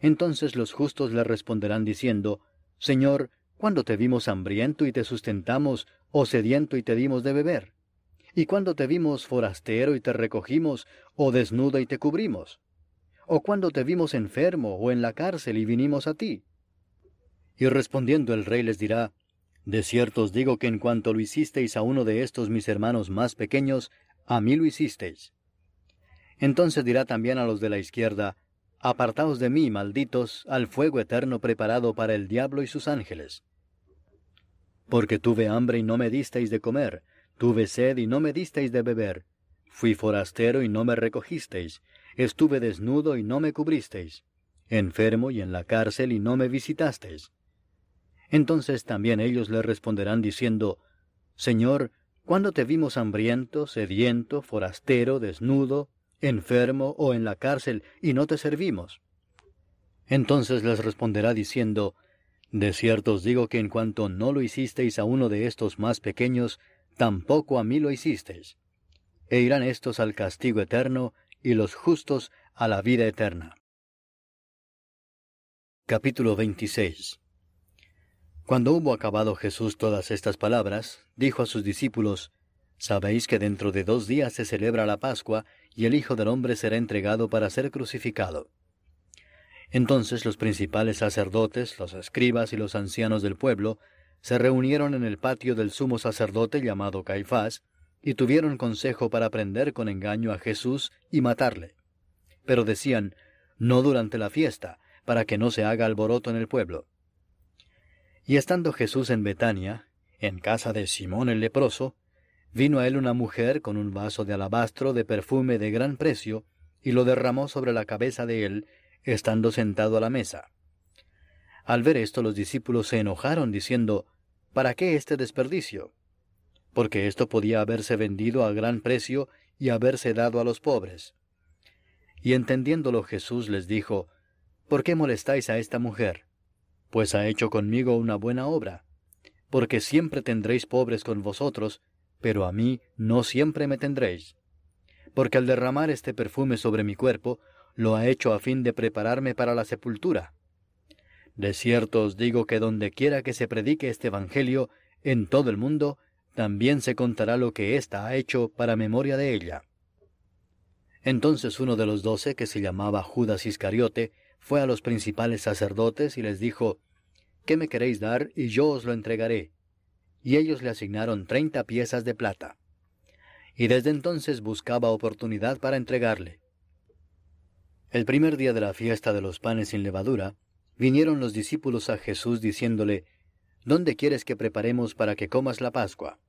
Entonces los justos le responderán diciendo, Señor, ¿cuándo te vimos hambriento y te sustentamos, o sediento y te dimos de beber? ¿Y cuando te vimos forastero y te recogimos, o desnudo y te cubrimos? ¿O cuando te vimos enfermo o en la cárcel y vinimos a ti? Y respondiendo el rey les dirá, De cierto os digo que en cuanto lo hicisteis a uno de estos mis hermanos más pequeños, a mí lo hicisteis. Entonces dirá también a los de la izquierda, Apartaos de mí, malditos, al fuego eterno preparado para el diablo y sus ángeles. Porque tuve hambre y no me disteis de comer, tuve sed y no me disteis de beber, fui forastero y no me recogisteis, estuve desnudo y no me cubristeis, enfermo y en la cárcel y no me visitasteis. Entonces también ellos le responderán diciendo, Señor, ¿cuándo te vimos hambriento, sediento, forastero, desnudo, enfermo o en la cárcel, y no te servimos? Entonces les responderá diciendo, De cierto os digo que en cuanto no lo hicisteis a uno de estos más pequeños, tampoco a mí lo hicisteis. E irán estos al castigo eterno, y los justos a la vida eterna. Capítulo 26 Cuando hubo acabado Jesús todas estas palabras, dijo a sus discípulos, Sabéis que dentro de dos días se celebra la Pascua, y el Hijo del Hombre será entregado para ser crucificado. Entonces los principales sacerdotes, los escribas y los ancianos del pueblo se reunieron en el patio del sumo sacerdote llamado Caifás, y tuvieron consejo para prender con engaño a Jesús y matarle. Pero decían, no durante la fiesta, para que no se haga alboroto en el pueblo. Y estando Jesús en Betania, en casa de Simón el leproso, Vino a él una mujer con un vaso de alabastro de perfume de gran precio, y lo derramó sobre la cabeza de él, estando sentado a la mesa. Al ver esto los discípulos se enojaron, diciendo, ¿Para qué este desperdicio? Porque esto podía haberse vendido a gran precio y haberse dado a los pobres. Y entendiéndolo Jesús les dijo, ¿Por qué molestáis a esta mujer? Pues ha hecho conmigo una buena obra. Porque siempre tendréis pobres con vosotros, pero a mí no siempre me tendréis. Porque al derramar este perfume sobre mi cuerpo, lo ha hecho a fin de prepararme para la sepultura. De cierto os digo que donde quiera que se predique este Evangelio, en todo el mundo, también se contará lo que ésta ha hecho para memoria de ella. Entonces uno de los doce, que se llamaba Judas Iscariote, fue a los principales sacerdotes y les dijo, ¿Qué me queréis dar y yo os lo entregaré? y ellos le asignaron treinta piezas de plata. Y desde entonces buscaba oportunidad para entregarle. El primer día de la fiesta de los panes sin levadura, vinieron los discípulos a Jesús diciéndole, ¿Dónde quieres que preparemos para que comas la Pascua?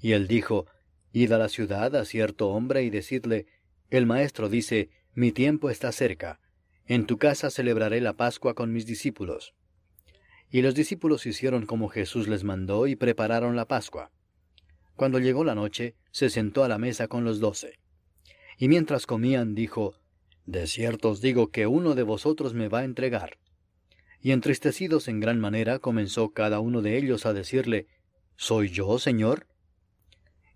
Y él dijo, Id a la ciudad a cierto hombre y decidle, El maestro dice, Mi tiempo está cerca, en tu casa celebraré la Pascua con mis discípulos. Y los discípulos hicieron como Jesús les mandó y prepararon la Pascua. Cuando llegó la noche, se sentó a la mesa con los doce. Y mientras comían, dijo, De cierto os digo que uno de vosotros me va a entregar. Y entristecidos en gran manera, comenzó cada uno de ellos a decirle, ¿Soy yo, Señor?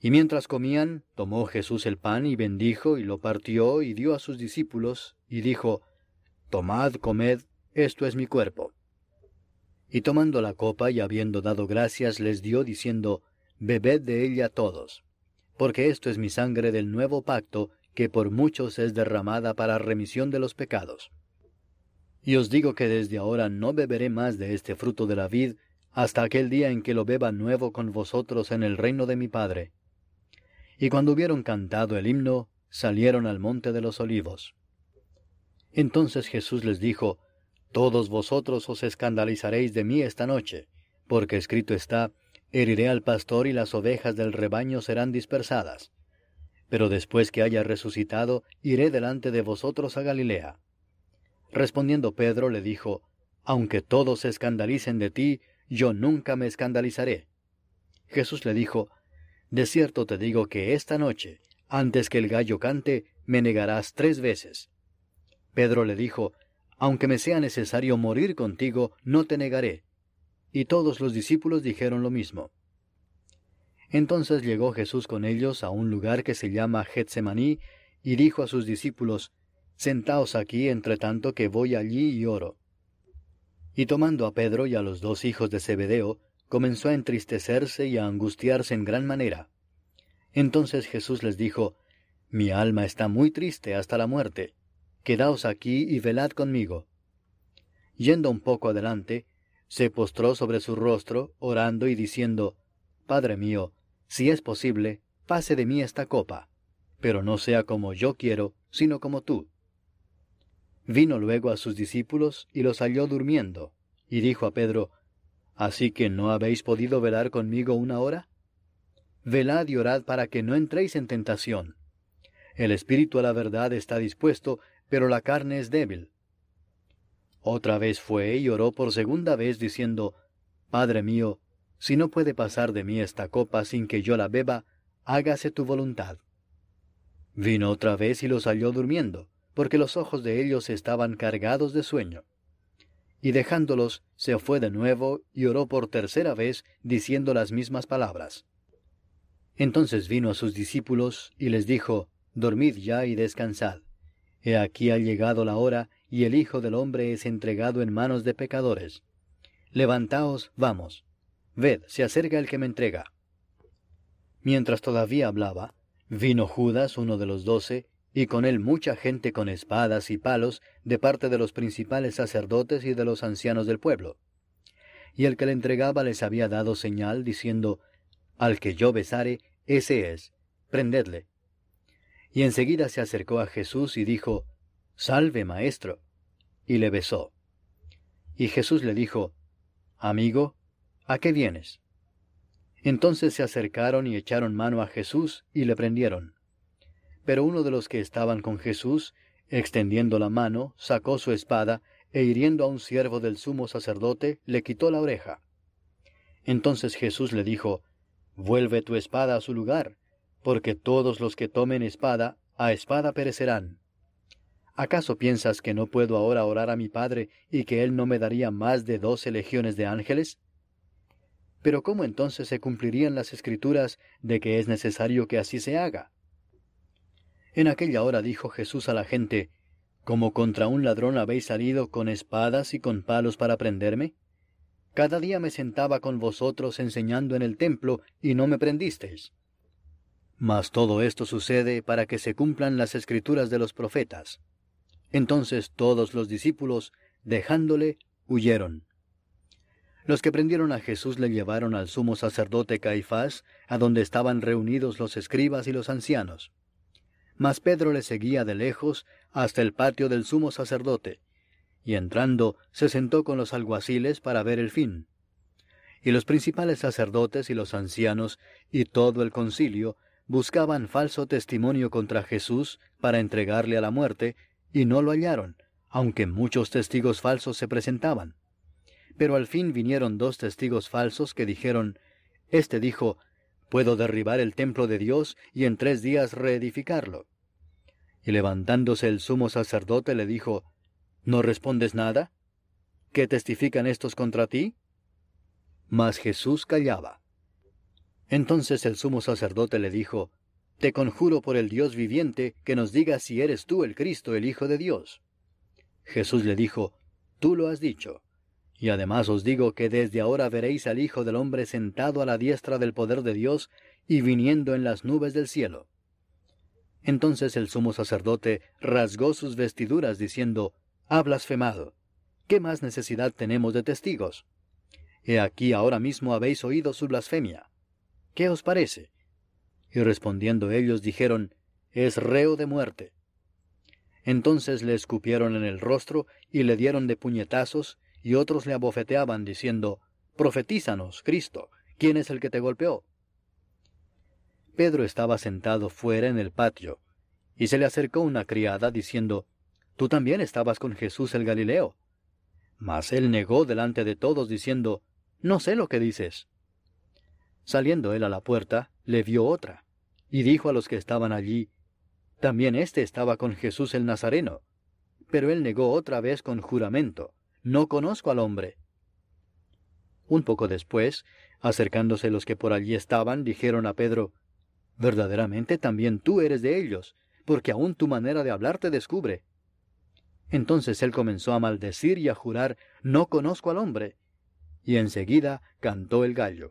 Y mientras comían, tomó Jesús el pan y bendijo y lo partió y dio a sus discípulos, y dijo, Tomad, comed, esto es mi cuerpo. Y tomando la copa y habiendo dado gracias, les dio, diciendo, bebed de ella todos, porque esto es mi sangre del nuevo pacto, que por muchos es derramada para remisión de los pecados. Y os digo que desde ahora no beberé más de este fruto de la vid, hasta aquel día en que lo beba nuevo con vosotros en el reino de mi Padre. Y cuando hubieron cantado el himno, salieron al monte de los olivos. Entonces Jesús les dijo, Todos vosotros os escandalizaréis de mí esta noche, porque escrito está, Heriré al pastor y las ovejas del rebaño serán dispersadas. Pero después que haya resucitado, iré delante de vosotros a Galilea. Respondiendo Pedro le dijo, Aunque todos se escandalicen de ti, yo nunca me escandalizaré. Jesús le dijo, De cierto te digo que esta noche, antes que el gallo cante, me negarás tres veces. Pedro le dijo, Aunque me sea necesario morir contigo, no te negaré. Y todos los discípulos dijeron lo mismo. Entonces llegó Jesús con ellos a un lugar que se llama Getsemaní, y dijo a sus discípulos, Sentaos aquí entre tanto que voy allí y oro. Y tomando a Pedro y a los dos hijos de Zebedeo, comenzó a entristecerse y a angustiarse en gran manera. Entonces Jesús les dijo, Mi alma está muy triste hasta la muerte. Quedaos aquí y velad conmigo. Yendo un poco adelante, se postró sobre su rostro, orando y diciendo, Padre mío, si es posible, pase de mí esta copa, pero no sea como yo quiero, sino como tú. Vino luego a sus discípulos y los halló durmiendo, y dijo a Pedro, ¿Así que no habéis podido velar conmigo una hora? Velad y orad para que no entréis en tentación. El espíritu a la verdad está dispuesto, pero la carne es débil. Otra vez fue y oró por segunda vez diciendo, Padre mío, si no puede pasar de mí esta copa sin que yo la beba, hágase tu voluntad. Vino otra vez y los halló durmiendo, porque los ojos de ellos estaban cargados de sueño. Y dejándolos, se fue de nuevo y oró por tercera vez, diciendo las mismas palabras. Entonces vino a sus discípulos y les dijo, Dormid ya y descansad. He aquí ha llegado la hora, y el Hijo del hombre es entregado en manos de pecadores. Levantaos, vamos. Ved, se acerca el que me entrega. Mientras todavía hablaba, vino Judas, uno de los doce, y con él mucha gente con espadas y palos de parte de los principales sacerdotes y de los ancianos del pueblo. Y el que le entregaba les había dado señal, diciendo, Al que yo besare, ese es, prendedle. Y enseguida se acercó a Jesús y dijo, Salve, maestro. Y le besó. Y Jesús le dijo, Amigo, ¿A qué vienes? Entonces se acercaron y echaron mano a Jesús y le prendieron. Pero uno de los que estaban con Jesús, extendiendo la mano, sacó su espada, e hiriendo a un siervo del sumo sacerdote, le quitó la oreja. Entonces Jesús le dijo, Vuelve tu espada a su lugar, porque todos los que tomen espada, a espada perecerán. ¿Acaso piensas que no puedo ahora orar a mi Padre y que Él no me daría más de doce legiones de ángeles? Pero ¿cómo entonces se cumplirían las escrituras de que es necesario que así se haga? En aquella hora dijo Jesús a la gente, ¿Como contra un ladrón habéis salido con espadas y con palos para prenderme? Cada día me sentaba con vosotros enseñando en el templo y no me prendisteis. Mas todo esto sucede para que se cumplan las escrituras de los profetas. Entonces todos los discípulos, dejándole, huyeron. Los que prendieron a Jesús le llevaron al sumo sacerdote Caifás, a donde estaban reunidos los escribas y los ancianos. Mas Pedro le seguía de lejos hasta el patio del sumo sacerdote, y entrando se sentó con los alguaciles para ver el fin. Y los principales sacerdotes y los ancianos y todo el concilio buscaban falso testimonio contra Jesús para entregarle a la muerte, y no lo hallaron, aunque muchos testigos falsos se presentaban. Pero al fin vinieron dos testigos falsos que dijeron, Este dijo, Puedo derribar el templo de Dios y en tres días reedificarlo. Y levantándose el sumo sacerdote le dijo, ¿No respondes nada? ¿Qué testifican estos contra ti? Mas Jesús callaba. Entonces el sumo sacerdote le dijo, Te conjuro por el Dios viviente que nos digas si eres tú el Cristo, el Hijo de Dios. Jesús le dijo, Tú lo has dicho. Y además os digo que desde ahora veréis al Hijo del Hombre sentado a la diestra del poder de Dios y viniendo en las nubes del cielo. Entonces el sumo sacerdote rasgó sus vestiduras diciendo, Ha blasfemado. ¿Qué más necesidad tenemos de testigos? He aquí ahora mismo habéis oído su blasfemia. ¿Qué os parece? Y respondiendo ellos dijeron, Es reo de muerte. Entonces le escupieron en el rostro y le dieron de puñetazos y otros le abofeteaban diciendo, Profetízanos, Cristo, ¿quién es el que te golpeó? Pedro estaba sentado fuera en el patio, y se le acercó una criada diciendo, Tú también estabas con Jesús el Galileo. Mas él negó delante de todos diciendo, No sé lo que dices. Saliendo él a la puerta, le vio otra, y dijo a los que estaban allí, También éste estaba con Jesús el Nazareno. Pero él negó otra vez con juramento, No conozco al hombre. Un poco después, acercándose los que por allí estaban, dijeron a Pedro, Verdaderamente también tú eres de ellos, porque aún tu manera de hablar te descubre. Entonces él comenzó a maldecir y a jurar, No conozco al hombre. Y enseguida cantó el gallo.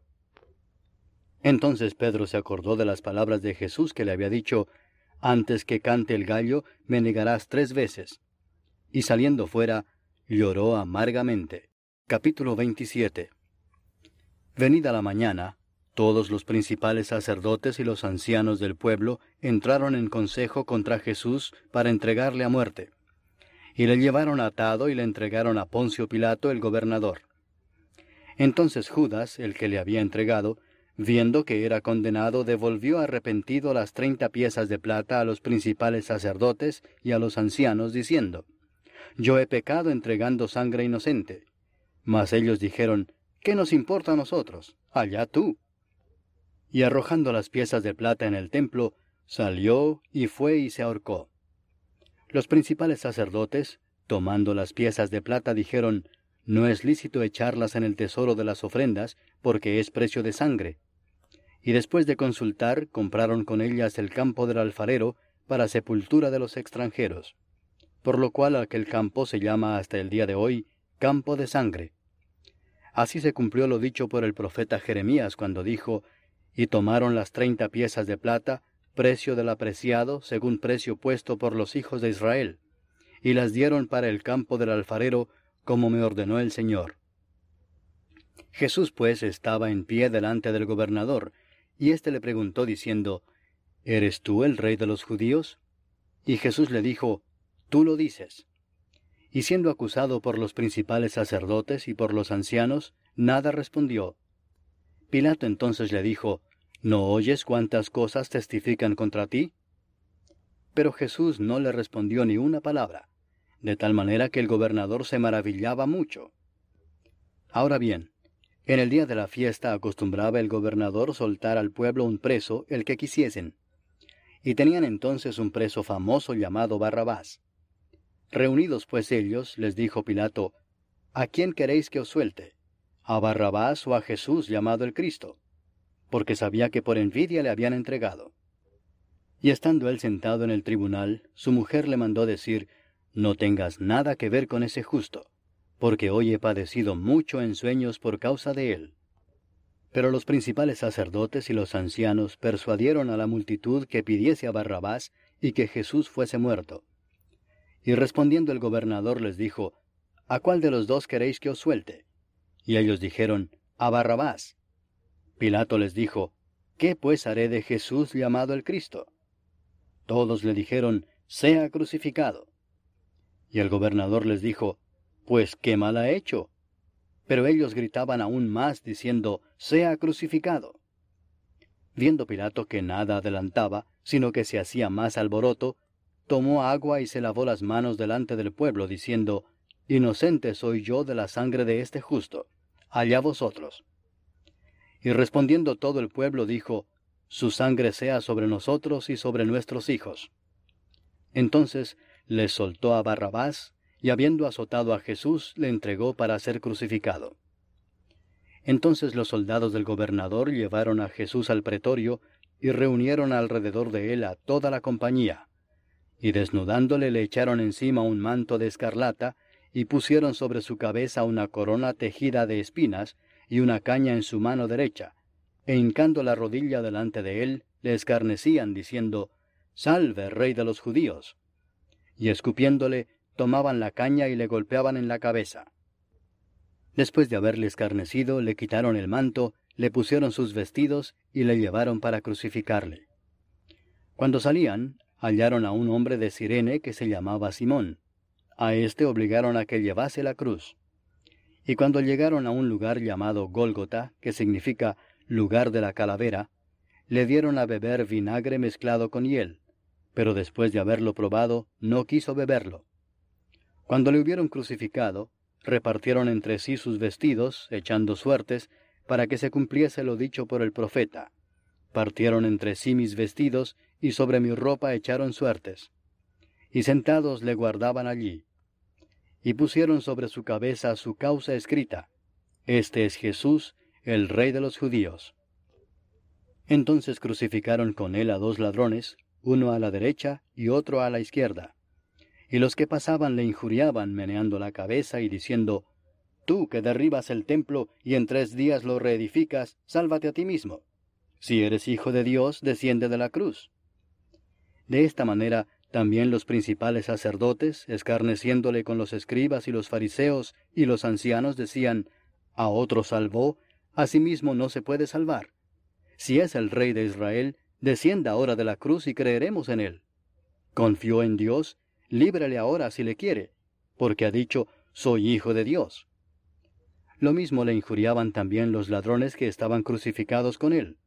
Entonces Pedro se acordó de las palabras de Jesús que le había dicho, Antes que cante el gallo, me negarás tres veces. Y saliendo fuera, lloró amargamente. Capítulo 27 Venida la mañana, todos los principales sacerdotes y los ancianos del pueblo entraron en consejo contra Jesús para entregarle a muerte. Y le llevaron atado y le entregaron a Poncio Pilato el gobernador. Entonces Judas, el que le había entregado, viendo que era condenado, devolvió arrepentido las treinta piezas de plata a los principales sacerdotes y a los ancianos, diciendo, Yo he pecado entregando sangre inocente. Mas ellos dijeron, ¿Qué nos importa a nosotros? Allá tú. Y arrojando las piezas de plata en el templo, salió y fue y se ahorcó. Los principales sacerdotes, tomando las piezas de plata, dijeron, No es lícito echarlas en el tesoro de las ofrendas, porque es precio de sangre. Y después de consultar, compraron con ellas el campo del alfarero para sepultura de los extranjeros, por lo cual aquel campo se llama hasta el día de hoy campo de sangre. Así se cumplió lo dicho por el profeta Jeremías cuando dijo, Y tomaron las treinta piezas de plata, precio del apreciado, según precio puesto por los hijos de Israel, y las dieron para el campo del alfarero, como me ordenó el Señor. Jesús pues estaba en pie delante del gobernador, y éste le preguntó diciendo, ¿Eres tú el rey de los judíos? Y Jesús le dijo, Tú lo dices y siendo acusado por los principales sacerdotes y por los ancianos, nada respondió. Pilato entonces le dijo, ¿No oyes cuántas cosas testifican contra ti? Pero Jesús no le respondió ni una palabra, de tal manera que el gobernador se maravillaba mucho. Ahora bien, en el día de la fiesta acostumbraba el gobernador soltar al pueblo un preso, el que quisiesen. Y tenían entonces un preso famoso llamado Barrabás. Reunidos pues ellos, les dijo Pilato, ¿A quién queréis que os suelte? ¿A Barrabás o a Jesús llamado el Cristo? Porque sabía que por envidia le habían entregado. Y estando él sentado en el tribunal, su mujer le mandó decir, No tengas nada que ver con ese justo, porque hoy he padecido mucho en sueños por causa de él. Pero los principales sacerdotes y los ancianos persuadieron a la multitud que pidiese a Barrabás y que Jesús fuese muerto. Y respondiendo el gobernador les dijo, ¿A cuál de los dos queréis que os suelte? Y ellos dijeron, A Barrabás. Pilato les dijo, ¿Qué pues haré de Jesús llamado el Cristo? Todos le dijeron, Sea crucificado. Y el gobernador les dijo, Pues qué mal ha hecho. Pero ellos gritaban aún más, diciendo, Sea crucificado. Viendo Pilato que nada adelantaba, sino que se hacía más alboroto, tomó agua y se lavó las manos delante del pueblo, diciendo, Inocente soy yo de la sangre de este justo, allá vosotros. Y respondiendo todo el pueblo dijo, Su sangre sea sobre nosotros y sobre nuestros hijos. Entonces les soltó a Barrabás, y habiendo azotado a Jesús, le entregó para ser crucificado. Entonces los soldados del gobernador llevaron a Jesús al pretorio, y reunieron alrededor de él a toda la compañía, y desnudándole le echaron encima un manto de escarlata, y pusieron sobre su cabeza una corona tejida de espinas, y una caña en su mano derecha, e hincando la rodilla delante de él, le escarnecían, diciendo, Salve, rey de los judíos. Y escupiéndole, tomaban la caña y le golpeaban en la cabeza. Después de haberle escarnecido, le quitaron el manto, le pusieron sus vestidos y le llevaron para crucificarle. Cuando salían, hallaron a un hombre de Sirene que se llamaba Simón. A éste obligaron a que llevase la cruz. Y cuando llegaron a un lugar llamado Gólgota, que significa lugar de la calavera, le dieron a beber vinagre mezclado con hiel, pero después de haberlo probado, no quiso beberlo. Cuando le hubieron crucificado, repartieron entre sí sus vestidos, echando suertes, para que se cumpliese lo dicho por el profeta. Partieron entre sí mis vestidos, y sobre mi ropa echaron suertes. Y sentados le guardaban allí. Y pusieron sobre su cabeza su causa escrita, Este es Jesús, el Rey de los judíos. Entonces crucificaron con él a dos ladrones, uno a la derecha y otro a la izquierda. Y los que pasaban le injuriaban meneando la cabeza y diciendo, Tú que derribas el templo y en tres días lo reedificas, sálvate a ti mismo. Si eres hijo de Dios, desciende de la cruz. De esta manera, también los principales sacerdotes, escarneciéndole con los escribas y los fariseos y los ancianos, decían, A otro salvó, a sí mismo no se puede salvar. Si es el rey de Israel, descienda ahora de la cruz y creeremos en él. Confió en Dios, líbrale ahora si le quiere, porque ha dicho, Soy hijo de Dios. Lo mismo le injuriaban también los ladrones que estaban crucificados con él.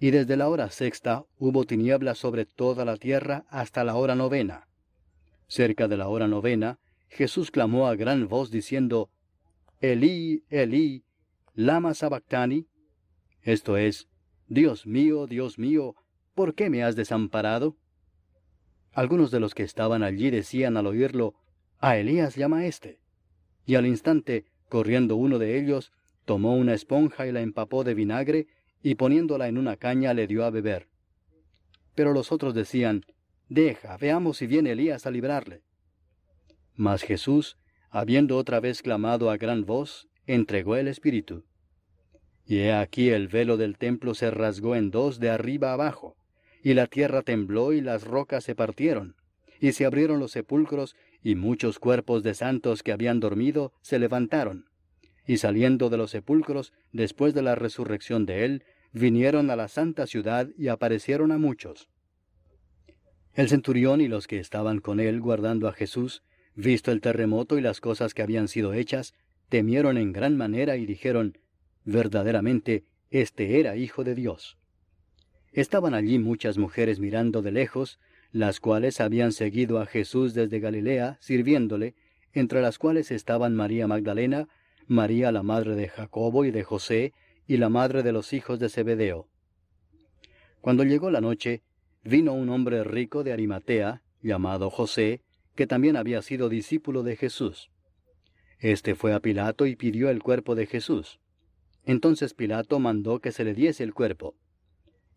Y desde la hora sexta hubo tinieblas sobre toda la tierra hasta la hora novena. Cerca de la hora novena, Jesús clamó a gran voz diciendo, Elí, Elí, lama sabactani, esto es, Dios mío, Dios mío, ¿por qué me has desamparado? Algunos de los que estaban allí decían al oírlo, A Elías llama éste. Y al instante, corriendo uno de ellos, tomó una esponja y la empapó de vinagre, y poniéndola en una caña le dio a beber. Pero los otros decían, Deja, veamos si viene Elías a librarle. Mas Jesús, habiendo otra vez clamado a gran voz, entregó el Espíritu. Y he aquí el velo del templo se rasgó en dos de arriba abajo, y la tierra tembló y las rocas se partieron, y se abrieron los sepulcros, y muchos cuerpos de santos que habían dormido se levantaron y saliendo de los sepulcros, después de la resurrección de él, vinieron a la santa ciudad y aparecieron a muchos. El centurión y los que estaban con él guardando a Jesús, visto el terremoto y las cosas que habían sido hechas, temieron en gran manera y dijeron, verdaderamente, este era hijo de Dios. Estaban allí muchas mujeres mirando de lejos, las cuales habían seguido a Jesús desde Galilea, sirviéndole, entre las cuales estaban María Magdalena, María la madre de Jacobo y de José, y la madre de los hijos de Zebedeo. Cuando llegó la noche, vino un hombre rico de Arimatea, llamado José, que también había sido discípulo de Jesús. Este fue a Pilato y pidió el cuerpo de Jesús. Entonces Pilato mandó que se le diese el cuerpo.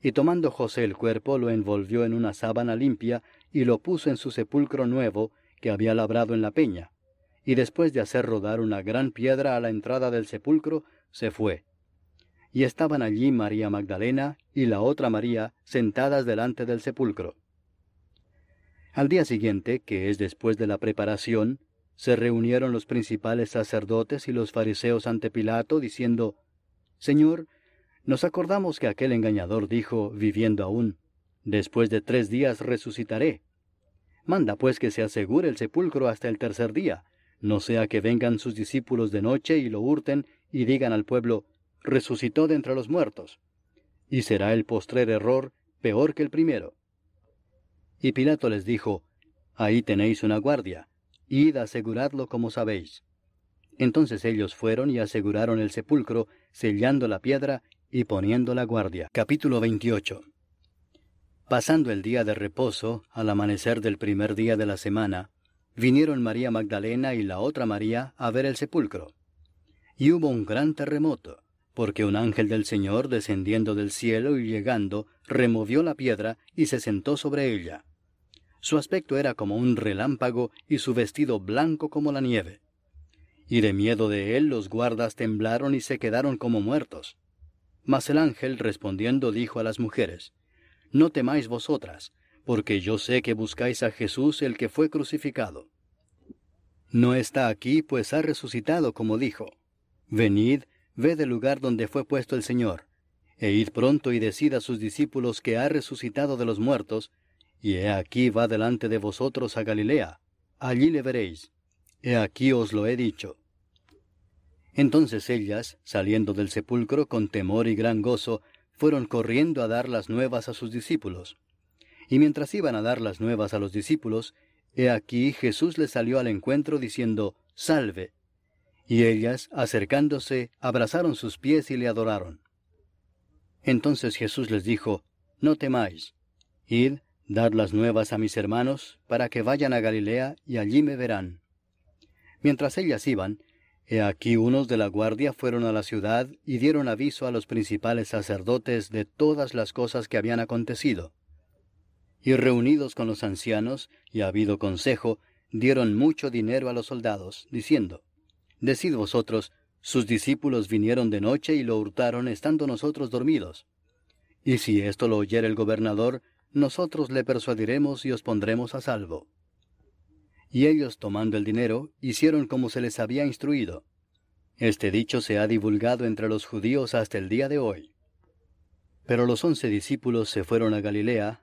Y tomando José el cuerpo, lo envolvió en una sábana limpia y lo puso en su sepulcro nuevo que había labrado en la peña y después de hacer rodar una gran piedra a la entrada del sepulcro, se fue. Y estaban allí María Magdalena y la otra María sentadas delante del sepulcro. Al día siguiente, que es después de la preparación, se reunieron los principales sacerdotes y los fariseos ante Pilato, diciendo, Señor, nos acordamos que aquel engañador dijo, viviendo aún, Después de tres días resucitaré. Manda pues que se asegure el sepulcro hasta el tercer día, no sea que vengan sus discípulos de noche y lo hurten y digan al pueblo, resucitó de entre los muertos. Y será el postrer error peor que el primero. Y Pilato les dijo, Ahí tenéis una guardia, id aseguradlo como sabéis. Entonces ellos fueron y aseguraron el sepulcro, sellando la piedra y poniendo la guardia. Capítulo 28 Pasando el día de reposo, al amanecer del primer día de la semana, vinieron María Magdalena y la otra María a ver el sepulcro. Y hubo un gran terremoto, porque un ángel del Señor descendiendo del cielo y llegando, removió la piedra y se sentó sobre ella. Su aspecto era como un relámpago y su vestido blanco como la nieve. Y de miedo de él los guardas temblaron y se quedaron como muertos. Mas el ángel respondiendo dijo a las mujeres, No temáis vosotras, porque yo sé que buscáis a Jesús el que fue crucificado. No está aquí, pues ha resucitado, como dijo. Venid, ved el lugar donde fue puesto el Señor, e id pronto y decid a sus discípulos que ha resucitado de los muertos, y he aquí va delante de vosotros a Galilea, allí le veréis. He aquí os lo he dicho. Entonces ellas, saliendo del sepulcro con temor y gran gozo, fueron corriendo a dar las nuevas a sus discípulos. Y mientras iban a dar las nuevas a los discípulos, he aquí Jesús les salió al encuentro diciendo, Salve. Y ellas, acercándose, abrazaron sus pies y le adoraron. Entonces Jesús les dijo, No temáis, id, dad las nuevas a mis hermanos, para que vayan a Galilea y allí me verán. Mientras ellas iban, he aquí unos de la guardia fueron a la ciudad y dieron aviso a los principales sacerdotes de todas las cosas que habían acontecido. Y reunidos con los ancianos, y habido consejo, dieron mucho dinero a los soldados, diciendo, Decid vosotros, sus discípulos vinieron de noche y lo hurtaron estando nosotros dormidos. Y si esto lo oyera el gobernador, nosotros le persuadiremos y os pondremos a salvo. Y ellos, tomando el dinero, hicieron como se les había instruido. Este dicho se ha divulgado entre los judíos hasta el día de hoy. Pero los once discípulos se fueron a Galilea,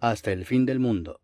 hasta el fin del mundo.